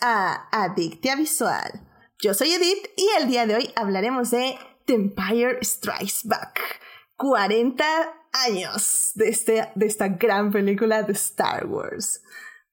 a Adictia Visual. Yo soy Edith y el día de hoy hablaremos de The Empire Strikes Back. 40 años de, este, de esta gran película de Star Wars.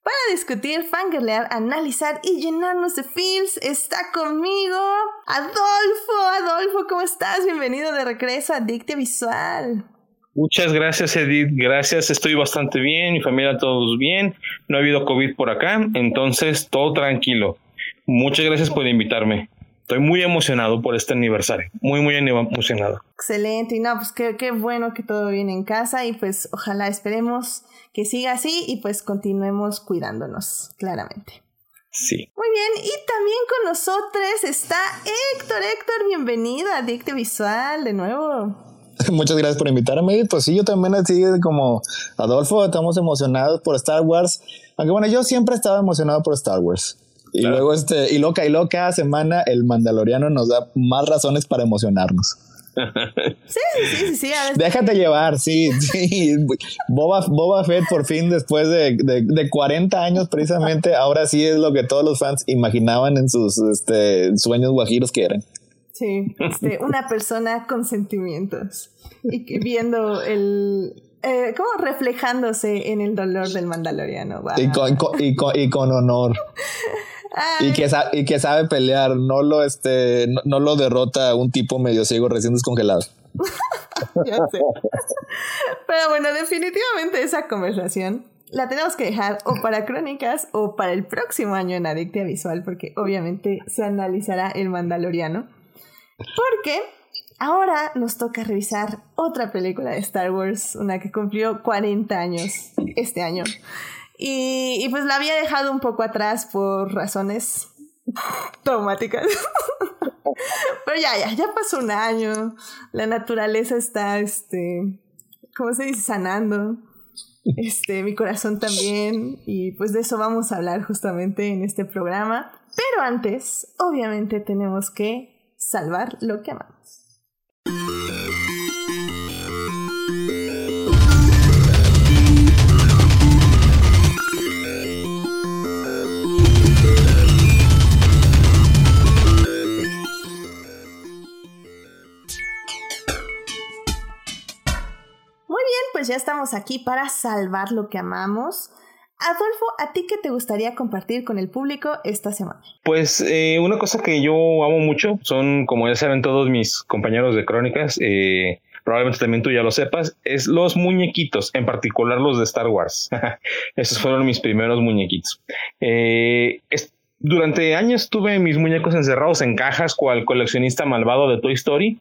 Para discutir, fangirlear, analizar y llenarnos de feels, está conmigo Adolfo. Adolfo, ¿cómo estás? Bienvenido de regreso a Adictia Visual. Muchas gracias, Edith. Gracias, estoy bastante bien, mi familia todos bien. No ha habido COVID por acá, entonces todo tranquilo. Muchas gracias por invitarme. Estoy muy emocionado por este aniversario. Muy, muy emocionado. Excelente. Y no, pues qué, qué bueno que todo viene en casa y pues ojalá esperemos que siga así y pues continuemos cuidándonos, claramente. Sí. Muy bien, y también con nosotros está Héctor. Héctor, bienvenido a Dicte Visual de nuevo. Muchas gracias por invitarme. Pues sí, yo también así como Adolfo, estamos emocionados por Star Wars. Aunque bueno, yo siempre estaba emocionado por Star Wars. Y luego este, y loca y loca cada semana el Mandaloriano nos da más razones para emocionarnos. Sí, sí, sí, sí. Déjate llevar, sí, sí. Boba, Boba Fett por fin después de, de, 40 años precisamente, ahora sí es lo que todos los fans imaginaban en sus este, sueños guajiros que eran. Sí, este, una persona con sentimientos y viendo el, eh, como reflejándose en el dolor del mandaloriano. Y, con, y, y, con, honor. y, que y que sabe pelear, no lo, este, no, lo derrota un tipo medio ciego recién descongelado. ya sé. Pero bueno, definitivamente esa conversación la tenemos que dejar o para crónicas o para el próximo año en Adictia Visual, porque obviamente se analizará el Mandaloriano. Porque ahora nos toca revisar otra película de Star Wars, una que cumplió 40 años este año. Y, pues la había dejado un poco atrás por razones traumáticas. Pero ya, ya, ya pasó un año. La naturaleza está, este, ¿cómo se dice? Sanando. Este, mi corazón también. Y pues de eso vamos a hablar justamente en este programa. Pero antes, obviamente tenemos que salvar lo que amamos. pues ya estamos aquí para salvar lo que amamos. Adolfo, ¿a ti qué te gustaría compartir con el público esta semana? Pues eh, una cosa que yo amo mucho son, como ya saben todos mis compañeros de crónicas, eh, probablemente también tú ya lo sepas, es los muñequitos, en particular los de Star Wars. Esos fueron mis primeros muñequitos. Eh, durante años tuve mis muñecos encerrados en cajas cual coleccionista malvado de Toy Story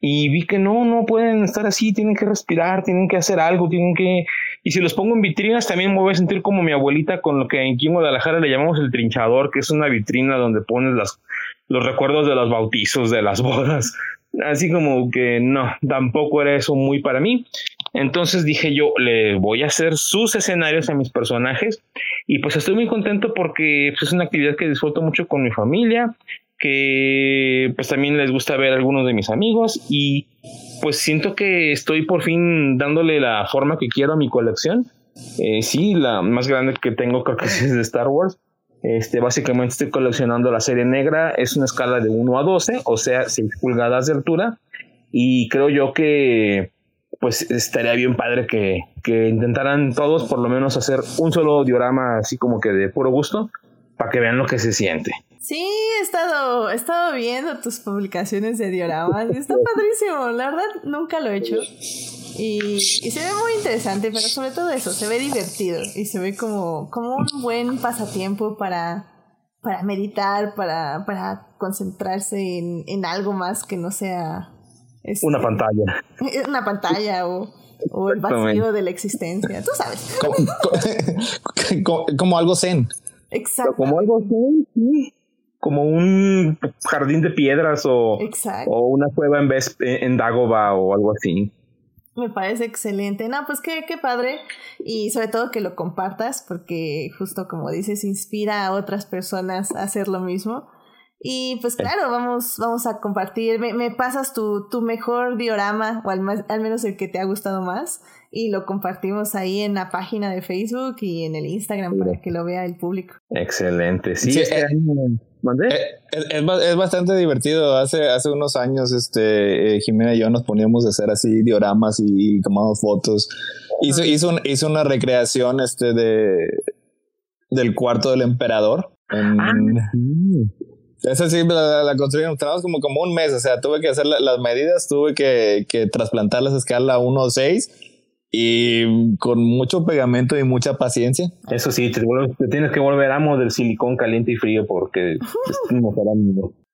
y vi que no, no pueden estar así, tienen que respirar, tienen que hacer algo, tienen que... Y si los pongo en vitrinas, también me voy a sentir como mi abuelita con lo que aquí en Guadalajara le llamamos el trinchador, que es una vitrina donde pones los recuerdos de los bautizos, de las bodas. Así como que no, tampoco era eso muy para mí. Entonces dije yo, le voy a hacer sus escenarios a mis personajes y pues estoy muy contento porque pues, es una actividad que disfruto mucho con mi familia que pues también les gusta ver a algunos de mis amigos y pues siento que estoy por fin dándole la forma que quiero a mi colección. Eh, sí, la más grande que tengo creo que es de Star Wars. Este, básicamente estoy coleccionando la serie negra, es una escala de 1 a 12, o sea, 6 pulgadas de altura. Y creo yo que pues estaría bien padre que, que intentaran todos por lo menos hacer un solo diorama así como que de puro gusto, para que vean lo que se siente. Sí, he estado, he estado viendo tus publicaciones de dioramas y está padrísimo. La verdad, nunca lo he hecho. Y, se ve muy interesante, pero sobre todo eso, se ve divertido y se ve como, como un buen pasatiempo para, para meditar, para, para concentrarse en, en algo más que no sea... Este, una pantalla. Una pantalla o, o el vacío de la existencia. Tú sabes. Como, como, algo zen. Exacto. Como algo zen, sí como un jardín de piedras o, o una cueva en vez en Dagoba o algo así. Me parece excelente. No, pues qué, qué padre. Y sobre todo que lo compartas, porque justo como dices, inspira a otras personas a hacer lo mismo. Y pues claro, vamos, vamos a compartir. Me, me pasas tu, tu mejor diorama, o al, al menos el que te ha gustado más, y lo compartimos ahí en la página de Facebook y en el Instagram para que lo vea el público. Excelente. Sí, este eh, eh, es, es, bastante divertido. Hace, hace unos años, este, eh, Jimena y yo nos poníamos a hacer así dioramas y, tomamos fotos. Hizo, hizo, hizo, una recreación este, de, del cuarto del emperador. En, ah, esa sí la, la construimos, como, como un mes, o sea, tuve que hacer las medidas, tuve que, que trasplantarlas a escala 1 o 6 y con mucho pegamento y mucha paciencia. Eso sí, te, tienes que volver amo del silicón caliente y frío porque es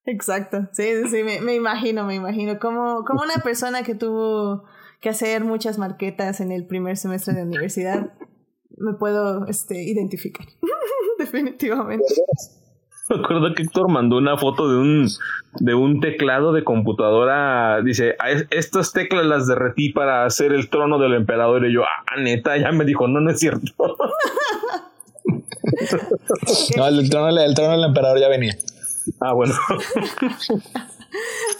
Exacto, sí, sí, me, me, imagino, me imagino. Como, como una persona que tuvo que hacer muchas marquetas en el primer semestre de universidad, me puedo este, identificar, definitivamente. Me acuerdo que Héctor mandó una foto de un, de un teclado de computadora. Dice, estas teclas las derretí para hacer el trono del emperador. Y yo, ah, neta, ya me dijo, no, no es cierto. no, el trono, el trono del emperador ya venía. Ah, bueno.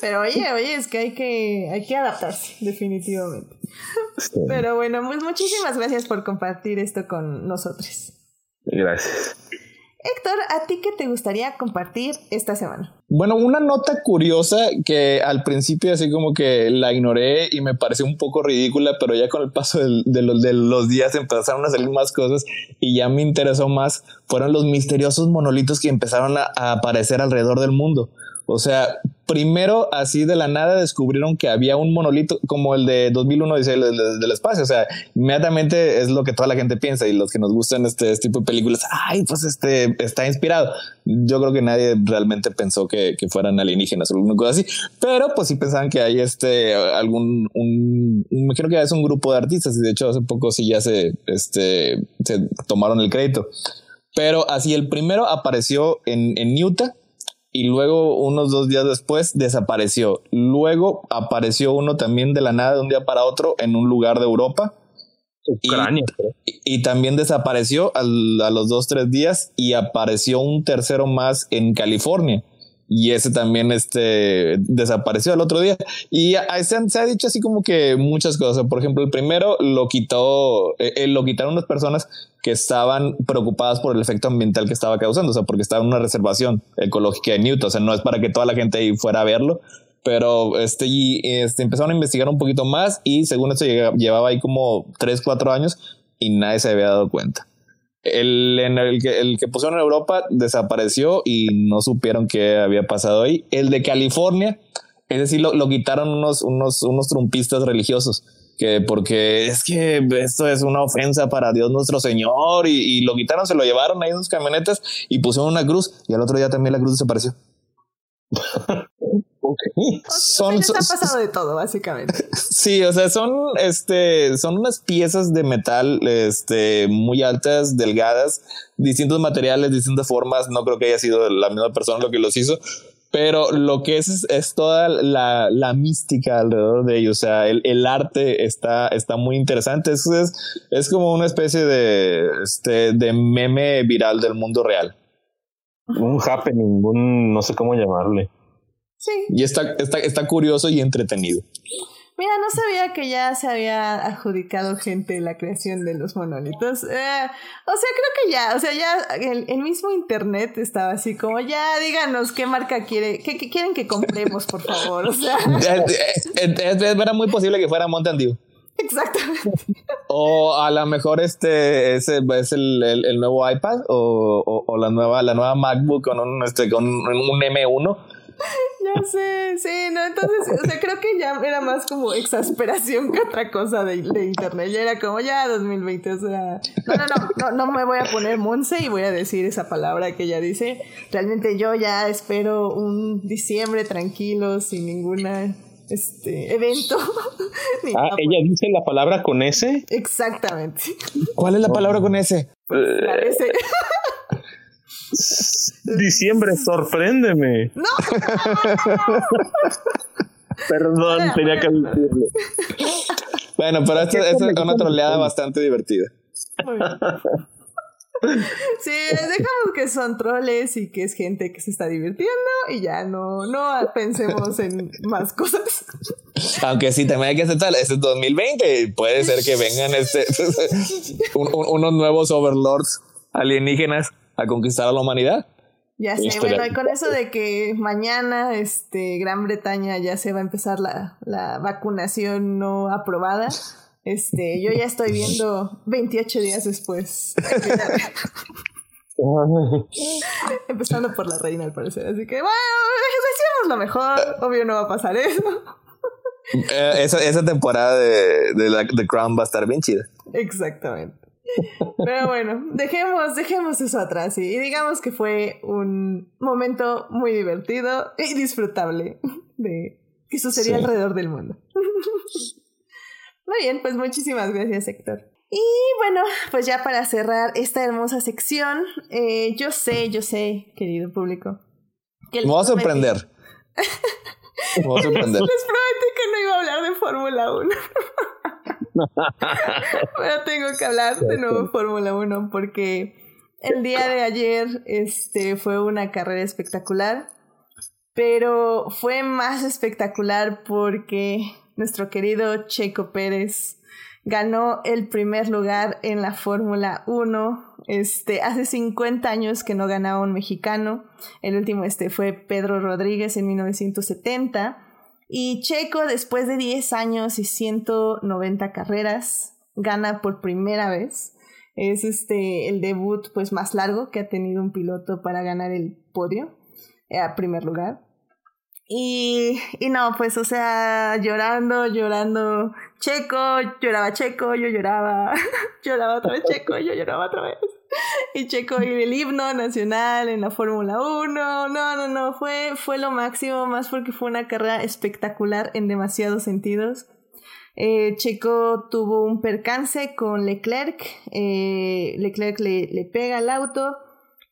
Pero oye, oye, es que hay que, hay que adaptarse, definitivamente. Pero bueno, pues muchísimas gracias por compartir esto con nosotros. Gracias. Héctor, ¿a ti qué te gustaría compartir esta semana? Bueno, una nota curiosa que al principio así como que la ignoré y me pareció un poco ridícula, pero ya con el paso de, los, días empezaron a salir más cosas y ya me interesó más, fueron los misteriosos monolitos que empezaron a aparecer alrededor del mundo. O sea, primero así de la nada descubrieron que había un monolito como el de 2001 dice el, del espacio. O sea, inmediatamente es lo que toda la gente piensa y los que nos gustan este, este, tipo de películas, ay, pues este está inspirado. Yo creo que nadie realmente pensó que, que fueran alienígenas o alguna cosa así, pero pues sí pensaban que hay este algún, un, me creo que es un grupo de artistas y de hecho hace poco sí ya se, este, se tomaron el crédito. Pero así el primero apareció en, en Utah y luego unos dos días después desapareció. Luego apareció uno también de la nada de un día para otro en un lugar de Europa. Ucrania. Y, también desapareció a los dos, tres días y apareció un tercero más en California y ese también este, desapareció el otro día. Y se, se, ha dicho así como que muchas cosas. Por ejemplo, el primero lo quitó, eh, eh, lo quitaron unas personas que estaban preocupadas por el efecto ambiental que estaba causando, o sea, porque estaba en una reservación ecológica de Newton, o sea, no es para que toda la gente ahí fuera a verlo, pero este, y, este, empezaron a investigar un poquito más y según esto llevaba ahí como 3, 4 años y nadie se había dado cuenta. El, en el, que, el que pusieron en Europa desapareció y no supieron qué había pasado ahí. El de California, es decir, lo, lo quitaron unos, unos, unos trumpistas religiosos que porque es que esto es una ofensa para Dios nuestro Señor y, y, lo quitaron, se lo llevaron ahí en sus camionetas y pusieron una cruz y al otro día también la cruz desapareció. Son, ha pasado de todo, básicamente. Sí, o sea, son, este, son unas piezas de metal, este, muy altas, delgadas, distintos materiales, distintas formas. No creo que haya sido la misma persona lo que los hizo, pero lo que es es, toda la, la, mística alrededor de ellos. O sea, el, el arte está, está muy interesante. Es, es, es, como una especie de, este, de meme viral del mundo real. Un happening, un no sé cómo llamarle. Y está, está, está curioso y entretenido. Mira, no sabía que ya se había adjudicado gente la creación de los monolitos. Eh, o sea, creo que ya, o sea, ya el, el, mismo internet estaba así como, ya díganos qué marca quiere, qué, qué quieren que compremos, por favor. O sea. Era muy posible que fuera Mountain Dew. Exactamente. O a lo mejor este ese es el, el, nuevo iPad o, o, o, la nueva la nueva MacBook con un este con un M1 ya sé, sí, no, entonces, o sea, creo que ya era más como exasperación que otra cosa de, de internet. Ya era como, ya 2020, o sea, no, no, no, no, no me voy a poner Monse y voy a decir esa palabra que ella dice. Realmente yo ya espero un diciembre tranquilo, sin ninguna este evento. ah, ella dice la palabra con S. Exactamente. ¿Cuál es la palabra con S? Parece. Diciembre, sorpréndeme. No. Perdón, tenía que decirlo. Bueno, pero esto, es una troleada bastante divertida. Sí, dejamos que son troles y que es gente que se está divirtiendo y ya no, no pensemos en más cosas. Aunque sí, también hay que aceptar, este es 2020, puede ser que vengan este, unos nuevos overlords alienígenas a conquistar a la humanidad. Ya sé, bueno, y con eso de que mañana este, Gran Bretaña ya se va a empezar la, la vacunación no aprobada, este, yo ya estoy viendo 28 días después. Empezando por la reina, al parecer. Así que, bueno, decíamos lo mejor. Obvio no va a pasar eso. Eh, esa, esa, temporada de, de la The Crown va a estar bien chida. Exactamente. Pero bueno, dejemos, dejemos eso atrás y, digamos que fue un momento muy divertido y disfrutable de que sucedía alrededor del mundo. Muy bien, pues muchísimas gracias, Héctor. Y bueno, pues ya para cerrar esta hermosa sección, eh, yo sé, yo sé, querido público. Que Me voy a sorprender. Me voy a sorprender. Les prometí que no iba a hablar de Fórmula 1. Pero tengo que hablar de nuevo Fórmula 1 porque el día de ayer este, fue una carrera espectacular. Pero fue más espectacular porque nuestro querido Checo Pérez ganó el primer lugar en la Fórmula 1. Este, hace 50 años que no ganaba un mexicano. El último este fue Pedro Rodríguez en 1970. Y Checo, después de 10 años y 190 carreras, gana por primera vez. Es este el debut pues más largo que ha tenido un piloto para ganar el podio eh, a primer lugar. Y, y no, pues, o sea, llorando, llorando, Checo, lloraba Checo, yo lloraba, lloraba otra vez Checo, yo lloraba otra vez. Y Checo y el himno nacional en la Fórmula 1, no, no, no, fue, fue lo máximo, más porque fue una carrera espectacular en demasiados sentidos. Eh, Checo tuvo un percance con Leclerc, eh, Leclerc le, le pega al auto,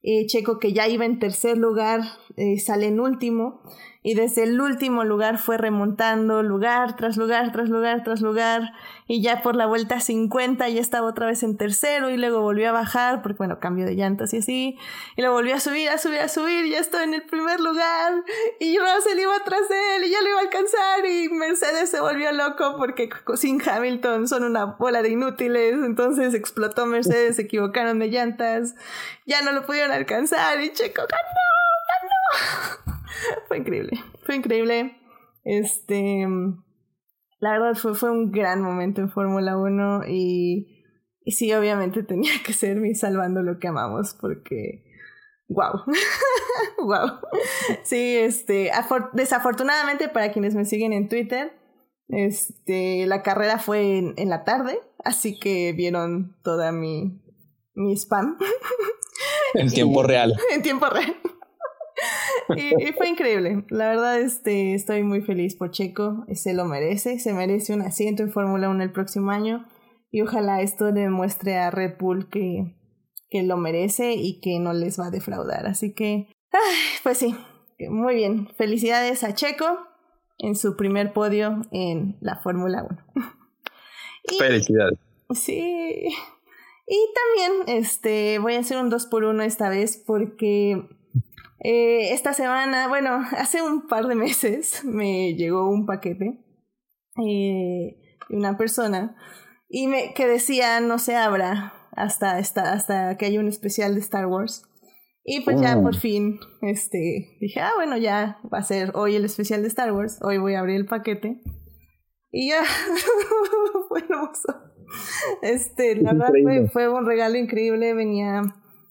eh, Checo que ya iba en tercer lugar eh, sale en último y desde el último lugar fue remontando lugar tras lugar, tras lugar, tras lugar, y ya por la vuelta 50 ya estaba otra vez en tercero y luego volvió a bajar, porque bueno, cambio de llantas y así, y lo volvió a subir, a subir, a subir, y ya estaba en el primer lugar, y Russell iba atrás de él y ya lo iba a alcanzar, y Mercedes se volvió loco porque sin Hamilton son una bola de inútiles, entonces explotó Mercedes, se equivocaron de llantas, ya no lo pudieron alcanzar, y Checo ganó. fue increíble, fue increíble. Este, la verdad fue, fue un gran momento en Fórmula 1 y, y sí, obviamente tenía que ser mi salvando lo que amamos porque, wow, wow. Sí, este, desafortunadamente para quienes me siguen en Twitter, este, la carrera fue en, en la tarde, así que vieron toda mi, mi spam. En tiempo real. en tiempo real. y, fue increíble. La verdad, este, estoy muy feliz por Checo. Se lo merece. Se merece un asiento en Fórmula 1 el próximo año. Y ojalá esto le demuestre a Red Bull que, que lo merece y que no les va a defraudar. Así que, pues sí, muy bien. Felicidades a Checo en su primer podio en la Fórmula 1. Felicidades. Sí. Y también este, voy a hacer un 2 por 1 esta vez porque eh, esta semana, bueno, hace un par de meses me llegó un paquete eh, de una persona y me, que decía no se abra hasta, hasta, hasta que haya un especial de Star Wars. Y pues ya por oh. fin este, dije, ah, bueno, ya va a ser hoy el especial de Star Wars, hoy voy a abrir el paquete. Y ya, fue hermoso. Este, la verdad fue, fue, un regalo increíble, venía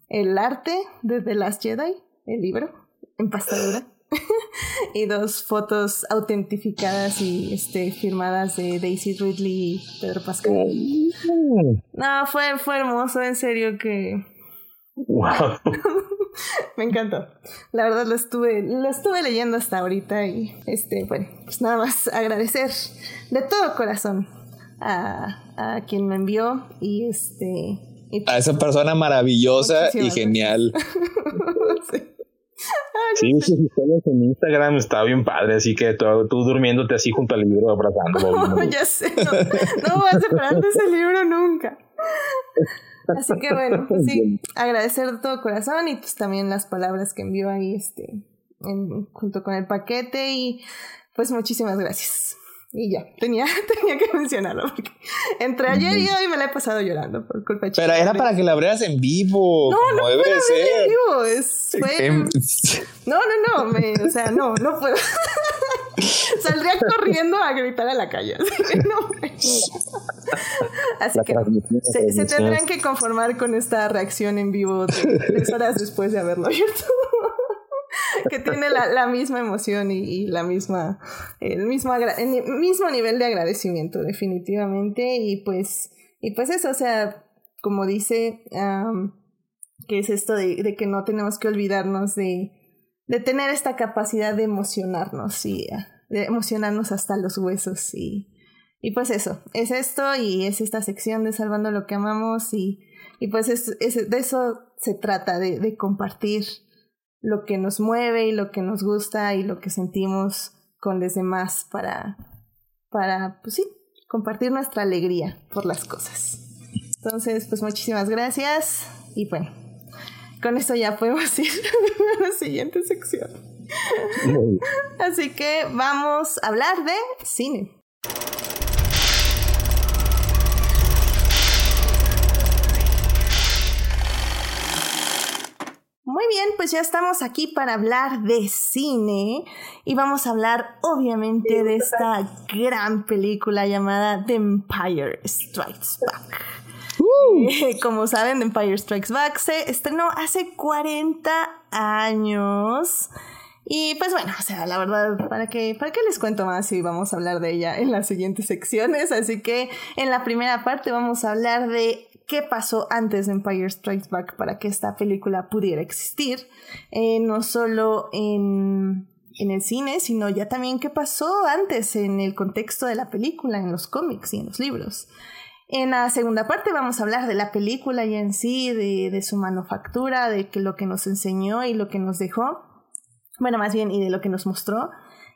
el arte de The Last Jedi el libro en pastadura y dos fotos autentificadas y este firmadas de Daisy Ridley y Pedro Pascal. No, fue, fue hermoso, en serio que wow. me encantó. La verdad lo estuve, lo estuve leyendo hasta ahorita y este, bueno, pues nada más agradecer de todo corazón a, a quien me envió y este a esa persona maravillosa y genial. sí. Sí, sus historias en Instagram está bien padre, así que tú, tú durmiéndote así junto al libro, abrazándolo. ya sé, no, no voy a separar de ese libro nunca. Así que bueno, pues sí, agradecer de todo corazón y pues también las palabras que envió ahí este junto con el paquete y pues muchísimas gracias. Y ya, tenía, tenía que mencionarlo porque entre ayer y hoy me la he pasado llorando por culpa de Pero era para que la abrieras en vivo. No, no puedo en vivo. Es, No, no, no. Me, o sea, no, no puedo. Saldría corriendo a gritar a la calle. Así que no. Así que se, se, tendrán que conformar con esta reacción en vivo tres horas después de haberlo abierto. que tiene la, la misma emoción y, la misma, el mismo, el mismo nivel de agradecimiento, definitivamente. Y pues, y pues eso, o sea, como dice, que es esto de, de, que no tenemos que olvidarnos de, de tener esta capacidad de emocionarnos y de emocionarnos hasta los huesos y, y pues eso, es esto y es esta sección de Salvando lo que amamos y, y pues es, es, de eso se trata, de, de compartir lo que nos mueve y lo que nos gusta y lo que sentimos con los demás para, para, pues sí, compartir nuestra alegría por las cosas. Entonces, pues muchísimas gracias y bueno, con esto ya podemos ir a la siguiente sección. Así que vamos a hablar de cine. Muy bien, pues ya estamos aquí para hablar de cine y vamos a hablar obviamente de esta gran película llamada The Empire Strikes Back. Uh. Como saben, The Empire Strikes Back se estrenó hace 40 años. Y pues bueno, o sea, la verdad, ¿para qué, ¿para qué les cuento más si vamos a hablar de ella en las siguientes secciones? Así que en la primera parte vamos a hablar de qué pasó antes de Empire Strikes Back para que esta película pudiera existir, eh, no solo en, en el cine, sino ya también qué pasó antes en el contexto de la película, en los cómics y en los libros. En la segunda parte vamos a hablar de la película ya en sí, de, de su manufactura, de que lo que nos enseñó y lo que nos dejó, bueno, más bien, y de lo que nos mostró.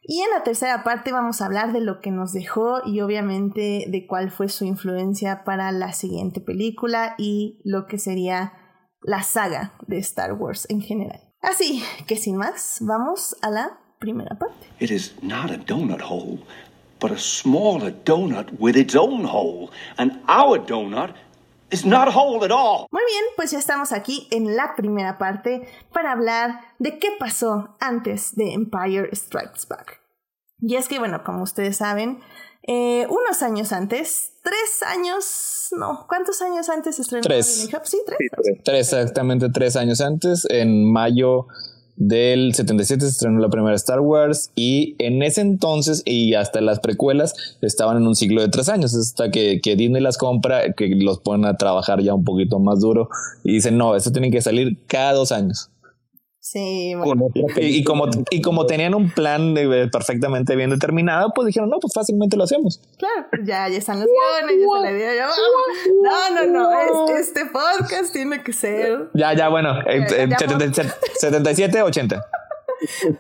Y en la tercera parte vamos a hablar de lo que nos dejó y obviamente de cuál fue su influencia para la siguiente película y lo que sería la saga de Star Wars en general. Así que sin más, vamos a la primera parte. It is not a donut hole, but a smaller donut with its own hole. And our donut is not hole at all. Muy bien, pues ya estamos aquí en la primera parte para hablar de qué pasó antes de Empire Strikes Back. Y es que, bueno, como ustedes saben, eh, unos años antes, tres años, no, ¿cuántos años antes estrenó tres. Sí, tres. tres, exactamente tres años antes, en mayo del 77 se estrenó la primera Star Wars y en ese entonces y hasta las precuelas estaban en un ciclo de tres años hasta que, que Disney las compra, que los ponen a trabajar ya un poquito más duro y dicen no, esto tiene que salir cada dos años. Sí, y, como, y como tenían un plan perfectamente bien determinado, pues dijeron, no, pues fácilmente lo hacemos. Claro, pues ya, ya están los guiones, ya está la idea, ya No, no, no, este, podcast tiene que ser. Ya, ya, bueno, 77, 80.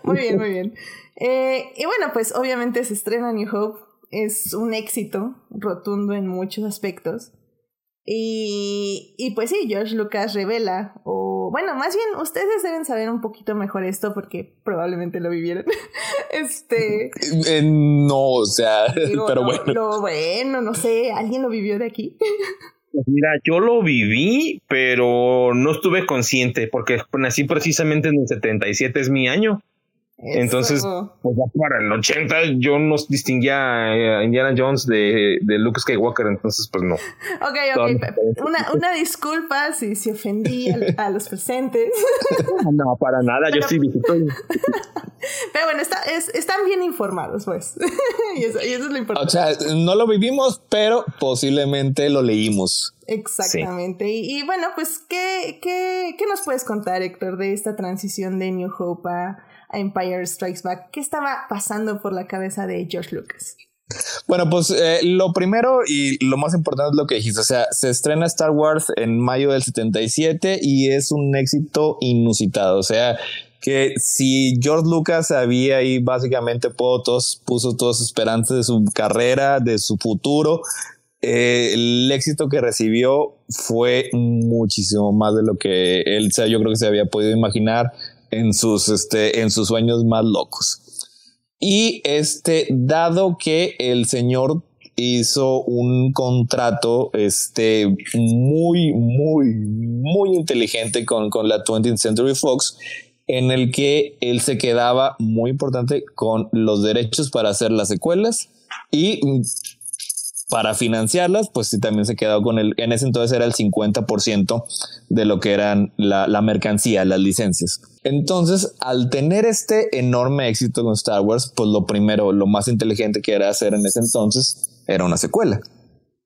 Muy bien, muy bien. Eh, y bueno, pues obviamente se estrena New Hope, es un éxito rotundo en muchos aspectos. Y, y pues sí, George Lucas revela, o bueno, más bien ustedes deben saber un poquito mejor esto porque probablemente lo vivieron. este. Eh, no, o sea, pero bueno. Lo, bueno, no sé, ¿alguien lo vivió de aquí? Pues mira, yo lo viví, pero no estuve consciente porque nací precisamente en el 77, es mi año. Entonces, pues para el 80 yo no distinguía a Indiana Jones de, de Luke Skywalker, entonces pues no. Ok, ok, una, una disculpa si, si ofendí a, los presentes. no, para nada, yo estoy visitando. Pero bueno, está, es, están bien informados, pues. y, eso, y, eso, es lo importante. O sea, no lo vivimos, pero posiblemente lo leímos. Exactamente. Y, y, bueno, pues, ¿qué, qué, ¿qué nos puedes contar, Héctor, de esta transición de New Hope a Empire Strikes Back. ¿Qué estaba pasando por la cabeza de George Lucas? Bueno, pues eh, lo primero y lo más importante es lo que dijiste. O sea, se estrena Star Wars en mayo del 77 y es un éxito inusitado. O sea, que si George Lucas había ahí básicamente puso todas sus esperanzas de su carrera, de su futuro eh, el éxito que recibió fue muchísimo más de lo que él, yo creo que se había podido imaginar en sus, este, en sus sueños más locos. Y este, dado que el señor hizo un contrato este, muy, muy, muy inteligente con, con la 20th Century Fox, en el que él se quedaba, muy importante, con los derechos para hacer las secuelas y para financiarlas, pues sí, también se quedó con el, en ese entonces era el 50% de lo que eran la, la, mercancía, las licencias. Entonces, al tener este enorme éxito con Star Wars, pues lo primero, lo más inteligente que era hacer en ese entonces era una secuela.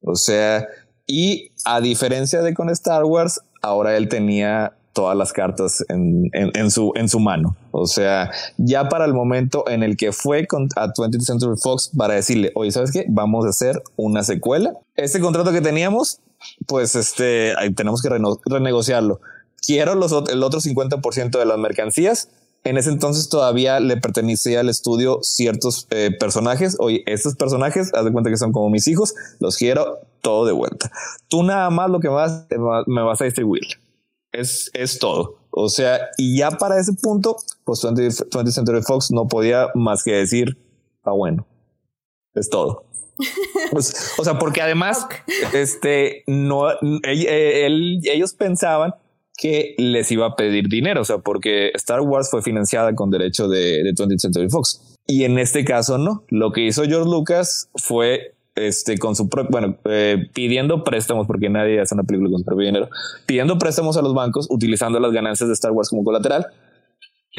O sea, y a diferencia de con Star Wars, ahora él tenía todas las cartas en, su, mano. O sea, ya para el momento en el que fue con, a 20th Century Fox para decirle, oye, ¿sabes qué? Vamos a hacer una secuela. Ese contrato que teníamos, pues este, ahí tenemos que renegociarlo. Quiero los, el otro 50% de las mercancías. En ese entonces todavía le pertenecía al estudio ciertos eh, personajes. Oye, estos personajes, haz de cuenta que son como mis hijos, los quiero todo de vuelta. Tú nada más lo que más me vas a distribuir es, es todo. O sea, y ya para ese punto, pues 20, Century Fox no podía más que decir, ah, bueno, es todo. Pues, o sea, porque además, este, no, ellos pensaban que les iba a pedir dinero, o sea, porque Star Wars fue financiada con derecho de, de 20th Century Fox. Y en este caso no. Lo que hizo George Lucas fue este, con su bueno, eh, pidiendo préstamos, porque nadie hace una película con su propio dinero, pidiendo préstamos a los bancos, utilizando las ganancias de Star Wars como colateral,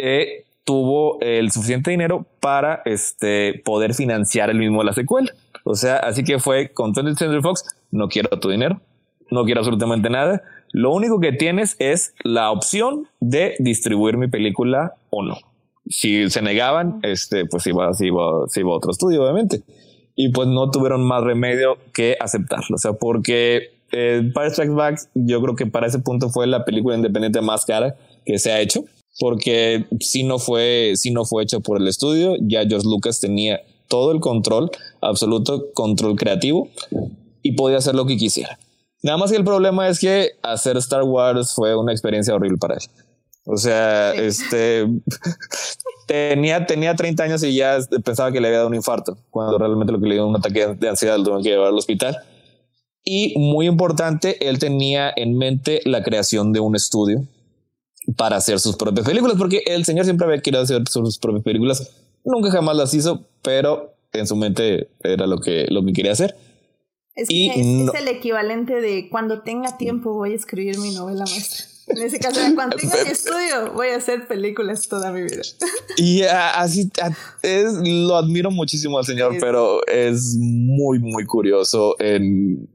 eh, tuvo el suficiente dinero para este, poder financiar el mismo la secuela. O sea, así que fue con 20th Century Fox, no quiero tu dinero, no quiero absolutamente nada. Lo único que tienes es la opción de distribuir mi película o no. Si se negaban, este, pues iba, iba, iba a otro estudio, obviamente y pues no tuvieron más remedio que aceptarlo. O sea, porque eh, Strikes Back yo creo que para ese punto fue la película independiente más cara que se ha hecho, porque si no fue, si no fue hecho por el estudio, ya George Lucas tenía todo el control, absoluto control creativo y podía hacer lo que quisiera. Nada más que el problema es que hacer Star Wars fue una experiencia horrible para él. O sea, este tenía, tenía 30 años y ya pensaba que le había dado un infarto, cuando realmente lo que le dio un ataque de ansiedad lo tuvo que llevar al hospital. Y muy importante, él tenía en mente la creación de un estudio para hacer sus propias películas, porque el señor siempre había querido hacer sus propias películas, nunca jamás las hizo, pero en su mente era lo que, lo que quería hacer. Es, y es el equivalente de cuando tenga tiempo voy a escribir mi novela maestra. En ese caso, cuando tenga mi estudio, voy a hacer películas toda mi vida. Y así es, lo admiro muchísimo al señor, pero es muy, muy curioso en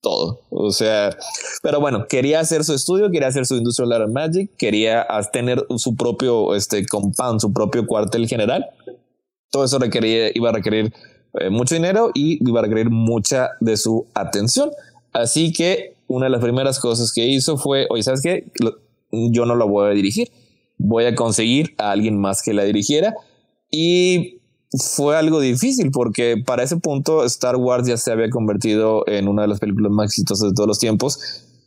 todo. O sea, pero bueno, quería hacer su estudio, quería hacer su Industrial Light Magic, quería tener su propio este, compound, su propio cuartel general. Todo eso requería, iba a requerir eh, mucho dinero y iba a requerir mucha de su atención. Así que una de las primeras cosas que hizo fue, oye, ¿sabes qué? Yo no la voy a dirigir, voy a conseguir a alguien más que la dirigiera. Y fue algo difícil porque para ese punto Star Wars ya se había convertido en una de las películas más exitosas de todos los tiempos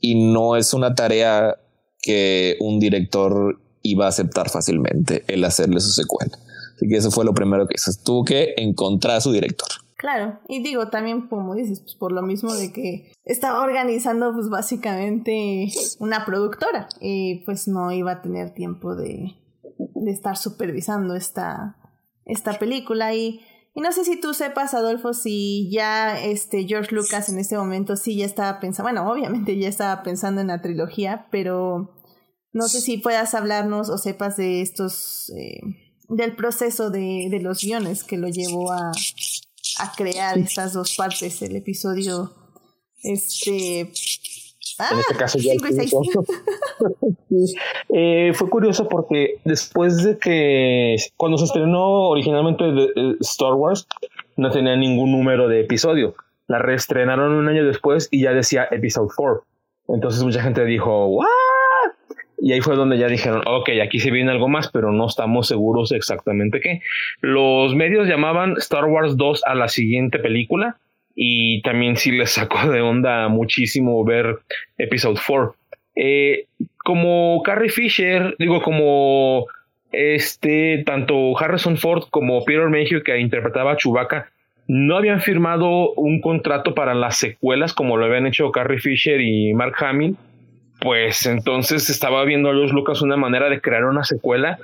y no es una tarea que un director iba a aceptar fácilmente el hacerle su secuela. Así que eso fue lo primero que hizo. Tuvo que encontrar a su director. Claro, y digo también como dices, pues por lo mismo de que estaba organizando pues básicamente una productora y pues no iba a tener tiempo de, de estar supervisando esta, esta película. Y, y, no sé si tú sepas Adolfo si ya este George Lucas en este momento sí ya estaba pensando, bueno obviamente ya estaba pensando en la trilogía, pero no sé si puedas hablarnos o sepas de estos, eh, del proceso de, de los guiones que lo llevó a a crear estas dos partes, el episodio este Ah, en este caso ya eh, fue curioso porque después de que cuando se estrenó originalmente Star Wars no tenía ningún número de episodio. La reestrenaron un año después y ya decía Episode 4. Entonces mucha gente dijo, ¿what? Y ahí fue donde ya dijeron, ok, aquí se viene algo más, pero no estamos seguros exactamente qué. Los medios llamaban Star Wars 2 a la siguiente película y también sí les sacó de onda muchísimo ver Episode 4. Eh, como Carrie Fisher, digo, como este, tanto Harrison Ford como Peter Mayhew que interpretaba a Chewbacca, no habían firmado un contrato para las secuelas como lo habían hecho Carrie Fisher y Mark Hamill, pues entonces estaba viendo a los Lucas una manera de crear una secuela,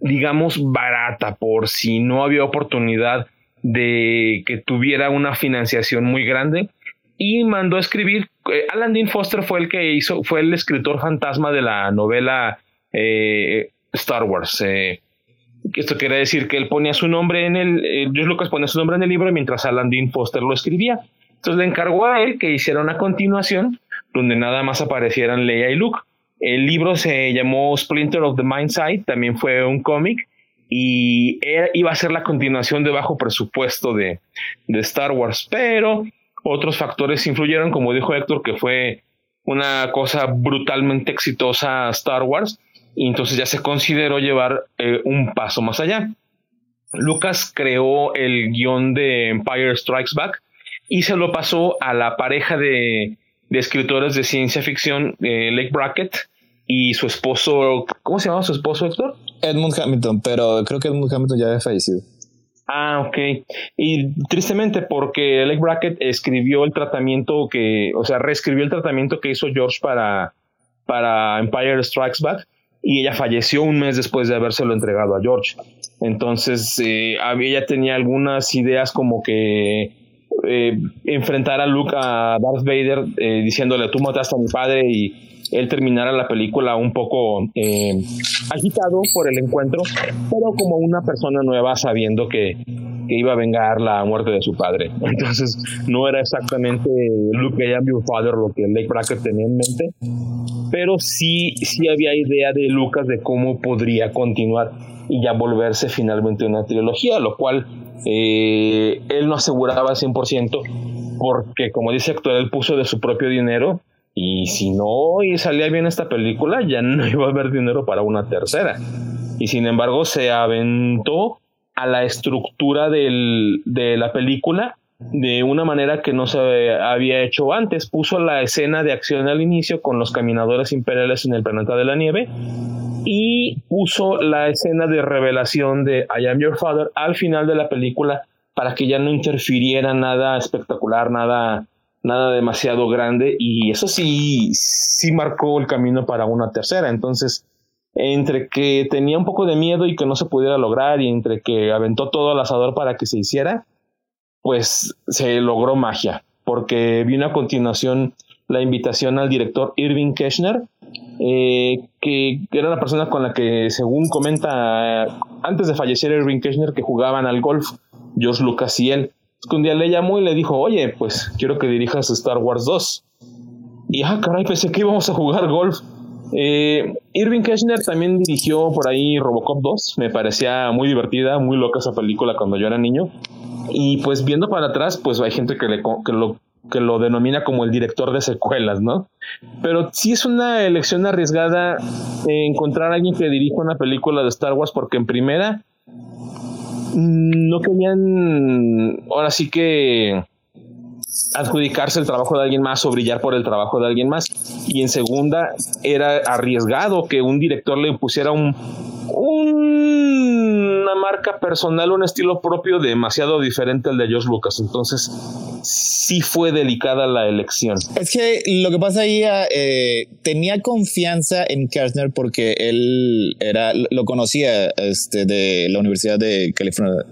digamos, barata, por si no había oportunidad de que tuviera una financiación muy grande y mandó a escribir. Eh, Alan Dean Foster fue el que hizo, fue el escritor fantasma de la novela eh, Star Wars. Eh, esto quiere decir que él ponía su nombre en el, eh, George Lucas ponía su nombre en el libro mientras Alan Dean Foster lo escribía. Entonces le encargó a él que hiciera una continuación donde nada más aparecieran Leia y Luke. El libro se llamó Splinter of the Mindside, también fue un cómic y iba a ser la continuación de bajo presupuesto de, Star Wars, pero otros factores influyeron, como dijo Héctor, que fue una cosa brutalmente exitosa Star Wars y entonces ya se consideró llevar eh, un paso más allá. Lucas creó el guion de Empire Strikes Back y se lo pasó a la pareja de, escritores de ciencia ficción, eh, Lake Brackett, y su esposo, ¿cómo se llama su esposo, Héctor? Edmund Hamilton, pero creo que Edmund Hamilton ya había fallecido. Ah, ok. Y tristemente porque Lake Brackett escribió el tratamiento que, o sea, reescribió el tratamiento que hizo George para, para Empire Strikes Back y ella falleció un mes después de habérselo entregado a George. Entonces, eh, ella tenía algunas ideas como que eh, enfrentar a Luke a Darth Vader eh, diciéndole tú mataste a mi padre y él terminara la película un poco eh, agitado por el encuentro, pero como una persona nueva sabiendo que, que, iba a vengar la muerte de su padre. Entonces no era exactamente Luke I am your father lo que Lake Brackett tenía en mente, pero sí, sí había idea de Lucas de cómo podría continuar y ya volverse finalmente una trilogía, lo cual eh, él no aseguraba al 100% porque como dice Héctor, él puso de su propio dinero y si no salía bien esta película, ya no iba a haber dinero para una tercera. Y sin embargo, se aventó a la estructura de la película de una manera que no se había hecho antes. Puso la escena de acción al inicio con los caminadores imperiales en el planeta de la nieve y puso la escena de revelación de I Am Your Father al final de la película para que ya no interfiriera nada espectacular, nada nada demasiado grande y eso sí, sí marcó el camino para una tercera. Entonces, entre que tenía un poco de miedo y que no se pudiera lograr y entre que aventó todo al asador para que se hiciera, pues se logró magia, porque vino a continuación la invitación al director Irving Keschner, eh, que era la persona con la que, según comenta, antes de fallecer Irving Keschner, que jugaban al golf, George Lucas y él que un día le llamó y le dijo, oye, pues quiero que dirijas Star Wars 2. Y ah, caray, pensé que íbamos a jugar golf. Eh, Irving Keschner también dirigió por ahí Robocop 2. Me parecía muy divertida, muy loca esa película cuando yo era niño. Y pues viendo para atrás, pues hay gente que, le, lo, que lo denomina como el director de secuelas, ¿no? Pero sí es una elección arriesgada encontrar a alguien que dirija una película de Star Wars porque en primera no querían, ahora sí que adjudicarse el trabajo de alguien más o brillar por el trabajo de alguien más. Y en segunda, era arriesgado que un director le pusiera un, una marca personal, un estilo propio demasiado diferente al de George Lucas. Entonces, sí fue delicada la elección. Es que lo que pasa ahí, eh, tenía confianza en Kershner porque él era, lo conocía este, de la Universidad de California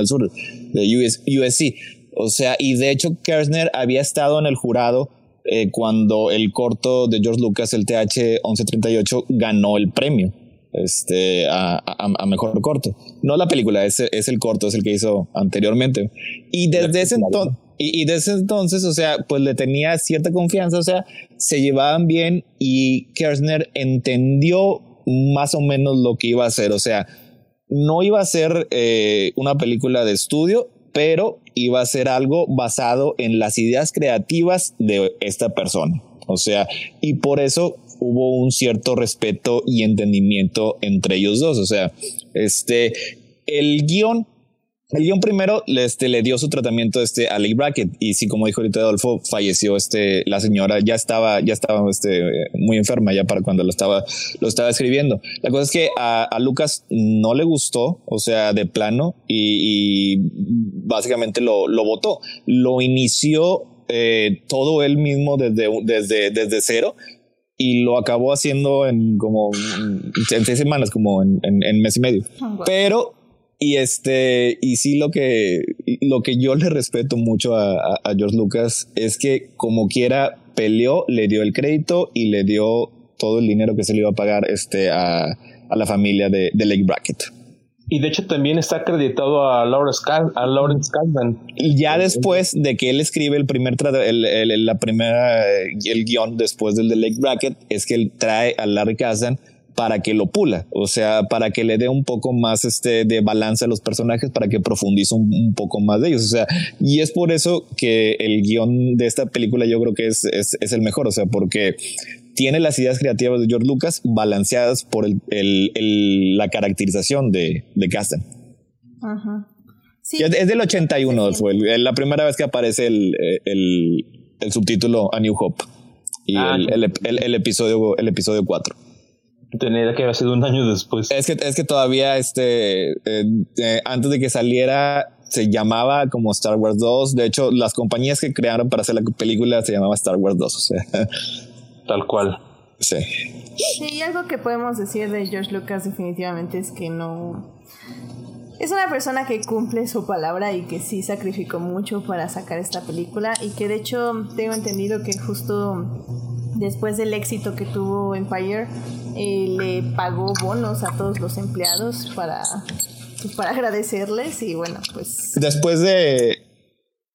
del Sur, de USC. O sea, y de hecho Kershner había estado en el jurado eh, cuando el corto de George Lucas, el TH 1138, ganó el premio este, a, a, mejor corto. No la película, es, es el corto, es el que hizo anteriormente. Y desde ese entonces, y, y, desde entonces, o sea, pues le tenía cierta confianza, o sea, se llevaban bien y Kersner entendió más o menos lo que iba a hacer, o sea, no iba a ser eh, una película de estudio, pero iba a ser algo basado en las ideas creativas de esta persona. O sea, y por eso hubo un cierto respeto y entendimiento entre ellos dos. O sea, este, el guion el guion primero este, le dio su tratamiento este, a Lee Brackett y sí, como dijo ahorita Adolfo, falleció este, la señora, ya estaba, ya estaba este, muy enferma ya para cuando lo estaba, lo estaba escribiendo. La cosa es que a, Lucas no le gustó, o sea, de plano, y, básicamente lo, lo votó. Lo inició eh, todo él mismo desde, desde, desde cero y lo acabó haciendo en como en seis semanas, como en, en mes y medio. Oh, Pero y este, y sí lo que, lo que yo le respeto mucho a, a, George Lucas es que como quiera peleó, le dio el crédito y le dio todo el dinero que se le iba a pagar este, a, a la familia de, de Lake Brackett. Y de hecho también está acreditado a Lawrence, a Lawrence Y ya después de que él escribe el primer el, el, la primera el guion después del de Lake Brackett, es que él trae a Larry Kasdan para que lo pula, o sea, para que le dé un poco más este de balance a los personajes, para que profundice un, poco más de ellos, o sea, y es por eso que el guion de esta película yo creo que es, es, es el mejor, o sea, porque tiene las ideas creativas de George Lucas balanceadas por el, el, la caracterización de, de Kasten. Ajá. Sí, es, del 81, fue la primera vez que aparece el, el, el subtítulo A New Hope y ah, el, el, episodio, el episodio 4. Tenía que haber sido un año después. Es que, es que todavía este, eh, eh, antes de que saliera se llamaba como Star Wars 2. De hecho, las compañías que crearon para hacer la película se llamaba Star Wars 2. O sea, tal cual. Sí. Sí, y algo que podemos decir de George Lucas definitivamente es que no... Es una persona que cumple su palabra y que sí sacrificó mucho para sacar esta película y que de hecho tengo entendido que justo después del éxito que tuvo Empire, eh, le pagó bonos a todos los empleados para, pues, para agradecerles y bueno, pues... Después de...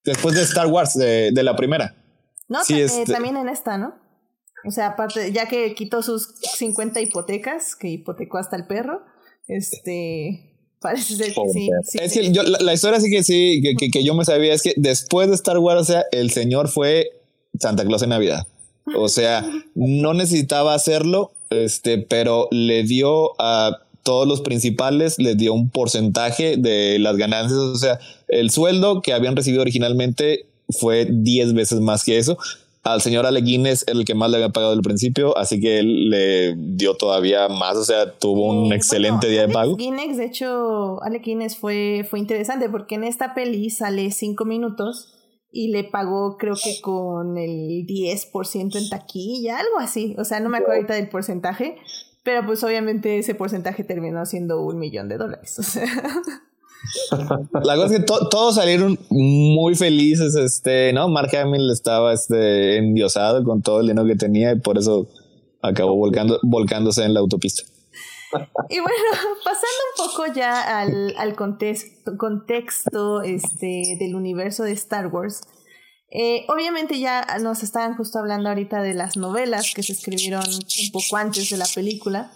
Después de Star Wars, de, la primera. No, sí, este también en esta, ¿no? O sea, aparte, ya que quitó sus 50 hipotecas, que hipotecó hasta el perro, este... Parece ser que sí. es que yo, la, historia sí que sí, que, que, que yo me sabía es que después de Star Wars, o sea, el señor fue Santa Claus en Navidad. O sea, no necesitaba hacerlo, este, pero le dio a todos los principales, le dio un porcentaje de las ganancias. O sea, el sueldo que habían recibido originalmente fue 10 veces más que eso. Al señor Ale Guinness el que más le había pagado al principio, así que él le dio todavía más, o sea, tuvo un excelente día de pago. Guinness, de hecho, Ale Guinness fue, fue interesante porque en esta peli sale 5 minutos y le pagó creo que con el 10% en taquilla, algo así. O sea, no me acuerdo ahorita del porcentaje, pero pues obviamente ese porcentaje terminó siendo un millón de dólares. O sea. La cosa es que todos salieron muy felices, este, ¿no? Mark Hamill estaba este, endiosado con todo el dinero que tenía y por eso acabó volcando, volcándose en la autopista. Y bueno, pasando un poco ya al, al contexto, contexto este, del universo de Star Wars, eh, obviamente ya nos estaban justo hablando ahorita de las novelas que se escribieron un poco antes de la película,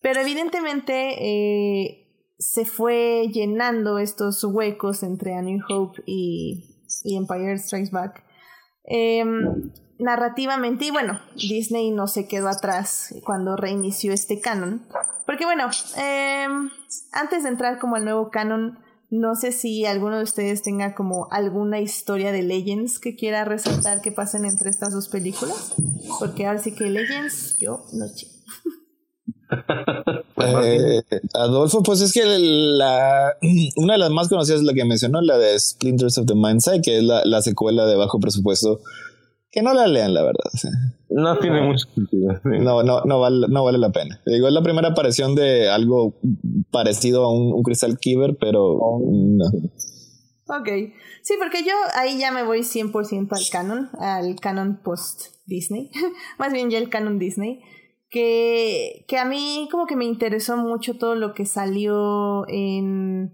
pero evidentemente eh, se fue llenando estos huecos entre A New Hope y, y Empire Strikes Back. Em, narrativamente, y bueno, Disney no se quedó atrás cuando reinició este canon, porque bueno, em, antes de entrar como al nuevo canon, no sé si alguno de ustedes tenga como alguna historia de Legends que quiera resaltar que pasen entre estas dos películas. Porque ahora sí que Legends, yo no eh, Adolfo, pues es que la, una de las más conocidas es la que mencionó, la de Splinters of the Mindset, que es la, la secuela de bajo presupuesto que no la lean, la verdad. No tiene mucho sentido. No, no, no vale, no vale la pena. Digo, es la primera aparición de algo parecido a un, Crystal Kiver, pero no. Ok. Sí, porque yo ahí ya me voy 100% al canon, al canon post-Disney. Más bien ya el canon Disney. Que, que a mí como que me interesó mucho todo lo que salió en,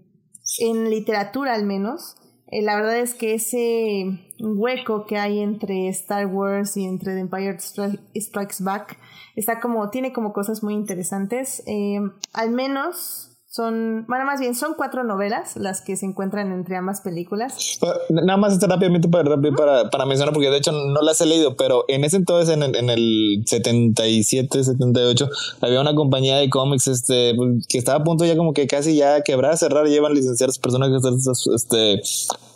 en literatura al menos. Eh, la verdad es que ese hueco que hay entre Star Wars y entre The Empire Strikes Back está como, tiene como cosas muy interesantes. Eh, al menos Son, bueno, más bien son cuatro novelas las que se encuentran entre ambas películas. Nada más este, rápidamente para, para, para, mencionar, porque de hecho no las he leído, pero en ese entonces, en el, en el 77, 78, había una compañía de cómics este, que estaba a punto ya como que casi ya quebrar, cerrar, llevan este,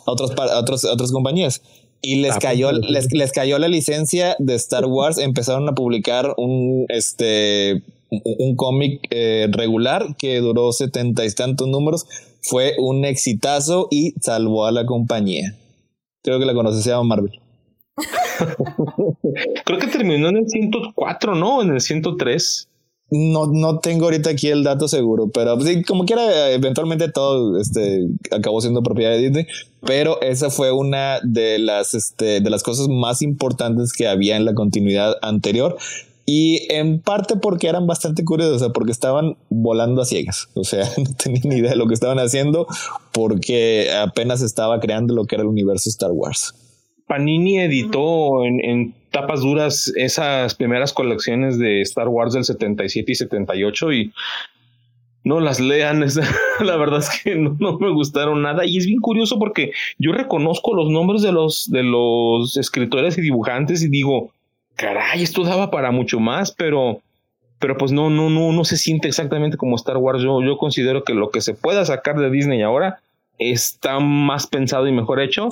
a, otros, a, otros, a otras compañías. Y les cayó les, les, cayó la licencia de Star Wars empezaron a publicar un este un cómic eh, regular que duró setenta y tantos números, fue un exitazo y salvó a la compañía. Creo que la conoces, se llama Marvel. Creo que terminó en el 104, ¿no? En el 103. No, no tengo ahorita aquí el dato seguro, pero sí, como quiera, eventualmente todo este, acabó siendo propiedad de Disney, pero esa fue una de las, este, de las cosas más importantes que había en la continuidad anterior. Y en parte porque eran bastante curiosos, porque estaban volando a ciegas. O sea, no tenían ni idea de lo que estaban haciendo porque apenas estaba creando lo que era el universo Star Wars. Panini editó en, tapas duras esas primeras colecciones de Star Wars del 77 y 78 y no las lean, la verdad es que no, no, me gustaron nada y es bien curioso porque yo reconozco los nombres de los de los escritores y dibujantes y digo, caray, esto daba para mucho más, pero, pero pues no, no, no, no se siente exactamente como Star Wars. Yo, yo considero que lo que se pueda sacar de Disney ahora está más pensado y mejor hecho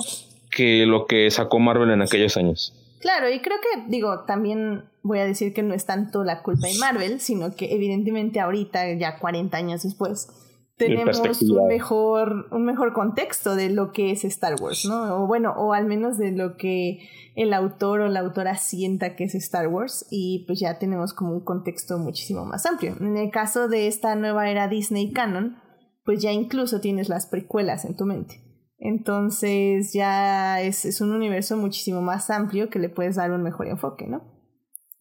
que lo que sacó Marvel en aquellos años. Claro, y creo que, digo, también voy a decir que no es tanto la culpa de Marvel, sino que evidentemente ahorita, ya 40 años después, tenemos un mejor, un mejor contexto de lo que es Star Wars, ¿no? O bueno, o al menos de lo que el autor o la autora sienta que es Star Wars y pues ya tenemos como un contexto muchísimo más amplio. En el caso de esta nueva era Disney Canon, pues ya incluso tienes las precuelas en tu mente. Entonces ya es, es un universo muchísimo más amplio que le puedes dar un mejor enfoque, ¿no?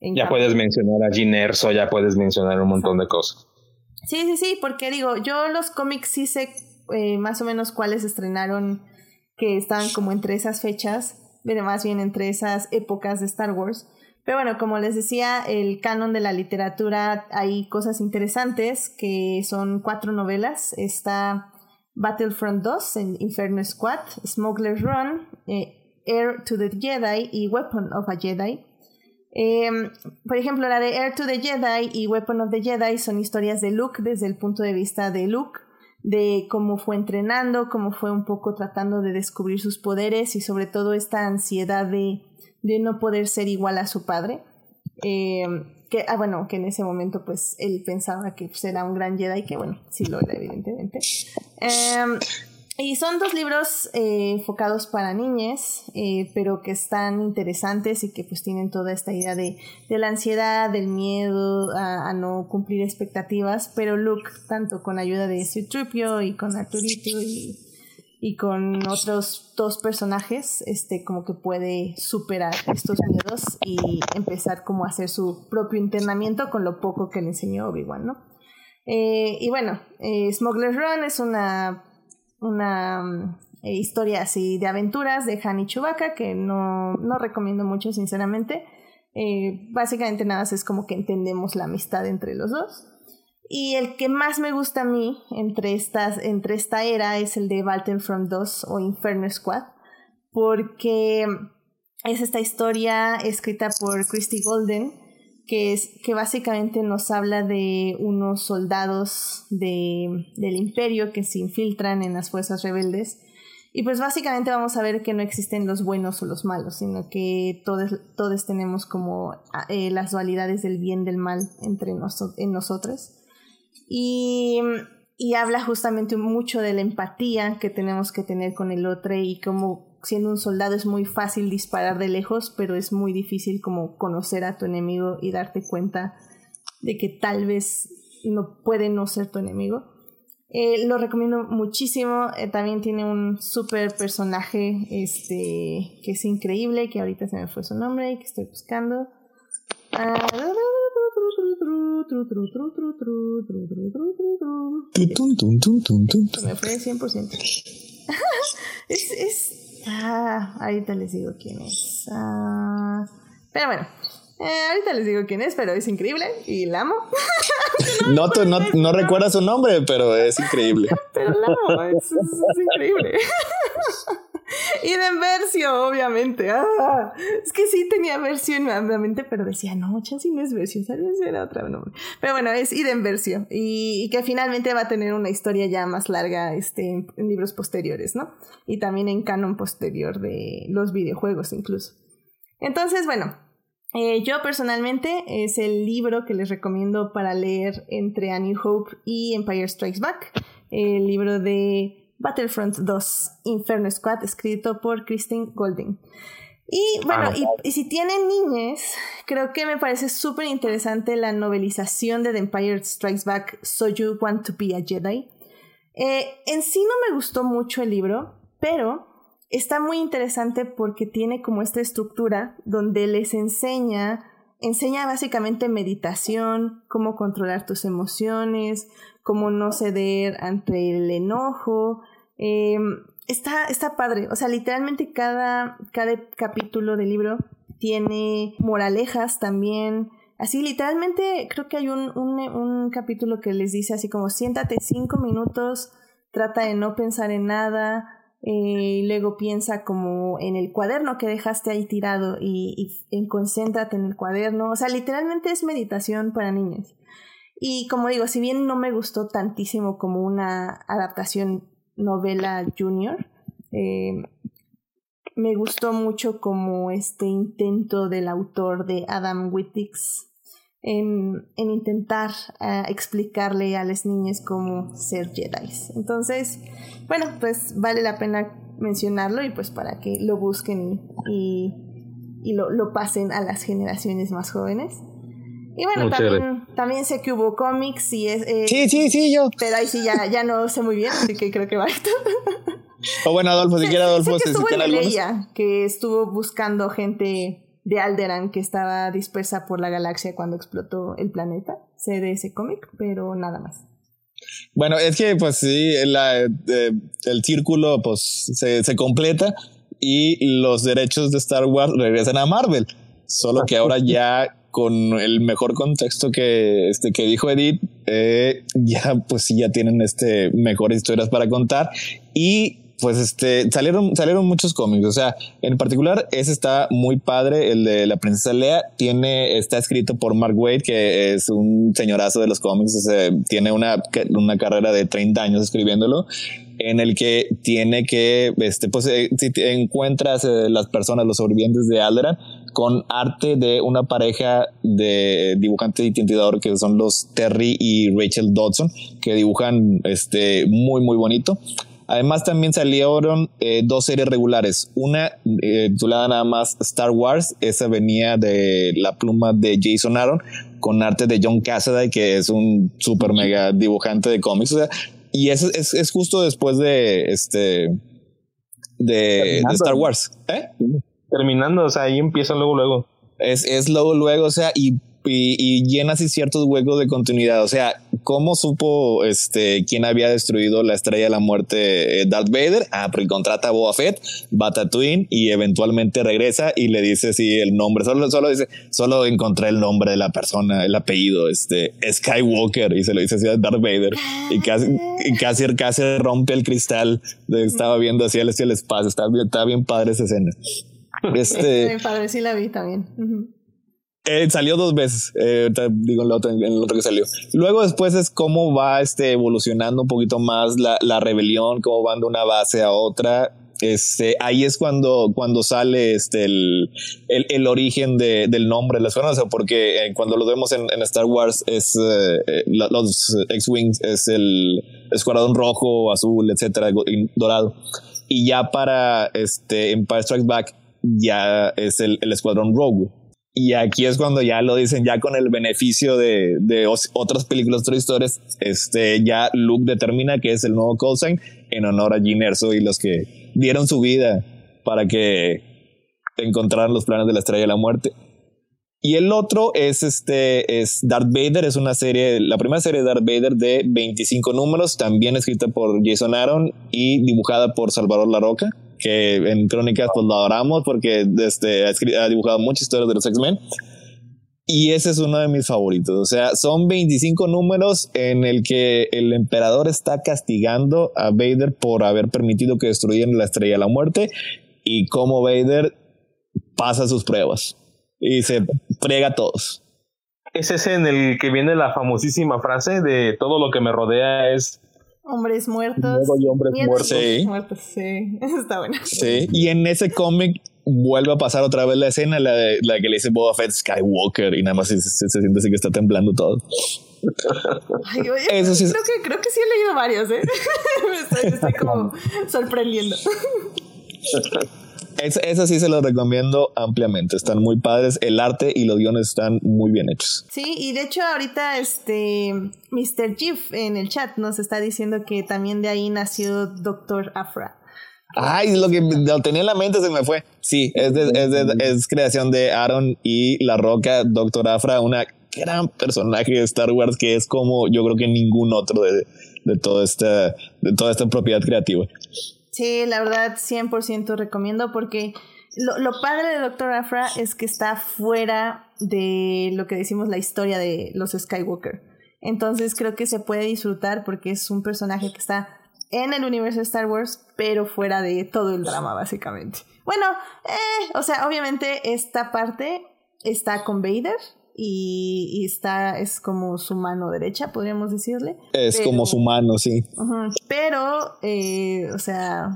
ya puedes mencionar a Gin Erso, ya puedes mencionar un montón de cosas. Sí, sí, sí, porque digo, yo los cómics sí sé eh, más o menos cuáles estrenaron que estaban como entre esas fechas más bien entre esas épocas de Star Wars. Pero bueno, como les decía, el canon de la literatura hay cosas interesantes que son cuatro novelas. Está Battlefront 2 en Inferno Squad, Smuggler's Run, eh, Heir to the Jedi y Weapon of a Jedi. Em, por ejemplo, la de Heir to the Jedi y Weapon of the Jedi son historias de Luke desde el punto de vista de Luke de cómo fue entrenando, cómo fue un poco tratando de descubrir sus poderes y sobre todo esta ansiedad de, no poder ser igual a su padre. Eh, que, ah, bueno, que en ese momento pues él pensaba que pues, era un gran Jedi, que bueno, sí lo era evidentemente. Eh, y son dos libros eh, enfocados para niñas, eh, pero que están interesantes y que pues tienen toda esta idea de, de la ansiedad, del miedo a, no cumplir expectativas, pero Luke, tanto con ayuda de Citripio y con Arturito y, y con otros dos personajes, este como que puede superar estos miedos y empezar como a hacer su propio internamiento con lo poco que le enseñó Obi-Wan, ¿no? Eh, y bueno, Smuggler's Run es una una mm, historia así de aventuras de Han y Chewbacca que no, no recomiendo mucho sinceramente. Eh, básicamente nada más es como que entendemos la amistad entre los dos. Y el que más me gusta a mí entre, estas, entre esta era es el de Battlefront 2 o Inferno Squad, porque es esta historia escrita por Christy Golden, que, es, que básicamente nos habla de unos soldados de, del imperio que se infiltran en las fuerzas rebeldes. Y pues básicamente vamos a ver que no existen los buenos o los malos, sino que todos, todos tenemos como eh, las dualidades del bien del mal entre en nosotros. Y, y habla justamente mucho de la empatía que tenemos que tener con el otro y cómo siendo un soldado es muy fácil disparar de lejos, pero es muy difícil como conocer a tu enemigo y darte cuenta de que tal vez no puede no ser tu enemigo. Eh, lo recomiendo muchísimo. Eh, también tiene un super personaje este, que es increíble, que ahorita se me fue su nombre y que estoy buscando. me fue 100%. es, es Ah, ahorita les digo quién es. Ah, pero bueno, eh, ahorita les digo quién es, pero es increíble y la amo. no, no, no, recuerda su nombre, pero es increíble. Pero no, es, es increíble. y Versio, obviamente. Ah, es que sí tenía versión en la mente, pero decía, no, Chansey no es versión, ¿sabes? Era otra nombre. Pero bueno, es Iden Versio. Y, y, que finalmente va a tener una historia ya más larga este, en libros posteriores, ¿no? Y también en canon posterior de los videojuegos incluso. Entonces, bueno, eh, yo personalmente es el libro que les recomiendo para leer entre A New Hope y Empire Strikes Back. El libro de Battlefront 2 Inferno Squad, escrito por Christine Golding. Y bueno, y, si tienen niñas, creo que me parece súper interesante la novelización de The Empire Strikes Back, So You Want to Be a Jedi. Eh, en sí no me gustó mucho el libro, pero está muy interesante porque tiene como esta estructura donde les enseña, enseña básicamente meditación, cómo controlar tus emociones, cómo no ceder ante el enojo. Em, está, está padre. O sea, literalmente cada, cada capítulo del libro tiene moralejas también. Así, literalmente, creo que hay un, un, un capítulo que les dice así como, siéntate cinco minutos, trata de no pensar en nada, eh, y luego piensa como en el cuaderno que dejaste ahí tirado y, y, concéntrate en el cuaderno. O sea, literalmente es meditación para niños. Y como digo, si bien no me gustó tantísimo como una adaptación novela junior, eh, me gustó mucho como este intento del autor de Adam Wittix en, en intentar uh, explicarle a las niñas cómo ser Jedi. Entonces, bueno, pues vale la pena mencionarlo y pues para que lo busquen y, y, lo, lo pasen a las generaciones más jóvenes. Y bueno, también, también, sé que hubo cómics y es... Eh, sí, sí, sí, yo. Pero ahí sí ya, ya no sé muy bien, así que creo que va O bueno, Adolfo, si quiere Adolfo, sé que estuvo en Leia, que estuvo buscando gente de Alderan que estaba dispersa por la galaxia cuando explotó el planeta. Sé de ese cómic, pero nada más. Bueno, es que pues sí, la, eh, el círculo pues se, se completa y los derechos de Star Wars regresan a Marvel. Solo que ahora ya con el mejor contexto que, este, que dijo Edith, eh, ya pues sí, ya tienen este, mejores historias para contar y pues este salieron salieron muchos cómics, o sea, en particular ese está muy padre, el de la princesa Lea tiene está escrito por Mark Wade que es un señorazo de los cómics, tiene una, una carrera de 30 años escribiéndolo en el que tiene que, este, pues, eh, si encuentras eh, las personas, los sobrevivientes de Alderan, con arte de una pareja de dibujante y tintidador que son los Terry y Rachel Dodson, que dibujan este, muy, muy bonito. Además también salieron eh, dos series regulares, una titulada nada más Star Wars, esa venía de la pluma de Jason Aaron con arte de John Cassaday, que es un super mega dibujante de cómics. O sea, y es, es, es, justo después de este de, Star Wars. ¿Eh? Terminando, o sea, ahí empieza luego, luego. Es, es luego, luego, o sea, y y, llena así ciertos huecos de continuidad. O sea, ¿cómo supo este quién había destruido la estrella de la muerte eh, Darth Vader? Ah, porque contrata a Boba Fett, va a Tatooine y eventualmente regresa y le dice sí el nombre. Solo, solo dice, solo encontré el nombre de la persona, el apellido, este Skywalker, y se lo dice así a Darth Vader. Y casi, casi, casi rompe el cristal. Estaba viendo así el, el espacio. Está bien, está bien padre esa escena. Este, padre, sí la vi también. Eh, salió dos veces, eh, digo en el, otro, en el otro que salió. Luego después es cómo va este, evolucionando un poquito más la, la rebelión, cómo van de una base a otra. Este, ahí es cuando, cuando sale este, el, el, el origen de, del nombre de las o porque eh, cuando lo vemos en, en, Star Wars es eh, los X-Wings, es el escuadrón rojo, azul, etcétera, dorado. Y ya para este, Empire Strikes Back ya es el, el escuadrón rogue y aquí es cuando ya lo dicen, ya con el beneficio de, de otras películas, otras historias, este, ya Luke determina que es el nuevo callsign en honor a Gene Erso y los que dieron su vida para que encontraran los planes de la Estrella de la Muerte. Y el otro es este, es Darth Vader, es una serie, la primera serie de Darth Vader de 25 números, también escrita por Jason Aaron y dibujada por Salvador La Roca que en Crónicas pues lo adoramos porque este, ha, dibujado muchas historias de los X-Men. Y ese es uno de mis favoritos. O sea, son 25 números en el que el emperador está castigando a Vader por haber permitido que destruyeran la estrella de la muerte y cómo Vader pasa sus pruebas y se frega a todos. Es ese en el que viene la famosísima frase de todo lo que me rodea es Hombres muertos. y hombres muertos. Sí. muertos. Sí, está bueno. Sí, y en ese cómic vuelve a pasar otra vez la escena, la, de, la que le dice Boba Fett Skywalker y nada más se, siente así que está temblando todo. Ay, oye, Eso sí creo, que, creo que sí he leído varios, ¿eh? me, estoy, como sorprendiendo. Eso, sí se los recomiendo ampliamente. Están muy padres. El arte y los guiones están muy bien hechos. Sí, y de hecho ahorita este Mr. Chief en el chat nos está diciendo que también de ahí nació Doctor Afra. Ay, lo que lo tenía en la mente se me fue. Sí, es, es, creación de Aaron y La Roca, Doctor Afra, una gran personaje de Star Wars que es como yo creo que ningún otro de, de, esta, de toda esta propiedad creativa. Sí, la verdad 100% recomiendo porque lo, padre de Doctor Afra es que está fuera de lo que decimos la historia de los Skywalker. Entonces creo que se puede disfrutar porque es un personaje que está en el universo de Star Wars, pero fuera de todo el drama, básicamente. Bueno, eh, o sea, obviamente esta parte está con Vader, y, está, es como su mano derecha, podríamos decirle. Es como su mano, sí. pero, eh, o sea,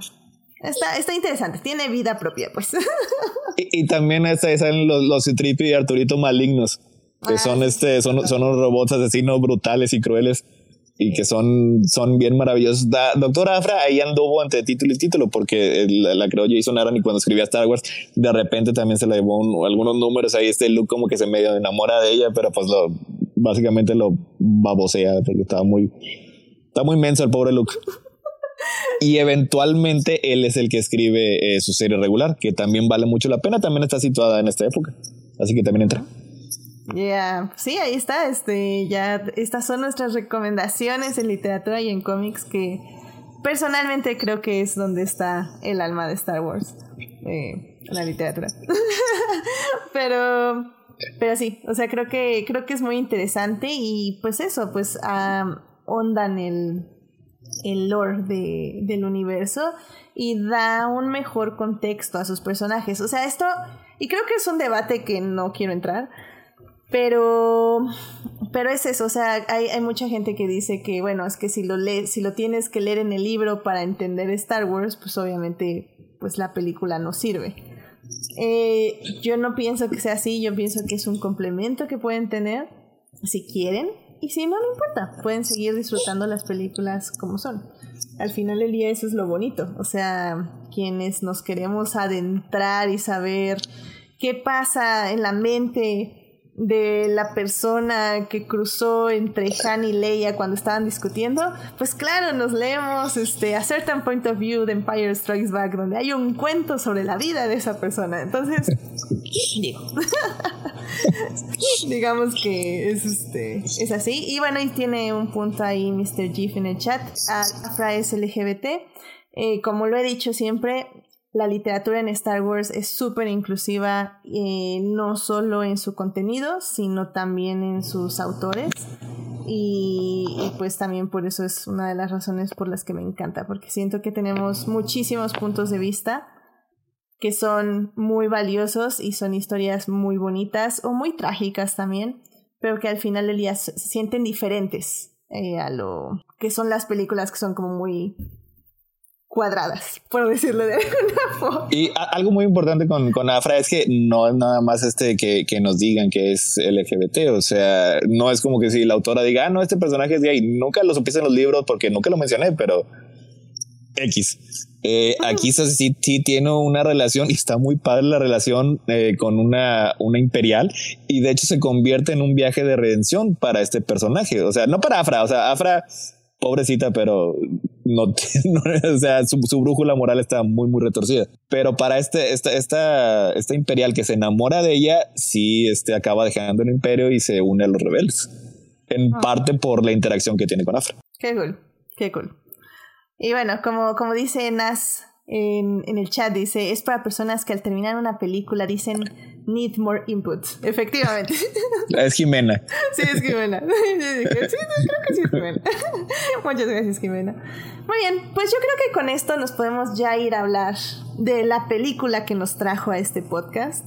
está, está interesante, tiene vida propia, pues. y, también están los, los Citripi y Arturito malignos, que ah, son, este, son, son unos robots asesinos brutales y crueles y que son, son bien maravillosos. Doctor Afra ahí anduvo entre título y título porque la, creó Jason Aaron y cuando escribía Star Wars de repente también se le llevó algunos números ahí este look como que se medio enamora de ella pero pues lo básicamente lo babosea porque estaba muy está muy menso el pobre Luke y eventualmente él es el que escribe eh, su serie regular que también vale mucho la pena también está situada en esta época. Así que también entra Yeah, sí, ahí está. Este, ya estas son nuestras recomendaciones en literatura y en cómics que personalmente creo que es donde está el alma de Star Wars, eh, la literatura. pero, pero sí, o sea, creo que creo que es muy interesante y pues eso, pues ondan el el lore de, del universo y da un mejor contexto a sus personajes. O sea, esto, y creo que es un debate que no quiero entrar, pero, pero es eso, o sea, hay, hay, mucha gente que dice que, bueno, es que si lo lees, si lo tienes que leer en el libro para entender Star Wars, pues obviamente, pues la película no sirve. Eh, yo no pienso que sea así, yo pienso que es un complemento que pueden tener, si quieren, y si no, no importa, pueden seguir disfrutando las películas como son. Al final del día eso es lo bonito, o sea, quienes nos queremos adentrar y saber qué pasa en la mente de la persona que cruzó entre Han y Leia cuando estaban discutiendo, pues claro, nos leemos este, A Certain Point of View de Empire Strikes Back, donde hay un cuento sobre la vida de esa persona. Entonces, digo, digamos que es, este, es así. Y bueno, y tiene un punto ahí Mr. Jeff en el chat. Afra es LGBT. Eh, como lo he dicho siempre, la literatura en Star Wars es súper inclusiva, eh, no solo en su contenido, sino también en sus autores. Y, pues también por eso es una de las razones por las que me encanta, porque siento que tenemos muchísimos puntos de vista que son muy valiosos y son historias muy bonitas o muy trágicas también, pero que al final del día se sienten diferentes eh, a lo que son las películas que son como muy cuadradas, por decirlo de alguna forma. Y algo muy importante con, con Afra es que no es nada más este que, que, nos digan que es LGBT, o sea, no es como que si la autora diga, ah, no, este personaje es gay, nunca lo supiste en los libros porque nunca lo mencioné, pero X. Eh, aquí sí, sí, tiene una relación y está muy padre la relación eh, con una, una imperial y de hecho se convierte en un viaje de redención para este personaje, o sea, no para Afra, o sea, Afra pobrecita, pero no, o sea, su, brújula moral está muy, muy retorcida. Pero para este, esta, esta, esta imperial que se enamora de ella, sí este, acaba dejando el imperio y se une a los rebeldes. En ah. parte por la interacción que tiene con Afra. Qué cool, qué cool. Y bueno, como, como dice Nas en, en el chat, dice, es para personas que al terminar una película dicen, need more input. Efectivamente. Es Jimena. Sí, es Jimena. sí, creo que sí es Jimena. Muchas gracias, Jimena. Muy bien, pues yo creo que con esto nos podemos ya ir a hablar de la película que nos trajo a este podcast.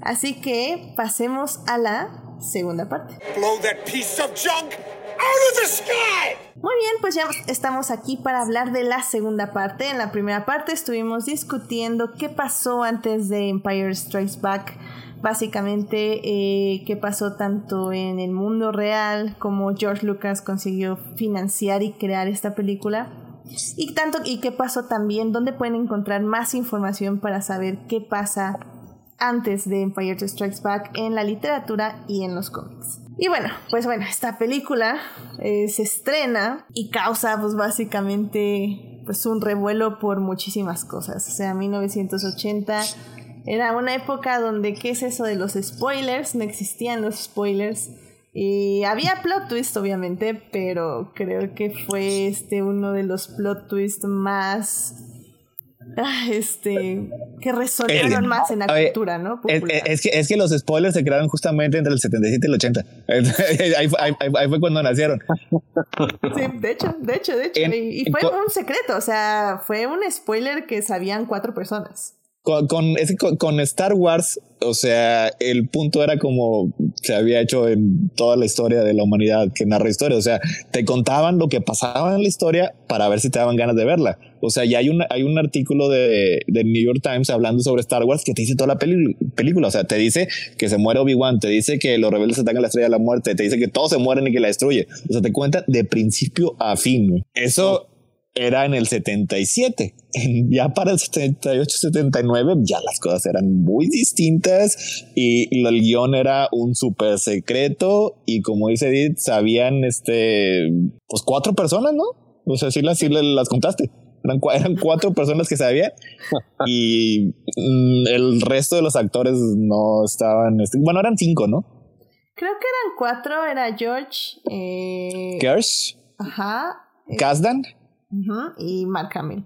Así que pasemos a la segunda parte. Blow that piece of junk out of the sky. Muy bien, pues ya estamos aquí para hablar de la segunda parte. En la primera parte estuvimos discutiendo qué pasó antes de Empire Strikes Back. Básicamente, eh, qué pasó tanto en el mundo real como George Lucas consiguió financiar y crear esta película. Y tanto y qué pasó también, dónde pueden encontrar más información para saber qué pasa antes de Empire Strikes Back en la literatura y en los cómics. Y bueno, pues bueno, esta película eh, se estrena y causa pues básicamente pues un revuelo por muchísimas cosas. O sea, 1980 era una época donde, ¿qué es eso de los spoilers? No existían los spoilers. Y había plot twist, obviamente, pero creo que fue este uno de los plot twists más este, que resonaron más en la cultura, ¿no? Es, que, es que los spoilers se crearon justamente entre el 77 y el 80. ahí, fue cuando nacieron. Sí, de hecho, de hecho, de hecho. y, fue un secreto, o sea, fue un spoiler que sabían cuatro personas. Con, con, Star Wars, o sea, el punto era como se había hecho en toda la historia de la humanidad que narra historia. O sea, te contaban lo que pasaba en la historia para ver si te daban ganas de verla. O sea, ya hay un, hay un artículo de, de New York Times hablando sobre Star Wars que te dice toda la película. O sea, te dice que se muere Obi-Wan, te dice que los rebeldes atacan la estrella de la muerte, te dice que todos se mueren y que la destruye. O sea, te cuenta de principio a fin. Eso era en el 77. Ya para el 78, 79 ya las cosas eran muy distintas y, el guion era un súper secreto y como dice Edith, sabían este, pues cuatro personas, ¿no? O sea, sí las, sí las contaste. Eran, eran cuatro personas que sabían y mm, el resto de los actores no estaban, este, bueno, eran cinco, ¿no? Creo que eran cuatro, era George. Eh... Ajá. Kasdan y Mark Hamill.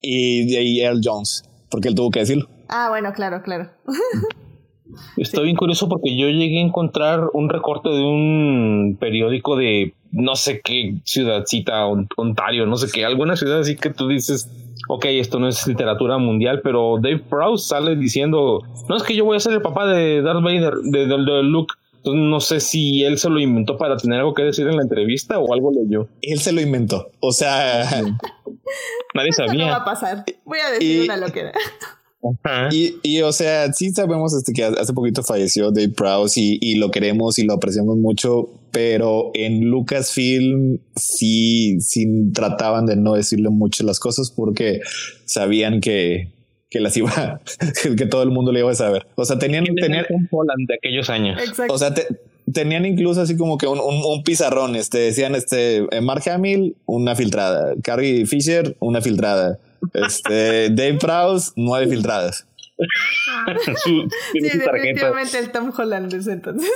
Y, y Earl Jones, porque él tuvo que decirlo. Ah, bueno, claro, claro. Estoy bien curioso porque yo llegué a encontrar un recorte de un periódico de no sé qué ciudadcita, Ontario, no sé qué, alguna ciudad así que tú dices, ok, esto no es literatura mundial, pero Dave Prowse sale diciendo, no es que yo voy a ser el papá de Darth Vader, de, de, de Luke, no sé si él se lo inventó para tener algo que decir en la entrevista o algo leyó. Él se lo inventó. O sea, nadie sabía. No va a pasar. Voy a decir una loquera. Y, y, o sea, sí sabemos este que hace poquito falleció Dave Prowse y, y, lo queremos y lo apreciamos mucho, pero en Lucasfilm sí, sí trataban de no decirle mucho las cosas porque sabían que, que las iba, que todo el mundo le iba a saber. O sea, tenían, tenían un Holland de aquellos años. O sea, tenían incluso así como que un, un, pizarrón, este, decían, este, eh, Mark Hamill, una filtrada, Carrie Fisher, una filtrada, este, Dave Prowse, nueve filtradas. sí, definitivamente el Tom Holland entonces.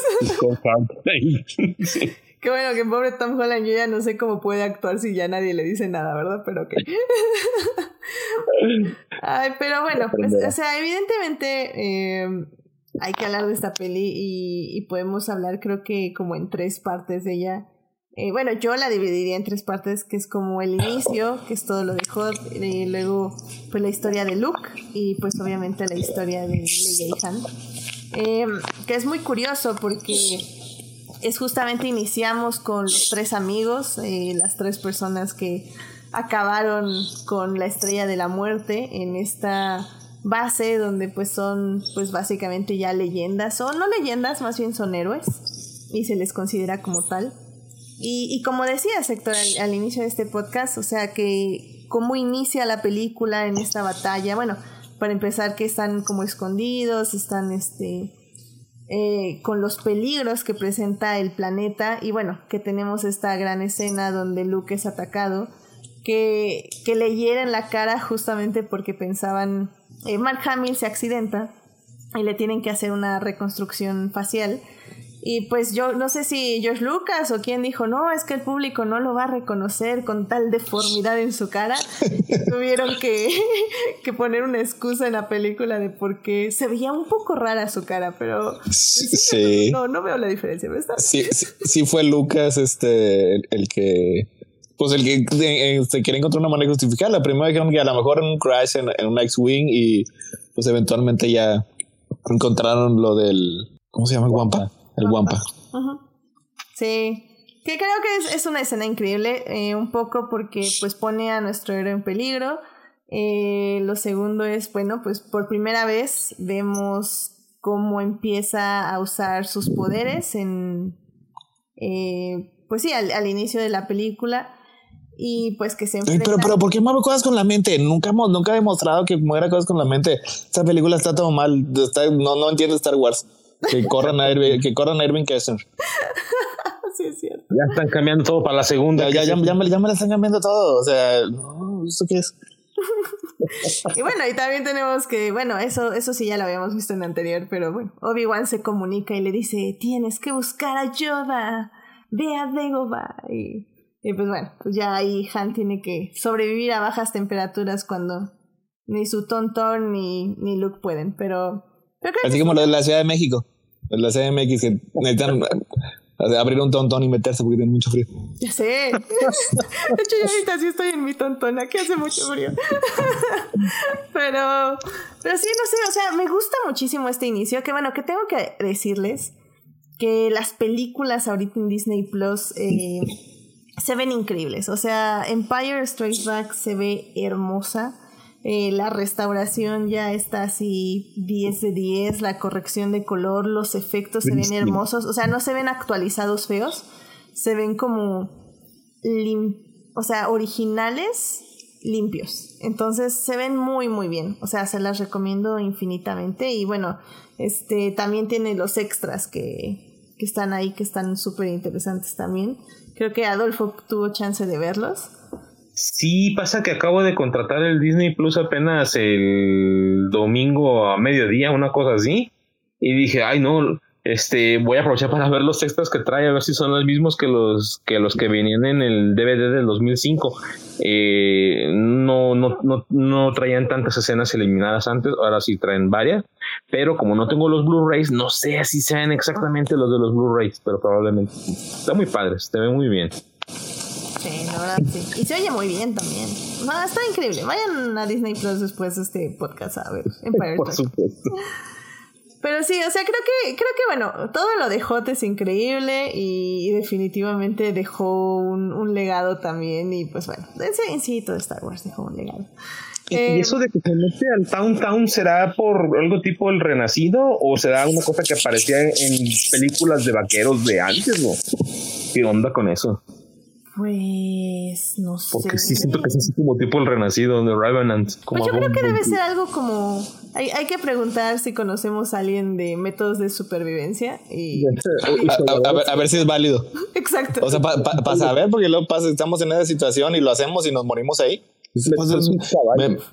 sí. Qué bueno que pobre Tom Holland, yo ya no sé cómo puede actuar si ya nadie le dice nada, ¿verdad? Pero ok. Ay, pero bueno, pues, o sea, evidentemente eh, hay que hablar de esta peli y, podemos hablar creo que como en tres partes de ella. Eh, bueno, yo la dividiría en tres partes, que es como el inicio, que es todo lo de Hot, y luego pues la historia de Luke y pues obviamente la historia de Leia y Han. Eh, que es muy curioso porque es justamente iniciamos con los tres amigos, eh, las tres personas que acabaron con la estrella de la muerte en esta base donde pues son pues básicamente ya leyendas, o no leyendas, más bien son héroes y se les considera como tal. Y, como decía Sector al, al, inicio de este podcast, o sea que cómo inicia la película en esta batalla, bueno, para empezar que están como escondidos, están este eh, con los peligros que presenta el planeta y bueno, que tenemos esta gran escena donde Luke es atacado, que, que le hieren la cara justamente porque pensaban, eh, Mark Hamill se accidenta y le tienen que hacer una reconstrucción facial Y pues yo no sé si George Lucas o quién dijo, no, es que el público no lo va a reconocer con tal deformidad en su cara. tuvieron que, que, poner una excusa en la película de por qué se veía un poco rara su cara, pero sí, No, no veo la diferencia. Sí, sí, fue Lucas este, el, que pues el que se este, quiere encontrar una manera de justificar. La primera dijeron que a lo mejor en un crash en, en un X-Wing y pues eventualmente ya encontraron lo del, ¿cómo se llama? Guampa. El Wampa. Sí. Que creo que es, una escena increíble, eh, un poco porque pues pone a nuestro héroe en peligro. Eh, lo segundo es, bueno, pues por primera vez vemos cómo empieza a usar sus poderes en, eh, pues sí, al, inicio de la película y pues que se enfrenta... Pero, pero, ¿por qué mueve cosas con la mente? Nunca hemos, nunca he demostrado que muera cosas con la mente. Esta película está todo mal. no, no entiendo Star Wars. Que corran a Irving, que corran a Irving Kessler. sí, es cierto. Ya están cambiando todo para la segunda. Ya, ya, ya, me, ya me la están cambiando todo. O sea, ¿esto qué es? y bueno, y también tenemos que, bueno, eso, eso sí ya lo habíamos visto en el anterior, pero bueno, Obi-Wan se comunica y le dice, tienes que buscar a Yoda, ve a Dagobah. Y, y pues bueno, pues ya ahí Han tiene que sobrevivir a bajas temperaturas cuando ni su tontón ni, ni Luke pueden, pero... Así como lo de la Ciudad de México la CMX que necesitan abrir un tontón y meterse porque tiene mucho frío. Ya sé. De hecho, yo ahorita sí estoy en mi tontón, aquí hace mucho frío. pero, pero sí, no sé, o sea, me gusta muchísimo este inicio. Que bueno, que tengo que decirles que las películas ahorita en Disney Plus eh, se ven increíbles. O sea, Empire Strikes Back se ve hermosa. Eh, la restauración ya está así 10 de 10, la corrección de color, los efectos se ven hermosos, o sea, no se ven actualizados feos, se ven como, o sea, originales limpios. Entonces se ven muy muy bien, o sea, se las recomiendo infinitamente y bueno, este también tiene los extras que, que están ahí que están súper interesantes también. Creo que Adolfo tuvo chance de verlos. Sí, pasa que acabo de contratar el Disney Plus apenas el domingo a mediodía, una cosa así. Y dije, ay no, este, voy a aprovechar para ver los textos que trae, a ver si son los mismos que los que, los que venían en el DVD del 2005. Eh, no, no, no, no traían tantas escenas eliminadas antes, ahora sí traen varias. Pero como no tengo los Blu-rays, no sé si sean exactamente los de los Blu-rays, pero probablemente. Está muy padre, se ve muy bien. Sí, la verdad sí. Y se oye muy bien también. No, está increíble. Vayan a Disney Plus después de este podcast a ver Empire Por supuesto. Pero sí, o sea, creo que, creo que bueno, todo lo de Hot es increíble y, definitivamente dejó un, un, legado también. Y pues bueno, en sí, todo Star Wars dejó un legado. ¿Y eh, eso de que se mete al Town Town será por algo tipo el renacido o será una cosa que aparecía en películas de vaqueros de antes? ¿no? ¿Qué onda con eso? Pues no sé. Porque sí siento que es así como tipo el renacido de Revenant. Como pues yo creo que debe ser algo como. Hay, hay que preguntar si conocemos a alguien de métodos de supervivencia y. a, ver, si es válido. Exacto. O sea, para saber, porque luego pasa, estamos en esa situación y lo hacemos y nos morimos ahí.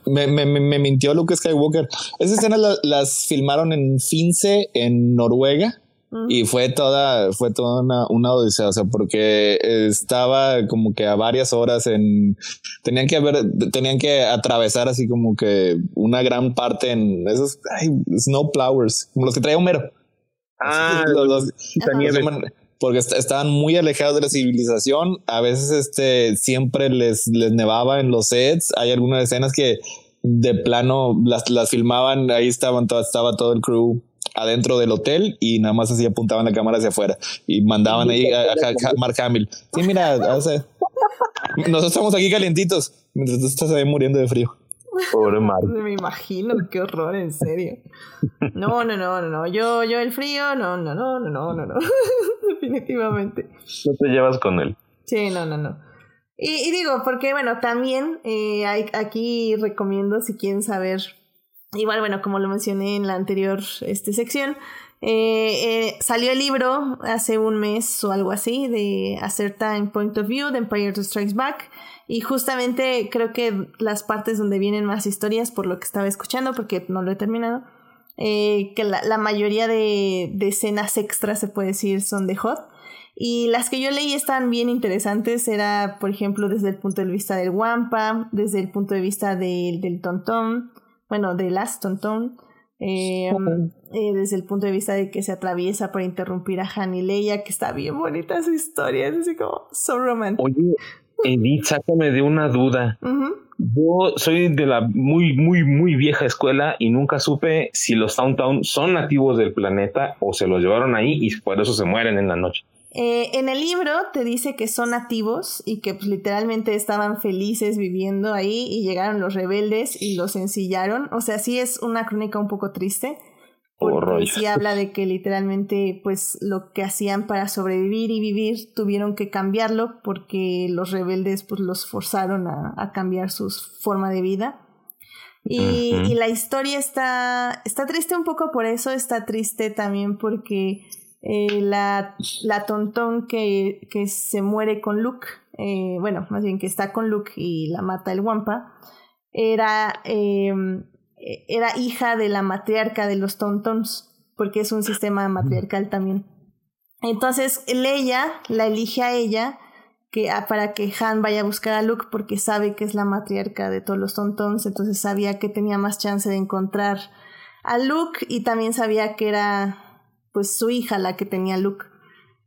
me, me, me, me, mintió Luke Skywalker. Esas escenas las filmaron en Finse, en Noruega. Y fue toda, fue toda una, una, odisea, o sea, porque estaba como que a varias horas en, tenían que haber, tenían que atravesar así como que una gran parte en esos, ay, snowflowers, como los que traía Homero. Ah, los, porque estaban muy alejados de la civilización. A veces, este, siempre les, les nevaba en los sets. Hay algunas escenas que de plano las, las filmaban, ahí estaban, todo, estaba todo el crew adentro del hotel y nada más así apuntaban la cámara hacia afuera y mandaban ahí a, Mark Hamill. Sí, mira, nosotros estamos aquí calientitos mientras tú estás ahí muriendo de frío. Pobre Mark. Me imagino, qué horror, en serio. No, no, no, no, no. Yo, yo el frío, no, no, no, no, no, no, no. Definitivamente. No te llevas con él. Sí, no, no, no. Y, y digo, porque bueno, también eh, hay, aquí recomiendo si quieren saber Igual, bueno, como lo mencioné en la anterior este, sección, eh, eh, salió el libro hace un mes o algo así de A Certain Point of View de Empire Strikes Back. Y justamente creo que las partes donde vienen más historias, por lo que estaba escuchando, porque no lo he terminado, eh, que la, mayoría de, de, escenas extras, se puede decir, son de Hot. Y las que yo leí están bien interesantes, era, por ejemplo, desde el punto de vista del Wampa, desde el punto de vista del Tontón, bueno, del Last Tontón, eh, eh, desde el punto de vista de que se atraviesa para interrumpir a Han y Leia, que está bien bonita su historia, es así como so romantic. Oye, Edith, sácame de una duda. Yo soy de la muy, muy, muy vieja escuela y nunca supe si los Town son nativos del planeta o se los llevaron ahí y por eso se mueren en la noche. Eh, en el libro te dice que son nativos y que pues, literalmente estaban felices viviendo ahí y llegaron los rebeldes y los ensillaron. O sea, sí es una crónica un poco triste. Porque sí habla de que literalmente pues lo que hacían para sobrevivir y vivir tuvieron que cambiarlo porque los rebeldes pues los forzaron a, cambiar su forma de vida. Y, y, la historia está, está triste un poco por eso, está triste también porque eh, la, la tontón que, que, se muere con Luke, eh, bueno, más bien que está con Luke y la mata el Wampa, era, em, era hija de la matriarca de los tontons, porque es un sistema matriarcal también. Entonces, Leia la elige a ella que, para que Han vaya a buscar a Luke porque sabe que es la matriarca de todos los tontons, entonces sabía que tenía más chance de encontrar a Luke y también sabía que era pues su hija la que tenía Luke.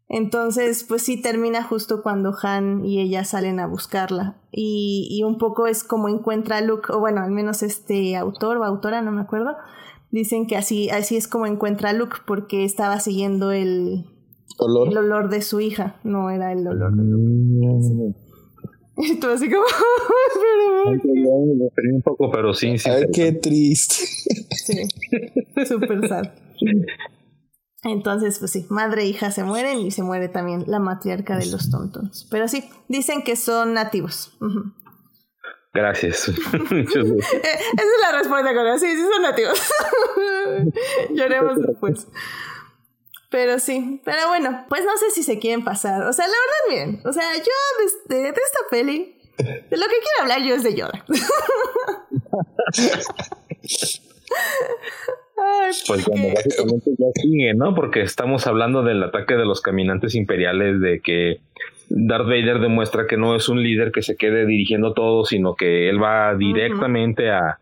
Entonces, pues sí termina justo cuando Han y ella salen a buscarla. Y, y un poco es como encuentra a Luke, o bueno, al menos este autor o autora, no me acuerdo, dicen que así, así es como encuentra a Luke, porque estaba siguiendo el olor, el olor de su hija, no era el olor de Luke. Y tú así como... un poco, pero sí, sí. Ay, qué triste. Sí, súper sad. Entonces, pues sí, madre e hija se mueren y se muere también la matriarca de los tontons. Pero sí, dicen que son nativos. Gracias. Esa es la respuesta, con Sí, sí son nativos. Lloremos después. Pero sí, pero bueno, pues no sé si se quieren pasar. O sea, la verdad, bien. O sea, yo de, de esta peli, de lo que quiero hablar yo es de Yoda. Pues bueno, básicamente ya sigue, ¿no? Porque estamos hablando del ataque de los caminantes imperiales, de que Darth Vader demuestra que no es un líder que se quede dirigiendo todo, sino que él va directamente a,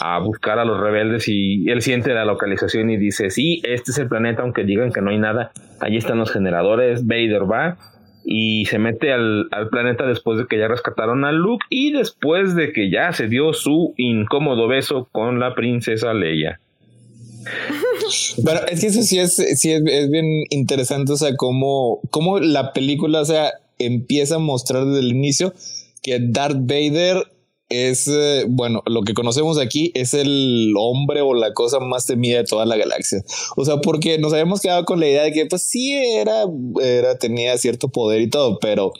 a buscar a los rebeldes y él siente la localización y dice, sí, este es el planeta, aunque digan que no hay nada, allí están los generadores, Vader va y se mete al, al, planeta después de que ya rescataron a Luke y después de que ya se dio su incómodo beso con la princesa Leia. Bueno, es que eso sí es, sí es, bien interesante, o sea, cómo, cómo la película, o sea, empieza a mostrar desde el inicio que Darth Vader es, eh, bueno, lo que conocemos aquí es el hombre o la cosa más temida de toda la galaxia. O sea, porque nos habíamos quedado con la idea de que, pues sí, era, era, tenía cierto poder y todo, pero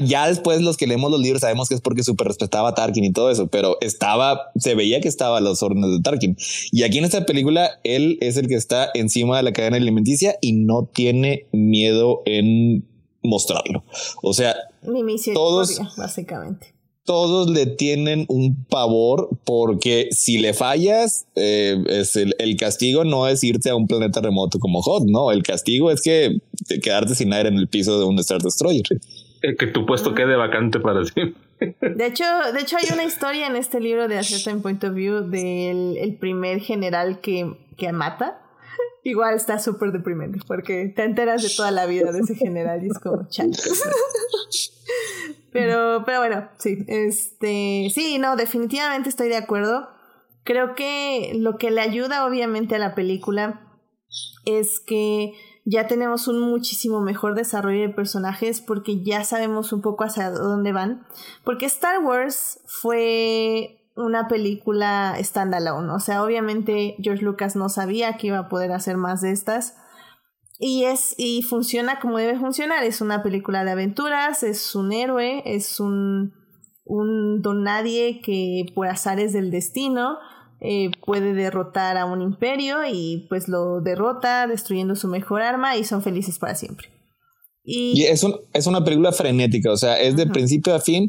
ya después los que leemos los libros sabemos que es porque super respetaba a Tarkin y todo eso, pero estaba, se veía que estaba a los órdenes de Tarkin. Y aquí en esta película, él es el que está encima de la cadena alimenticia y no tiene miedo en mostrarlo. O sea, todos, básicamente. Todos le tienen un pavor porque si le fallas, eh, es el, el, castigo no es irte a un planeta remoto como Hot, no, el castigo es que quedarte sin aire en el piso de un Star Destroyer que tu puesto quede vacante para siempre. De hecho, de hecho hay una historia en este libro de A Certain Point of View del el primer general que, que mata. Igual está súper deprimente porque te enteras de toda la vida de ese general y es como Pero, pero bueno, sí, este, sí, no, definitivamente estoy de acuerdo. Creo que lo que le ayuda obviamente a la película es que ya tenemos un muchísimo mejor desarrollo de personajes porque ya sabemos un poco hacia dónde van. Porque Star Wars fue una película standalone. O sea, obviamente George Lucas no sabía que iba a poder hacer más de estas. Y es, y funciona como debe funcionar. Es una película de aventuras, es un héroe, es un, un don nadie que por azares del destino eh, puede derrotar a un imperio y pues lo derrota destruyendo su mejor arma y son felices para siempre. Y, es, es una película frenética, o sea, es de principio a fin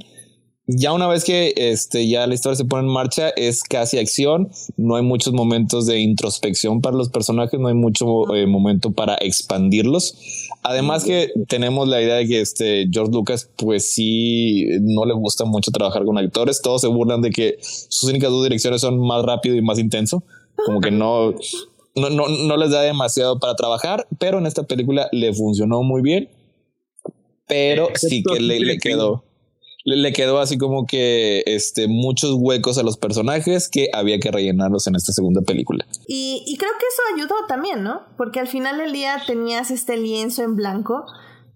ya una vez que este, ya la historia se pone en marcha, es casi acción. No hay muchos momentos de introspección para los personajes, no hay mucho eh, momento para expandirlos. Además que tenemos la idea de que este George Lucas, pues sí, no le gusta mucho trabajar con actores. Todos se burlan de que sus únicas dos direcciones son más rápido y más intenso. Como que no, no, no, no les da demasiado para trabajar, pero en esta película le funcionó muy bien. Pero sí que le, le quedó le, quedó así como que este, muchos huecos a los personajes que había que rellenarlos en esta segunda película. Y, y creo que eso ayudó también, ¿no? Porque al final del día tenías este lienzo en blanco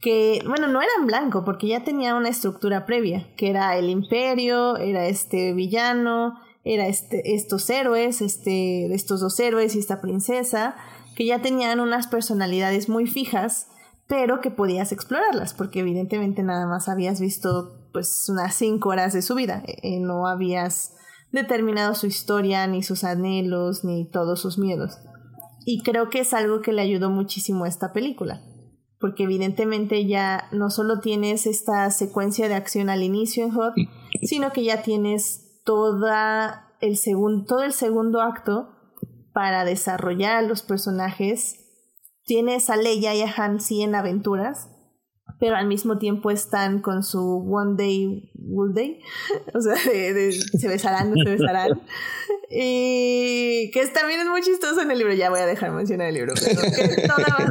que, bueno, no era en blanco porque ya tenía una estructura previa, que era el imperio, era este villano, era este, estos héroes, este, estos dos héroes y esta princesa, que ya tenían unas personalidades muy fijas, pero que podías explorarlas, porque evidentemente nada más habías visto pues unas cinco horas de su vida. Eh, eh, no habías determinado su historia, ni sus anhelos, ni todos sus miedos. Y creo que es algo que le ayudó muchísimo a esta película. Porque evidentemente ya no solo tienes esta secuencia de acción al inicio en Hot, sino que ya tienes toda el todo el segundo acto para desarrollar a los personajes. Tienes a Leia y a Han sí en aventuras, pero al mismo tiempo están con su One Day Will Day, o sea, se besarán, no se besarán. Y que también es muy chistoso en el libro, ya voy a dejar mencionar el libro.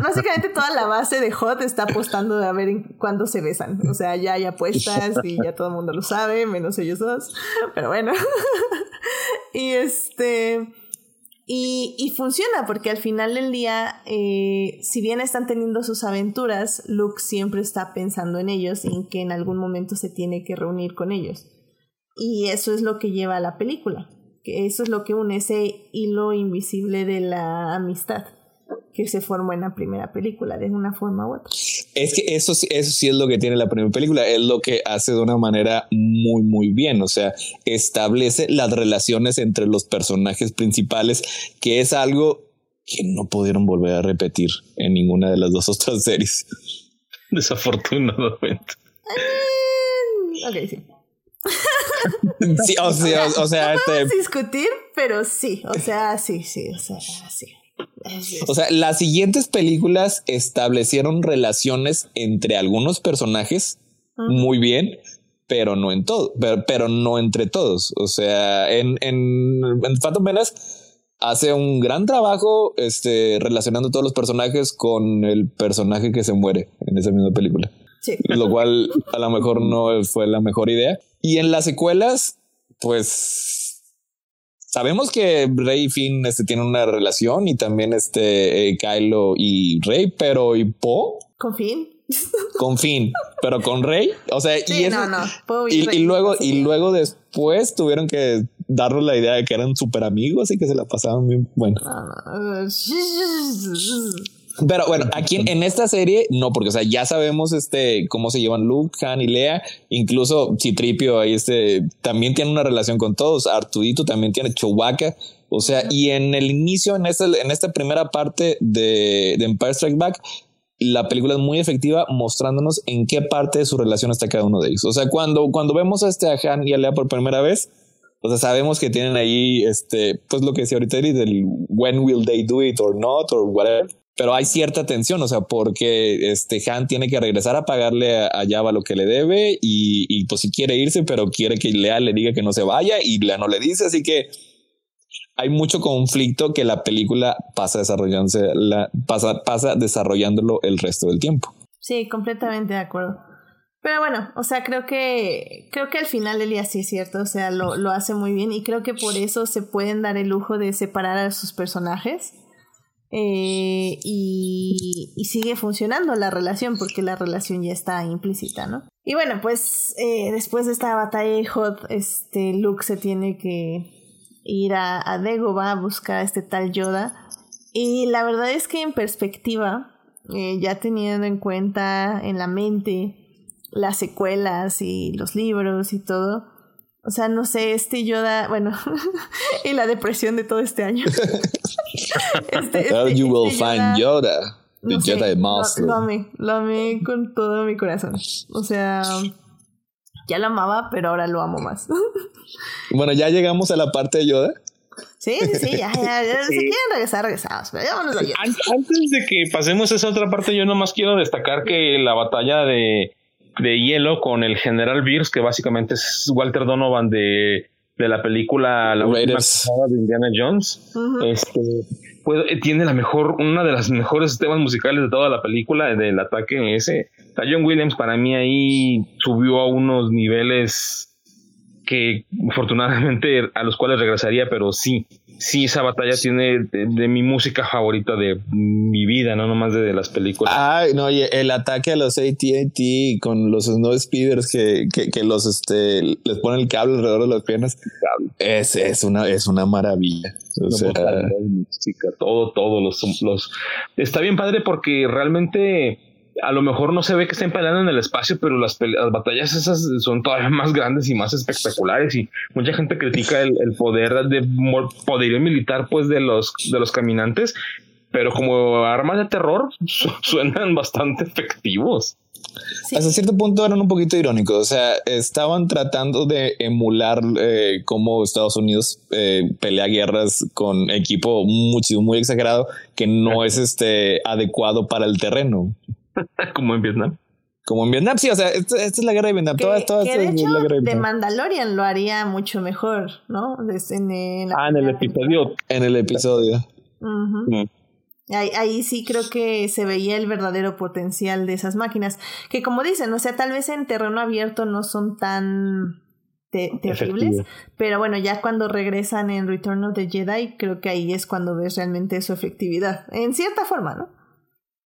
básicamente toda la base de Hot está apostando a ver cuándo se besan. O sea, ya hay apuestas y ya todo el mundo lo sabe, menos ellos dos. Pero bueno. y este. Y, y, funciona porque al final del día, eh, si bien están teniendo sus aventuras, Luke siempre está pensando en ellos y en que en algún momento se tiene que reunir con ellos. Y eso es lo que lleva a la película, que eso es lo que une ese hilo invisible de la amistad que se formó en la primera película de una forma u otra. Es que eso, eso sí es lo que tiene la primera película, es lo que hace de una manera muy, muy bien, o sea, establece las relaciones entre los personajes principales, que es algo que no pudieron volver a repetir en ninguna de las dos otras series. Desafortunadamente. ok, sí. sí, o sea, o, sea, este... discutir, pero sí, o sea, sí, sí, o sea, sí. O sea, las siguientes películas establecieron relaciones entre algunos personajes muy bien, pero no en todo, pero, no entre todos. O sea, en, en, en Phantom Menace hace un gran trabajo este, relacionando todos los personajes con el personaje que se muere en esa misma película. Lo cual a lo mejor no fue la mejor idea. Y en las secuelas, pues sabemos que Rey y Finn este, tienen una relación y también este eh, Kylo y Rey, pero ¿y Po? Con Finn. Con Finn, pero con Rey, o sea, y, no, no. y, luego y luego después tuvieron que darnos la idea de que eran súper amigos y que se la pasaban bien bueno. Pero bueno, aquí en, esta serie no, porque o sea, ya sabemos este cómo se llevan Luke, Han y Lea. Incluso Citripio ahí este también tiene una relación con todos. Artudito también tiene Chewbacca. O sea, y en el inicio, en esta, en esta primera parte de, de Empire Strike Back, la película es muy efectiva mostrándonos en qué parte de su relación está cada uno de ellos. O sea, cuando, cuando vemos a este a Han y a Lea por primera vez, o sea, sabemos que tienen ahí, este, pues lo que decía ahorita, del when will they do it or not or whatever pero hay cierta tensión, o sea, porque este Han tiene que regresar a pagarle a, Java lo que le debe y, pues si quiere irse, pero quiere que Lea le diga que no se vaya y Lea no le dice, así que hay mucho conflicto que la película pasa desarrollándose, la, pasa, pasa desarrollándolo el resto del tiempo. Sí, completamente de acuerdo. Pero bueno, o sea, creo que creo que al final del día sí es cierto, o sea, lo, lo hace muy bien y creo que por eso se pueden dar el lujo de separar a sus personajes eh, y, sigue funcionando la relación porque la relación ya está implícita, ¿no? Y bueno, pues eh, después de esta batalla de Hot, este Luke se tiene que ir a, a Dagobah a buscar a este tal Yoda. Y la verdad es que en perspectiva, eh, ya teniendo en cuenta en la mente las secuelas y los libros y todo, o sea, no sé, este Yoda, bueno, y la depresión de todo este año. este, este, you will este find Yoda. The Jedi Master. Lo, amé, lo amé con todo mi corazón. O sea, Ya lo amaba, pero ahora lo amo más. bueno, ya llegamos a la parte de Yoda. Sí, sí, sí, ya, ya, ya Si quieren regresar, regresamos. Pero vámonos a Antes de que pasemos a esa otra parte, yo nomás quiero destacar que la batalla de, de hielo con el general Beers, que básicamente es Walter Donovan de, de la película La última de Indiana Jones, este, pues, tiene la mejor, una de las mejores temas musicales de toda la película, del ataque ese. John Williams para mí ahí subió a unos niveles que afortunadamente a los cuales regresaría, pero sí, sí, esa batalla tiene de, mi música favorita de mi vida, no nomás de, las películas. Ay, no, y el ataque a los ATT con los Snow Speeders que, que, que, los este les ponen el cable alrededor de las piernas. Es, es una, es una maravilla. O sea, todo, todo, los, los está bien padre porque realmente a lo mejor no se ve que estén peleando en el espacio, pero las, batallas esas son todavía más grandes y más espectaculares y mucha gente critica el, poder de militar pues de los de los caminantes, pero como armas de terror suenan bastante efectivos. Hasta cierto punto eran un poquito irónicos, o sea, estaban tratando de emular eh, cómo Estados Unidos eh, pelea guerras con equipo muchísimo muy exagerado que no es este adecuado para el terreno. Como en Vietnam. Como en Vietnam, sí, o sea, esta, es la guerra de Vietnam. toda, toda de hecho, de Mandalorian lo haría mucho mejor, ¿no? en ah, en el episodio. En el episodio. Ahí, ahí, sí creo que se veía el verdadero potencial de esas máquinas. Que como dicen, o sea, tal vez en terreno abierto no son tan terribles, pero bueno, ya cuando regresan en Return of the Jedi, creo que ahí es cuando ves realmente su efectividad. En cierta forma, ¿no?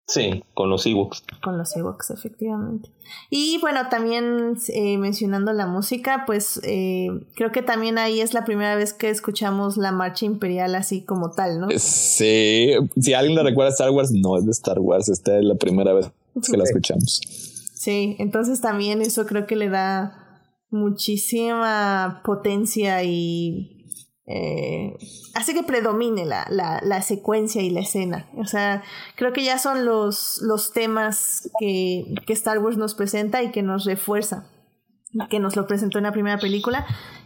Sí, con los Ewoks. Con los Ewoks, efectivamente. Y bueno, también eh, mencionando la música, pues eh, creo que también ahí es la primera vez que escuchamos la marcha imperial así como tal, ¿no? Sí, si alguien le recuerda a Star Wars, no es de Star Wars, esta es la primera vez que la escuchamos. Sí, entonces también eso creo que le da muchísima potencia y eh, hace que predomine la, la, la, secuencia y la escena. O sea, creo que ya son los, los temas que, que Star Wars nos presenta y que nos refuerza. Que nos lo presentó en la primera película,